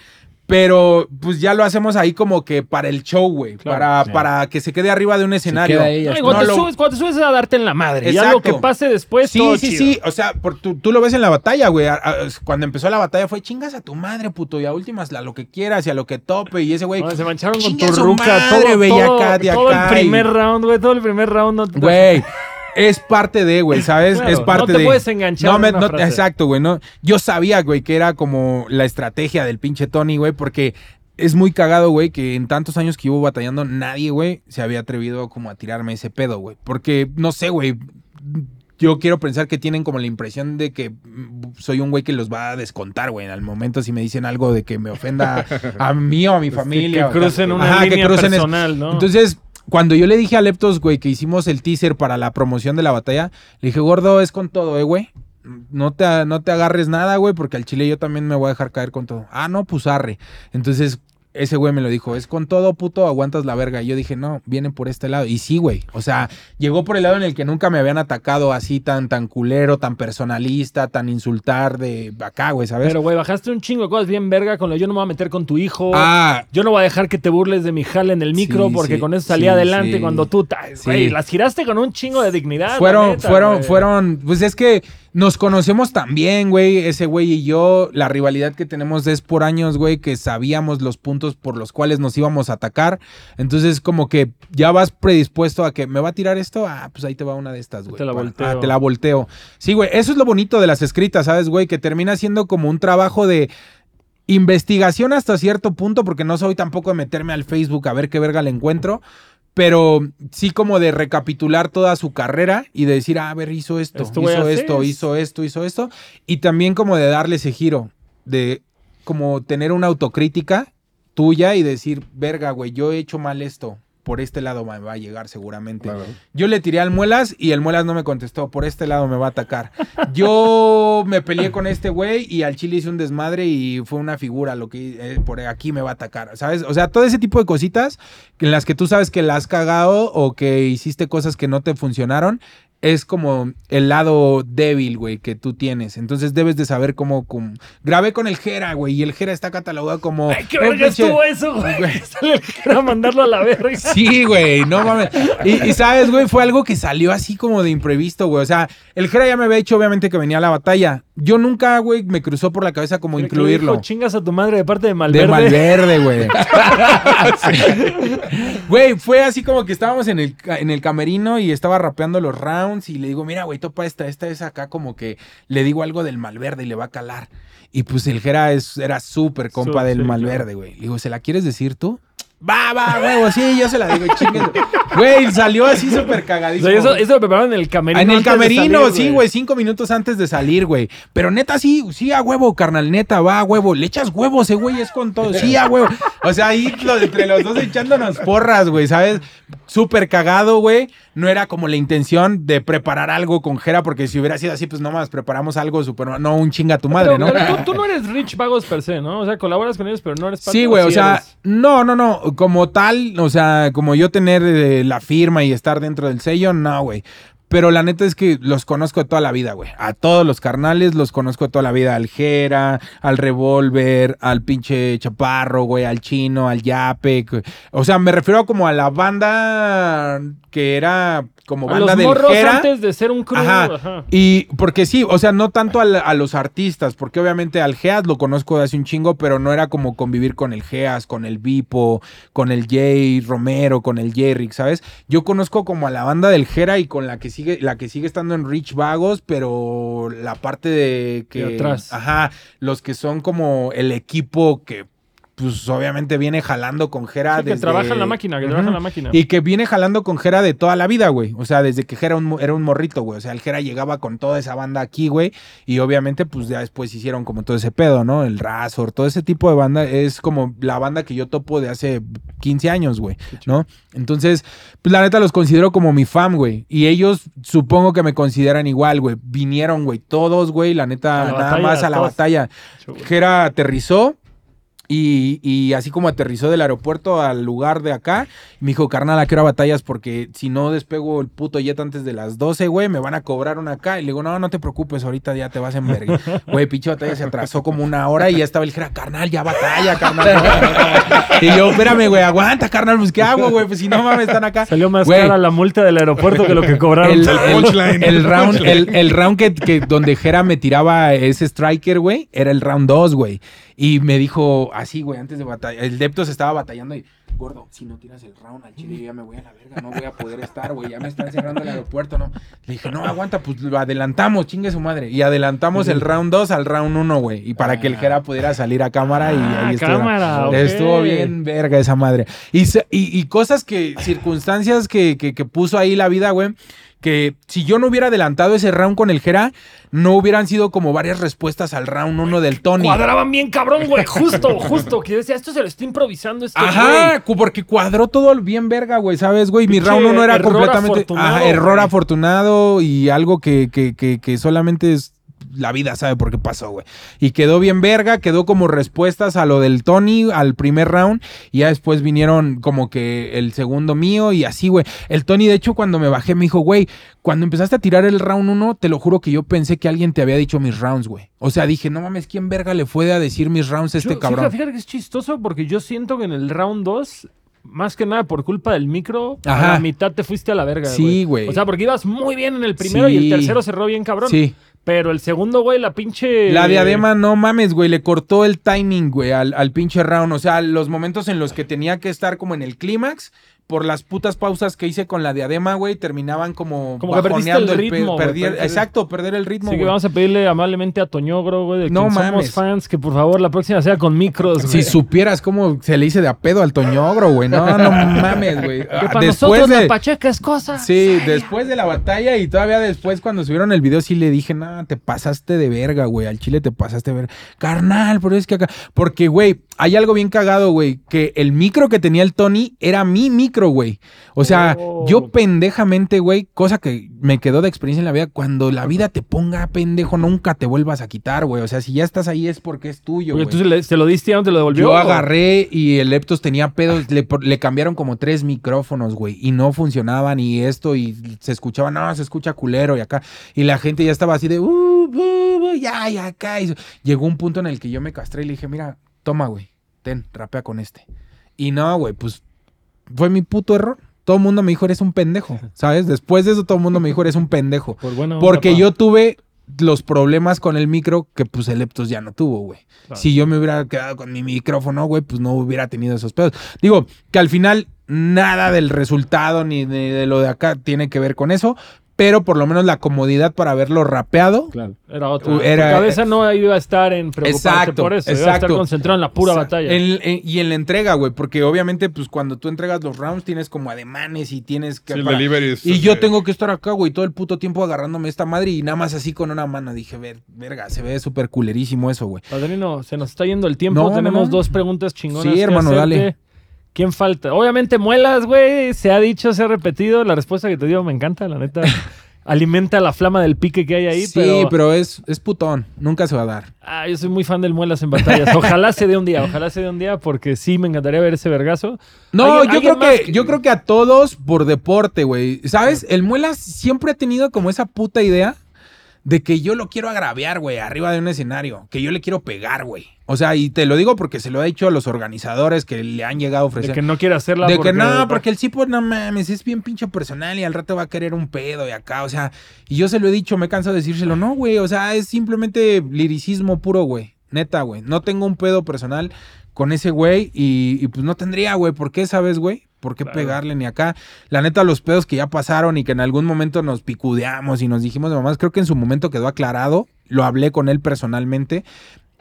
Pero pues ya lo hacemos ahí como que para el show, güey. Claro, para, sí. para que se quede arriba de un escenario. ahí, cuando, No, te lo- subes, cuando te subes a darte en la madre. Ya lo Exacto. que pase después, Sí, todo sí, chido. sí. O sea, por, tú, tú lo ves en la batalla, güey. Cuando empezó la batalla fue chingas a tu madre, puto. Y a últimas, a lo que quieras y a lo que tope. Y ese güey. No, se mancharon con tu ruca. madre, todo, el y- primer round, güey. Todo el primer round. No, Güey, (laughs) (laughs) es parte de, güey, ¿sabes? Claro, es parte no te de. puedes enganchar No, en me- una no- frase. exacto, güey, no. Yo sabía, güey, que era como la estrategia del pinche Tony, güey, porque es muy cagado, güey, que en tantos años que llevo batallando, nadie, güey, se había atrevido como a tirarme ese pedo, güey. Porque, no sé, güey. Yo quiero pensar que tienen como la impresión de que soy un güey que los va a descontar, güey, al momento si me dicen algo de que me ofenda (laughs) a mí o a mi familia. que crucen una Ajá, que línea es- personal, ¿no? Entonces, cuando yo le dije a Leptos, güey, que hicimos el teaser para la promoción de la batalla, le dije, gordo, es con todo, eh, güey. no te, no te agarres nada, güey, porque al chile yo también me voy a dejar caer con todo. Ah, no, pues arre. Entonces, ese güey me lo dijo, es con todo, puto, aguantas la verga. Y yo dije, no, viene por este lado. Y sí, güey. O sea, llegó por el lado en el que nunca me habían atacado así tan, tan culero, tan personalista, tan insultar de acá, güey, ¿sabes? Pero, güey, bajaste un chingo de cosas bien verga con lo yo no me voy a meter con tu hijo. ah, Yo no voy a dejar que te burles de mi jale en el micro Sí, porque sí, con eso salía sí, adelante cuando tú, güey, Sí. las giraste con un chingo de dignidad. fueron, neta, fueron, fueron, pues es que nos conocemos también, güey, ese güey y yo, la rivalidad que tenemos es por años, güey, que sabíamos los puntos por los cuales nos íbamos a atacar, entonces como que ya vas predispuesto a que me va a tirar esto, ah, pues ahí te va una de estas, güey. Te la volteo. ah, te la volteo. Sí, güey, eso es lo bonito de las escritas, ¿sabes, güey? Que termina siendo como un trabajo de investigación hasta cierto punto, porque no soy tampoco de meterme al Facebook a ver qué verga le encuentro, pero sí como de recapitular toda su carrera y de decir, ah, a ver, hizo esto, Esto hizo esto, hizo esto, hizo esto, y también como de darle ese giro, de como tener una autocrítica tuya y decir, verga, güey, yo he hecho mal esto. Por este lado me va a llegar seguramente. Claro. Yo le tiré al Muelas y el Muelas no me contestó. Por este lado me va a atacar. (laughs) Yo me peleé con este güey y al Chile hice un desmadre y fue una figura lo que eh, por aquí me va a atacar. ¿Sabes? O sea, todo ese tipo de cositas en las que tú sabes que la has cagado o que hiciste cosas que no te funcionaron. Es como el lado débil, güey, que tú tienes. Entonces debes de saber cómo... cómo- Grabé con el Jera, güey, y el Jera está catalogado como... Ay, qué verga estuvo eso, güey. (laughs) Sale el mandarlo a la verga. (laughs) Sí, güey, no mames. Y, y sabes, güey, fue algo que salió así como de imprevisto, güey. O sea, el Jera ya me había dicho, obviamente, que venía a la batalla. Yo nunca, güey, me cruzó por la cabeza como incluirlo. dijo, Chingas a tu madre de parte de Malverde. De Malverde, güey. (laughs) Sí. Güey, fue así como que estábamos en el, en el camerino y estaba rapeando los y le digo, mira, güey, topa esta, esta es acá como que le digo algo del Malverde y le va a calar. Y pues el Jera es, era súper compa del sí, Malverde, güey. Le digo, ¿se la quieres decir tú? Va, va, huevo, sí, yo se la digo, chingue. Güey, salió así súper O cagadísimo. sea, eso, eso lo prepararon en el camerino. En el camerino, salir, sí, güey, cinco minutos antes de salir, güey. Pero neta, sí, sí, a huevo, carnal, neta, va a huevo. Le echas huevo, ese güey es con todo. Sí, a huevo. O sea, ahí entre los dos echándonos porras, güey, ¿sabes? Súper cagado, güey. No era como la intención de preparar algo con Jera, porque si hubiera sido así, pues nomás preparamos algo súper. No, un chinga a tu madre, Pero- ¿no? pero tú, tú no eres Rich Vagos per se, ¿no? O sea, colaboras con ellos, pero no eres parte Sí, güey, o sea, eres. no, no, no, como tal, o sea, como yo tener eh, la firma y estar dentro del sello, no, güey. Pero la neta es que los conozco de toda la vida, güey. A todos los carnales los conozco de toda la vida. Al Jera, al Revolver, al pinche Chaparro, güey, al Chino, al Yape. güey. O sea, me refiero como a la banda que era como A banda los del Jera. antes de ser un crew. Ajá. ajá. Y porque sí, o sea, no tanto al- a, los artistas, porque obviamente al Geas lo conozco de hace un chingo, pero no era como convivir con el Geas, con el Vipo, con el Jay Romero, con el Jerry, ¿sabes? Yo conozco como a la banda del Jera y con la que sigue, la que sigue estando en Rich Vagos, pero la parte de que. De atrás. Ajá, los que son como el equipo que. Pues obviamente viene jalando con Jera. Sí, que desde- trabaja en la máquina, que Ujú. trabaja en la máquina. Y que viene jalando con Jera de toda la vida, güey. O sea, desde que Jera un era un morrito, güey. O sea, el Jera llegaba con toda esa banda aquí, güey. Y obviamente, pues ya después hicieron como todo ese pedo, ¿no? El Razor, todo ese tipo de banda es como la banda que yo topo de hace 15 años, güey. ¿No? Entonces, pues la neta los considero como mi fam, güey. Y ellos supongo que me consideran igual, güey. Vinieron, güey, todos, güey. La neta, la nada batalla, más a la todos. batalla. Jera aterrizó. Y, y así como aterrizó del aeropuerto al lugar de acá, me dijo, carnal, ¿a qué hora batallas? Porque si no despego el puto jet antes de las 12, güey, me van a cobrar una acá. Y le digo, no, no te preocupes, ahorita ya te vas en verga. (laughs) Güey, pinche batalla se atrasó como una hora y ya estaba el Jera, carnal, ya batalla, carnal. (laughs) y yo, espérame, güey, aguanta, carnal, pues ¿qué hago, güey? Pues si no mames, están acá. Salió más Güey, cara la multa del aeropuerto que lo que cobraron. el, El el- round, el, el round que, que donde Jera me tiraba ese striker, güey, era el round 2, güey. Y me dijo así, güey, antes de batalla. El Deptos estaba batallando y, gordo, si no tiras el round al chile, yo ya me voy a la verga, no voy a poder estar, güey. Ya me están cerrando el aeropuerto, ¿no? Le dije, no, aguanta, pues lo adelantamos, chingue su madre. Y adelantamos el round 2 al round 1, güey. Y para que el Jera pudiera salir a cámara y Ah, ahí cámara, ok. Estuvo bien verga esa madre. Y, y, y cosas que, circunstancias que, que, que puso ahí la vida, güey. Que si yo no hubiera adelantado ese round con el Jera, no hubieran sido como varias respuestas al round 1 del Tony. Cuadraban bien cabrón, güey. Justo, justo. Que yo decía, esto se lo está improvisando este Ajá, güey. porque cuadró todo bien verga, güey, ¿sabes, güey? Mi round 1 era error completamente... afortunado, Ajá, error güey. afortunado y algo que, que, que, que solamente es la vida sabe por qué pasó, güey. Y quedó bien verga, quedó como respuestas a lo del Tony al primer round y ya después vinieron como que el segundo mío y así, güey. El Tony, de hecho, cuando me bajé me dijo, güey, cuando empezaste a tirar el round 1, te lo juro que yo pensé que alguien te había dicho mis rounds, güey. O sea, dije, no mames, ¿quién verga le fue a decir mis rounds a este Yo- cabrón? Fíjate, fíjate que es chistoso porque yo siento que en el round 2, más que nada por culpa del micro, a la mitad te fuiste a la verga. Sí, güey. O sea, porque ibas muy bien en el primero y el tercero cerró bien cabrón. Sí. Pero el segundo, güey, la pinche. La diadema, no mames, güey, le cortó el timing, güey, al, al pinche round. O sea, los momentos en los que tenía que estar como en el clímax, por las putas pausas que hice con la diadema, güey, terminaban como, Como que perdiste el pe- ritmo, perder- exacto, perder el ritmo, Así que vamos a pedirle amablemente a Toñogro, güey, de No quien somos fans, que por favor la próxima sea con micros, güey. Si supieras cómo se le hice de a pedo al Toñogro, güey. No, no mames, güey. (laughs) Que para Después nosotros de... la pacheca es cosa. Sí, después de la batalla y todavía después cuando subieron el video sí le dije, no, te pasaste de verga, güey, al chile te pasaste de verga. Carnal, pero es que acá... Porque, güey, hay algo bien cagado, güey, que el micro que tenía el Tony era mi micro, güey. O sea, Oh. yo pendejamente, güey, cosa que me quedó de experiencia en la vida, cuando la vida te ponga pendejo, nunca te vuelvas a quitar, güey. O sea, si ya estás ahí es porque es tuyo, güey. le- se lo diste y no te lo devolvió. Yo ¿o? agarré y el Leptos tenía pedos, le, le cambiaron como tres micrófonos, güey, y no funcionaban y esto, y se escuchaba, no, se escucha culero y acá, y la gente ya estaba así de, uh, bu, bu, ya, ya, acá. Y llegó un punto en el que yo me castré y le dije, mira, toma, güey, ten, rapea con este. Y no, güey, pues fue mi puto error. Todo el mundo me dijo, eres un pendejo, (laughs) ¿sabes? Después de eso, todo el mundo me dijo, eres un pendejo. Por buena onda, Porque pa. yo tuve los problemas con el micro que pues el Leptos ya no tuvo, güey. Claro. Si yo me hubiera quedado con mi micrófono, güey, pues no hubiera tenido esos pedos. Digo, que al final nada del resultado ni de, de lo de acá tiene que ver con eso, pero por lo menos la comodidad para verlo rapeado. Claro. Era otra. Uh, Tu era- cabeza no iba a estar en preocuparse Exacto, por eso. Iba a estar exacto. concentrado en la pura batalla. en- en- y en la entrega, güey, porque obviamente, pues cuando tú entregas los rounds tienes como ademanes y tienes que... Sí, el para- delivery es, Y yo tengo que estar acá, güey, todo el puto tiempo agarrándome esta madre y nada más así con una mano. Dije, ver, verga, se ve súper culerísimo eso, güey. Padrino, se nos está yendo el tiempo. No, no, Tenemos no. dos preguntas chingonas. Sí, que hermano, hacerte. dale. ¿Quién falta? Obviamente muelas, güey. Se ha dicho, se ha repetido. La respuesta que te dio me encanta, la neta. (laughs) Alimenta la flama del pique que hay ahí. sí, pero, pero, es, es putón, nunca se va a dar. Ah, yo soy muy fan del muelas en batallas. Ojalá se dé un día, ojalá se dé un día porque sí me encantaría ver ese vergazo. No, ¿Alguien- yo creo más que, yo creo que a todos por deporte, güey. ¿Sabes? El Muelas siempre ha tenido como esa puta idea de que yo lo quiero agraviar, güey, arriba de un escenario, que yo le quiero pegar, güey. O sea, y te lo digo porque se lo he dicho a los organizadores que le han llegado a ofrecer. De que no quiere hacerla. De porque, que no, porque el tipo, no mames, es bien pinche personal y al rato va a querer un pedo y acá, o sea, y yo se lo he dicho, me canso de decírselo, no, güey, o sea, es simplemente liricismo puro, güey, neta, güey, no tengo un pedo personal con ese güey y, y pues no tendría, güey, ¿por qué, sabes, güey? ¿Por qué Claro. pegarle ni acá? La neta, los pedos que ya pasaron y que en algún momento nos picudeamos y nos dijimos de mamás, creo que en su momento quedó aclarado, lo hablé con él personalmente.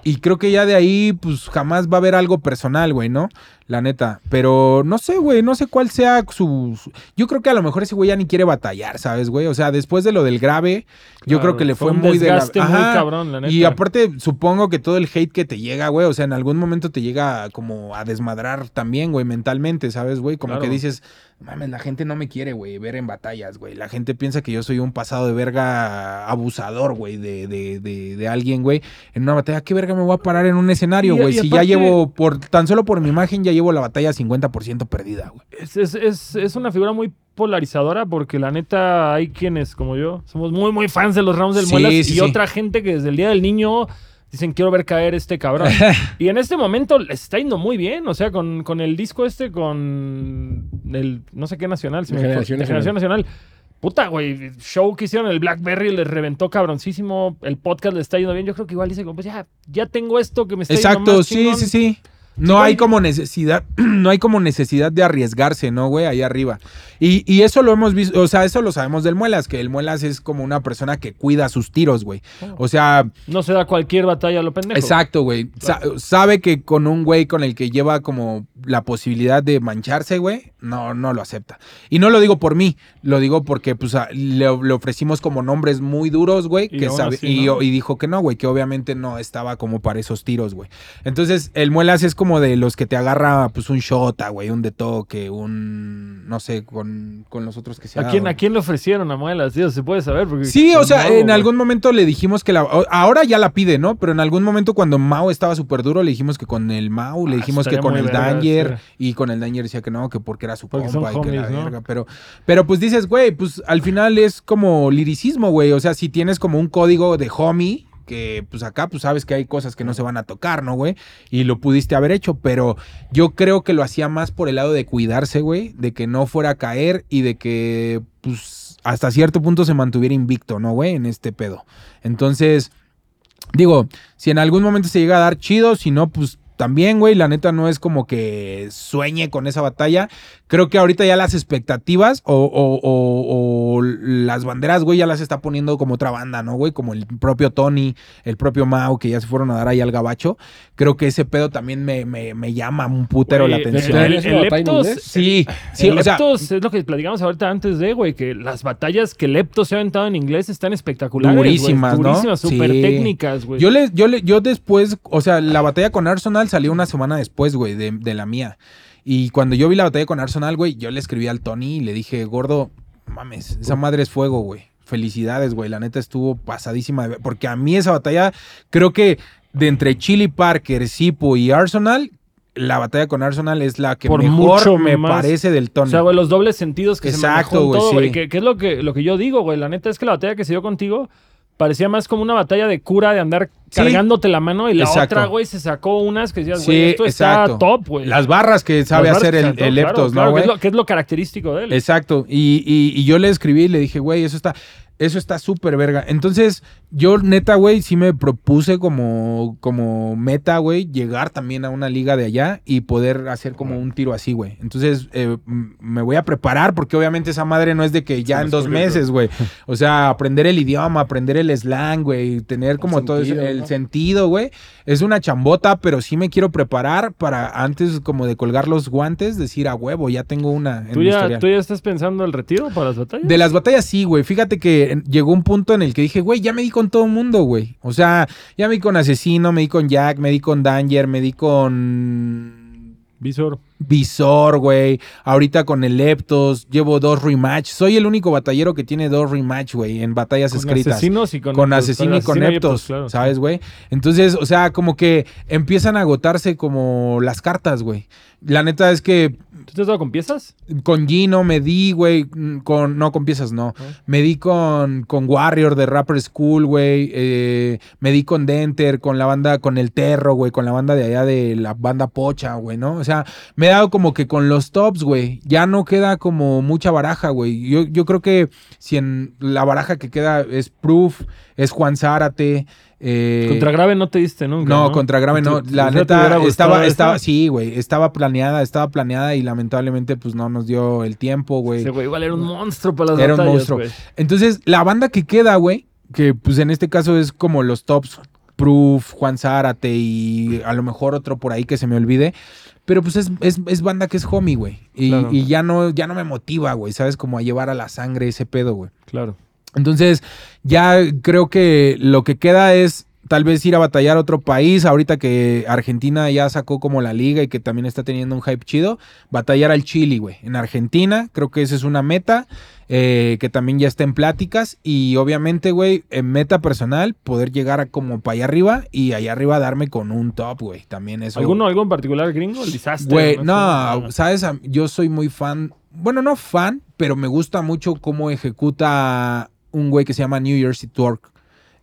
Y creo que ya de ahí, pues jamás va a haber algo personal, güey, ¿no? La neta. Pero no sé, güey, no sé cuál sea su, su- Yo creo que a lo mejor ese güey ya ni quiere batallar, ¿sabes, güey? O sea, después de lo del grave, yo creo que le fue fue, un muy de la- muy cabrón, la neta. Y aparte, supongo que todo el hate que te llega, güey, o sea, en algún momento te llega como a desmadrar también, güey, mentalmente, ¿sabes, güey? Como Claro. que dices, mames, la gente no me quiere, güey, ver en batallas, güey. La gente piensa que yo soy un pasado de verga abusador, güey, de, de, de, de alguien, güey. En una batalla, ¿qué verga me voy a parar en un escenario, güey? Si aparte- ya llevo, por tan solo por mi imagen, ya llevo la batalla 50% perdida, güey. Es, es, es, es una figura muy polarizadora porque la neta hay quienes, como yo, somos muy, muy fans de los rounds del Sí, Muelas sí, y sí. otra gente que desde el Día del Niño dicen quiero ver caer este cabrón. (laughs) y en este momento les está yendo muy bien, o sea, con, con el disco este, con el no sé qué nacional, De me Generación Nacional. Puta, güey, show que hicieron el Blackberry les reventó cabroncísimo, el podcast le está yendo bien. Yo creo que igual dice, pues ya, ya tengo esto que me está yendo Exacto, más sí, chingón. sí, sí. No hay como necesidad, (clears throat) no hay como necesidad de arriesgarse, ¿no, güey? Ahí arriba. Y, y eso lo hemos visto, o sea, eso lo sabemos del Muelas, que el Muelas es como una persona que cuida sus tiros, güey. O sea, No se da cualquier batalla a lo pendejo. exacto, güey. Sa- sabe que con un güey con el que lleva como la posibilidad de mancharse, güey, no, no lo acepta. Y no lo digo por mí, lo digo porque pues a- le, le ofrecimos como nombres muy duros, güey, que sabe, así, y, y dijo que no, güey, que obviamente no estaba como para esos tiros, güey. Entonces, el Muelas es como como de los que te agarra pues un shota, güey, un de toque, un no sé, con, con los otros que se ¿A quién. ¿A quién le ofrecieron a Muelas? Tío, se puede saber. Porque Sí, o sea, nuevo, en güey. algún momento le dijimos que la. Ahora ya la pide, ¿no? Pero en algún momento cuando Mao estaba súper duro, le dijimos que con el Mao, le Ah, dijimos que con el Danger. Y con el Danger decía que no, que porque era su Porque compa y que la homies, ¿no? verga. Pero, pero pues dices, güey, pues al final es como liricismo, güey. O sea, si tienes como un código de homie. Que pues acá pues sabes que hay cosas que no se van a tocar, ¿no, güey? Y lo pudiste haber hecho, pero yo creo que lo hacía más por el lado de cuidarse, güey, de que no fuera a caer y de que, pues, hasta cierto punto se mantuviera invicto, ¿no, güey? En este pedo. Entonces, digo, si en algún momento se llega a dar chido, si no, pues también, güey, la neta no es como que sueñe con esa batalla. Creo que ahorita ya las expectativas o, o- o- o las banderas, güey, ya las está poniendo como otra banda, ¿no, güey? Como el propio Tony, el propio Mao, que ya se fueron a dar ahí al gabacho. Creo que ese pedo también me, me- me llama un putero la atención. El, ¿Es el una batalla en Leptos? Sí, sí, el o sea, Leptos es lo que platicamos ahorita antes de, güey, que las batallas que Leptos se ha aventado en inglés están espectaculares. güey. Durísimas, ¿no? Durísimas, súper Sí. técnicas, güey. Yo le, yo le, yo después, o sea, la batalla con Arsenal salió una semana después, güey, de, de la mía. Y cuando yo vi la batalla con Arsenal, güey, yo le escribí al Tony y le dije, gordo, mames, esa madre es fuego, güey. Felicidades, güey. La neta estuvo pasadísima. de Porque a mí esa batalla, creo que de entre Chili Parker, Sipo y Arsenal, la batalla con Arsenal es la que Por mejor mucho me más. parece del Tony. O sea, güey, los dobles sentidos que Exacto, se manejó güey, todo, sí. güey. Que, que es lo que, lo que yo digo, güey. La neta es que la batalla que se dio contigo parecía más como una batalla de cura de andar Sí. cargándote la mano y la Exacto. otra, güey, se sacó unas que decías, Sí, güey, esto está top, güey. Las barras que sabe barras hacer que el, claro, Leptos, claro, ¿no, que güey? es, lo, que es lo característico de él. Exacto. Y, y- y yo le escribí y le dije, güey, eso está, eso está súper verga. Entonces, yo neta, güey, sí me propuse como, como meta, güey, llegar también a una liga de allá y poder hacer como un tiro así, güey. Entonces, eh, me voy a preparar porque obviamente esa madre no es de que ya en dos meses, güey. (laughs) O sea, aprender el idioma, aprender el slang, güey, tener como todo ese- el ¿no? sentido, güey. Es una chambota, pero sí me quiero preparar para antes como de colgar los guantes, decir a huevo, ya tengo una en ¿Tú ya. ¿Tú ya estás pensando el retiro para las batallas? De las batallas sí, güey. Fíjate que llegó un punto en el que dije, güey, ya me di con todo el mundo, güey. O sea, ya me di con Asesino, me di con Jack, me di con Danger, me di con Visor. Visor, güey. Ahorita con el Leptos, llevo dos rematch. Soy el único batallero que tiene dos rematch, güey, en batallas Con escritas. asesinos y con Con Eptos. asesino y con Eptos, claro. ¿sabes, güey? Entonces, o sea, como que empiezan a agotarse como las cartas, güey. La neta es que ¿Tú te has dado con piezas? con Gino me di, güey, con, no, con piezas no. Me di con, con Warrior de Rapper School, güey. eh, me di con Denter, con la banda, con el Terro, güey, con la banda de allá de la banda Pocha, güey, ¿no? O sea, me he dado como que con los tops, güey. Ya no queda como mucha baraja, güey. Yo, yo creo que si en la baraja que queda es Proof, es Juan Zárate. Eh, Contra Grave no te diste nunca, no, ¿no? contra grave no. ¿Te- La te neta estaba, estaba, sí, güey, estaba planeada, estaba planeada y lamentablemente pues no nos dio el tiempo, güey. Ese güey igual era un monstruo para las Era un monstruo. Entonces, la banda que queda, güey, que pues en este caso es como los tops, Proof, Juan Zárate y a lo mejor otro por ahí que se me olvide. Pero pues es, es, es banda que es homie, güey. Y, Claro. y ya no, ya no me motiva, güey, ¿sabes? Como a llevar a la sangre ese pedo, güey. Claro. Entonces, ya creo que lo que queda es tal vez ir a batallar a otro país. Ahorita que Argentina ya sacó como la liga y que también está teniendo un hype chido, batallar al Chile, güey. En Argentina, creo que esa es una meta eh, que también ya está en pláticas. Y obviamente, güey, en meta personal, poder llegar a como para allá arriba y allá arriba darme con un top, güey. También eso. ¿Alguno, ¿Algo en particular gringo? El desastre. Güey, no, sabes, yo soy muy fan, bueno, no fan, pero me gusta mucho cómo ejecuta un güey que se llama New Jersey Torque.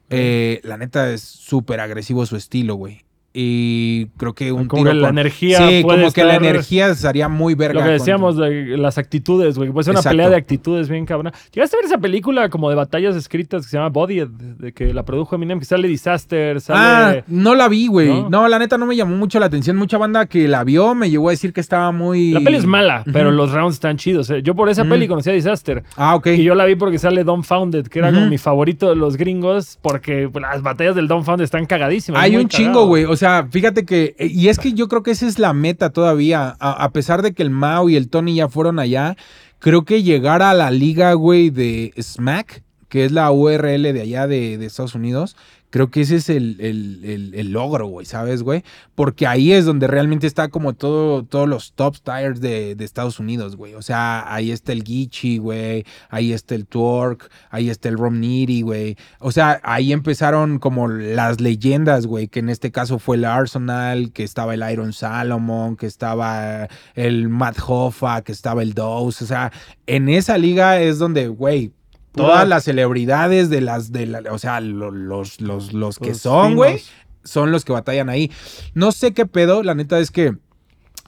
Eh, la neta es súper agresivo su estilo, güey. Y creo que un Como tiro que la con- energía Sí, puede como que la energía estaría muy verga. Lo que contra- decíamos de las actitudes, güey. Puede ser una Exacto. pelea de actitudes bien cabrona. ¿Llegaste a ver esa película como de batallas escritas que se llama Body, de que la produjo Eminem, que sale Disaster, Ah, sale... no la vi, güey. ¿No? ¿No? la neta no me llamó mucho la atención. Mucha banda que la vio me llegó a decir que estaba muy... La peli es mala, pero los rounds están chidos. eh. Yo por esa peli conocí a Disaster. Ah, ok. Y yo la vi porque sale Dumbfounded, que era Ujú. como mi favorito de los gringos, porque las batallas del Dumbfounded están cagadísimas. Hay un cagado. chingo, güey. O sea, fíjate que. Y es que yo creo que esa es la meta todavía. A, pesar de que el Mao y el Tony ya fueron allá, creo que llegar a la liga, güey, de SMAC, que es la URL de allá de Estados Unidos, Creo que ese es el, el- el- logro, güey, ¿sabes, güey? Porque ahí es donde realmente está como todo, todos los top tires de, de Estados Unidos, güey. O sea, ahí está el Geechee, güey. Ahí está el Twerk. Ahí está el Rom Nitty, güey. O sea, ahí empezaron como las leyendas, güey. Que en este caso fue el Arsenal, que estaba el Iron Salomon, que estaba el Matt Hoffa, que estaba el Dose. O sea, en esa liga es donde, güey, todas las celebridades de las, de la, o sea, lo- los, los, los que Los son, güey, son los que batallan ahí. No sé qué pedo, la neta es que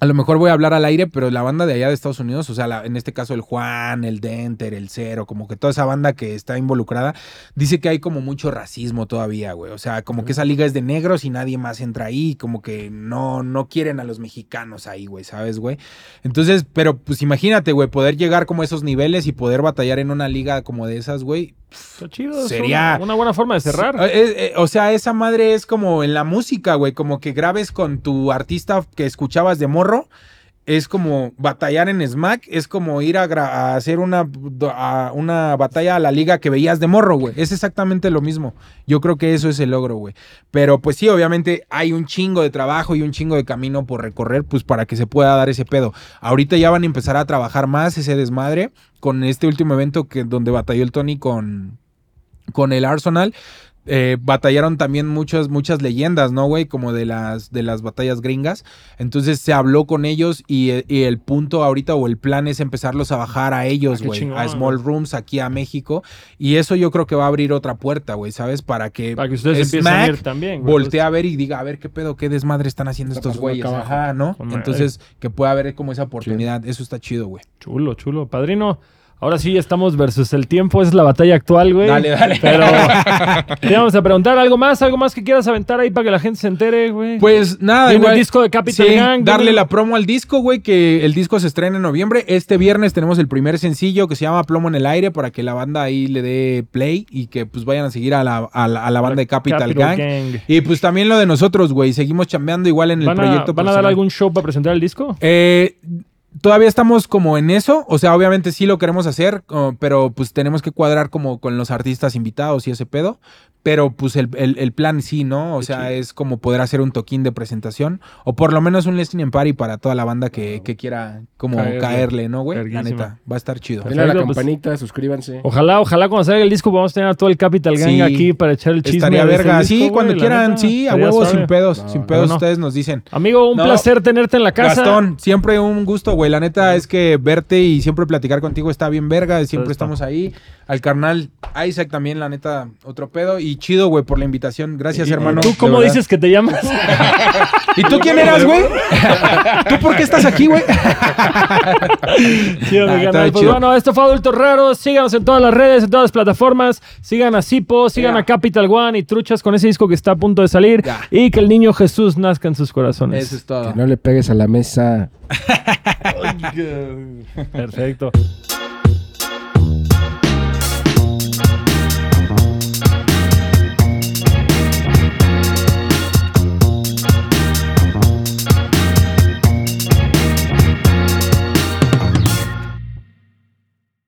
a lo mejor voy a hablar al aire, pero la banda de allá de Estados Unidos, o sea, la- en este caso el Juan, el Denter, el Cero, como que toda esa banda que está involucrada, dice que hay como mucho racismo todavía, güey. O sea, como que esa liga es de negros y nadie más entra ahí, como que no, no quieren a los mexicanos ahí, güey, ¿sabes, güey? Entonces, pero pues imagínate, güey, poder llegar como a esos niveles y poder batallar en una liga como de esas, güey. Está chido. es Sería- una, una buena forma de cerrar. Eh, eh, o sea, esa madre es como en la música, güey, como que grabes con tu artista que escuchabas de morro. Es como batallar en Smack, es como ir a, hacer una, una batalla a la liga que veías de morro, güey. Es exactamente lo mismo. Yo creo que eso es el logro, güey. Pero pues sí, obviamente hay un chingo de trabajo y un chingo de camino por recorrer, pues para que se pueda dar ese pedo. Ahorita ya van a empezar a trabajar más ese desmadre con este último evento que donde batalló el Tony con, con el Arsenal. Eh, batallaron también muchas, muchas leyendas, ¿no, güey? Como de las, de las batallas gringas. Entonces se habló con ellos y, eh, y el punto ahorita o el plan es empezarlos a bajar a ellos, Ah, güey. a Small Rooms aquí a México. Y eso yo creo que va a abrir otra puerta, güey, ¿sabes? Para que, Para que ustedes empiecen a ir también. güey. voltee a ver y diga, a ver qué pedo, qué desmadre están haciendo Está estos güeyes. Ajá, ¿no? Entonces, que pueda haber como esa oportunidad. Eso está chido, güey. Chulo, chulo. Padrino, ahora sí estamos versus el tiempo. Esa es la batalla actual, güey. Dale, dale. Pero (laughs) te vamos a preguntar algo más, algo más que quieras aventar ahí para que la gente se entere, güey. Pues nada, Viene el disco de Capital Sí, Gang, darle la promo al disco, güey, que el disco se estrena en noviembre. Este viernes tenemos el primer sencillo que se llama Plomo en el aire para que la banda ahí le dé play y que pues vayan a seguir a la, a la- a la banda de Capital, Gang. Y pues también lo de nosotros, güey. Seguimos chambeando igual en el ¿Van, a, proyecto. ¿Van a dar algún show para presentar el disco? Eh, todavía estamos como en eso, o sea, obviamente sí lo queremos hacer, oh, pero pues tenemos que cuadrar como con los artistas invitados y ese pedo. Pero pues el, el- el plan sí, ¿no? O sea, es como poder hacer un toquín de presentación o por lo menos un listening party para toda la banda que, que quiera como Caerle. caerle, ¿no, güey? La neta, va a estar chido. Denle a la pues- campanita, suscríbanse. Ojalá, ojalá cuando salga el disco podamos tener a todo el Capital Gang Sí. aquí para echar el chisme. Estaría verga. disco, sí, cuando la quieran, neta. sí, a suave. sin pedos. No, sin pedos, no. ustedes nos dicen. Amigo, un No. placer tenerte en la casa. Gastón, siempre un gusto, güey. La neta es que verte y siempre platicar contigo está bien verga. Siempre estamos ahí. Al carnal Isaac también, la neta, otro pedo. Y chido, güey, por la invitación. Gracias, ¿Y hermano. ¿Tú cómo dices que te llamas? (laughs) ¿Y tú quién eras, güey? (laughs) ¿Tú por qué estás aquí, güey? (laughs) Mi Ah, canal. Pues bueno, esto fue Adultos Raros. Síganos en todas las redes, en todas las plataformas. Sigan a Sipo, sigan Yeah. a Capital One y truchas con ese disco que está a punto de salir. Y que el niño Jesús nazca en sus corazones. Eso es todo. Que no le pegues a la mesa. Perfecto.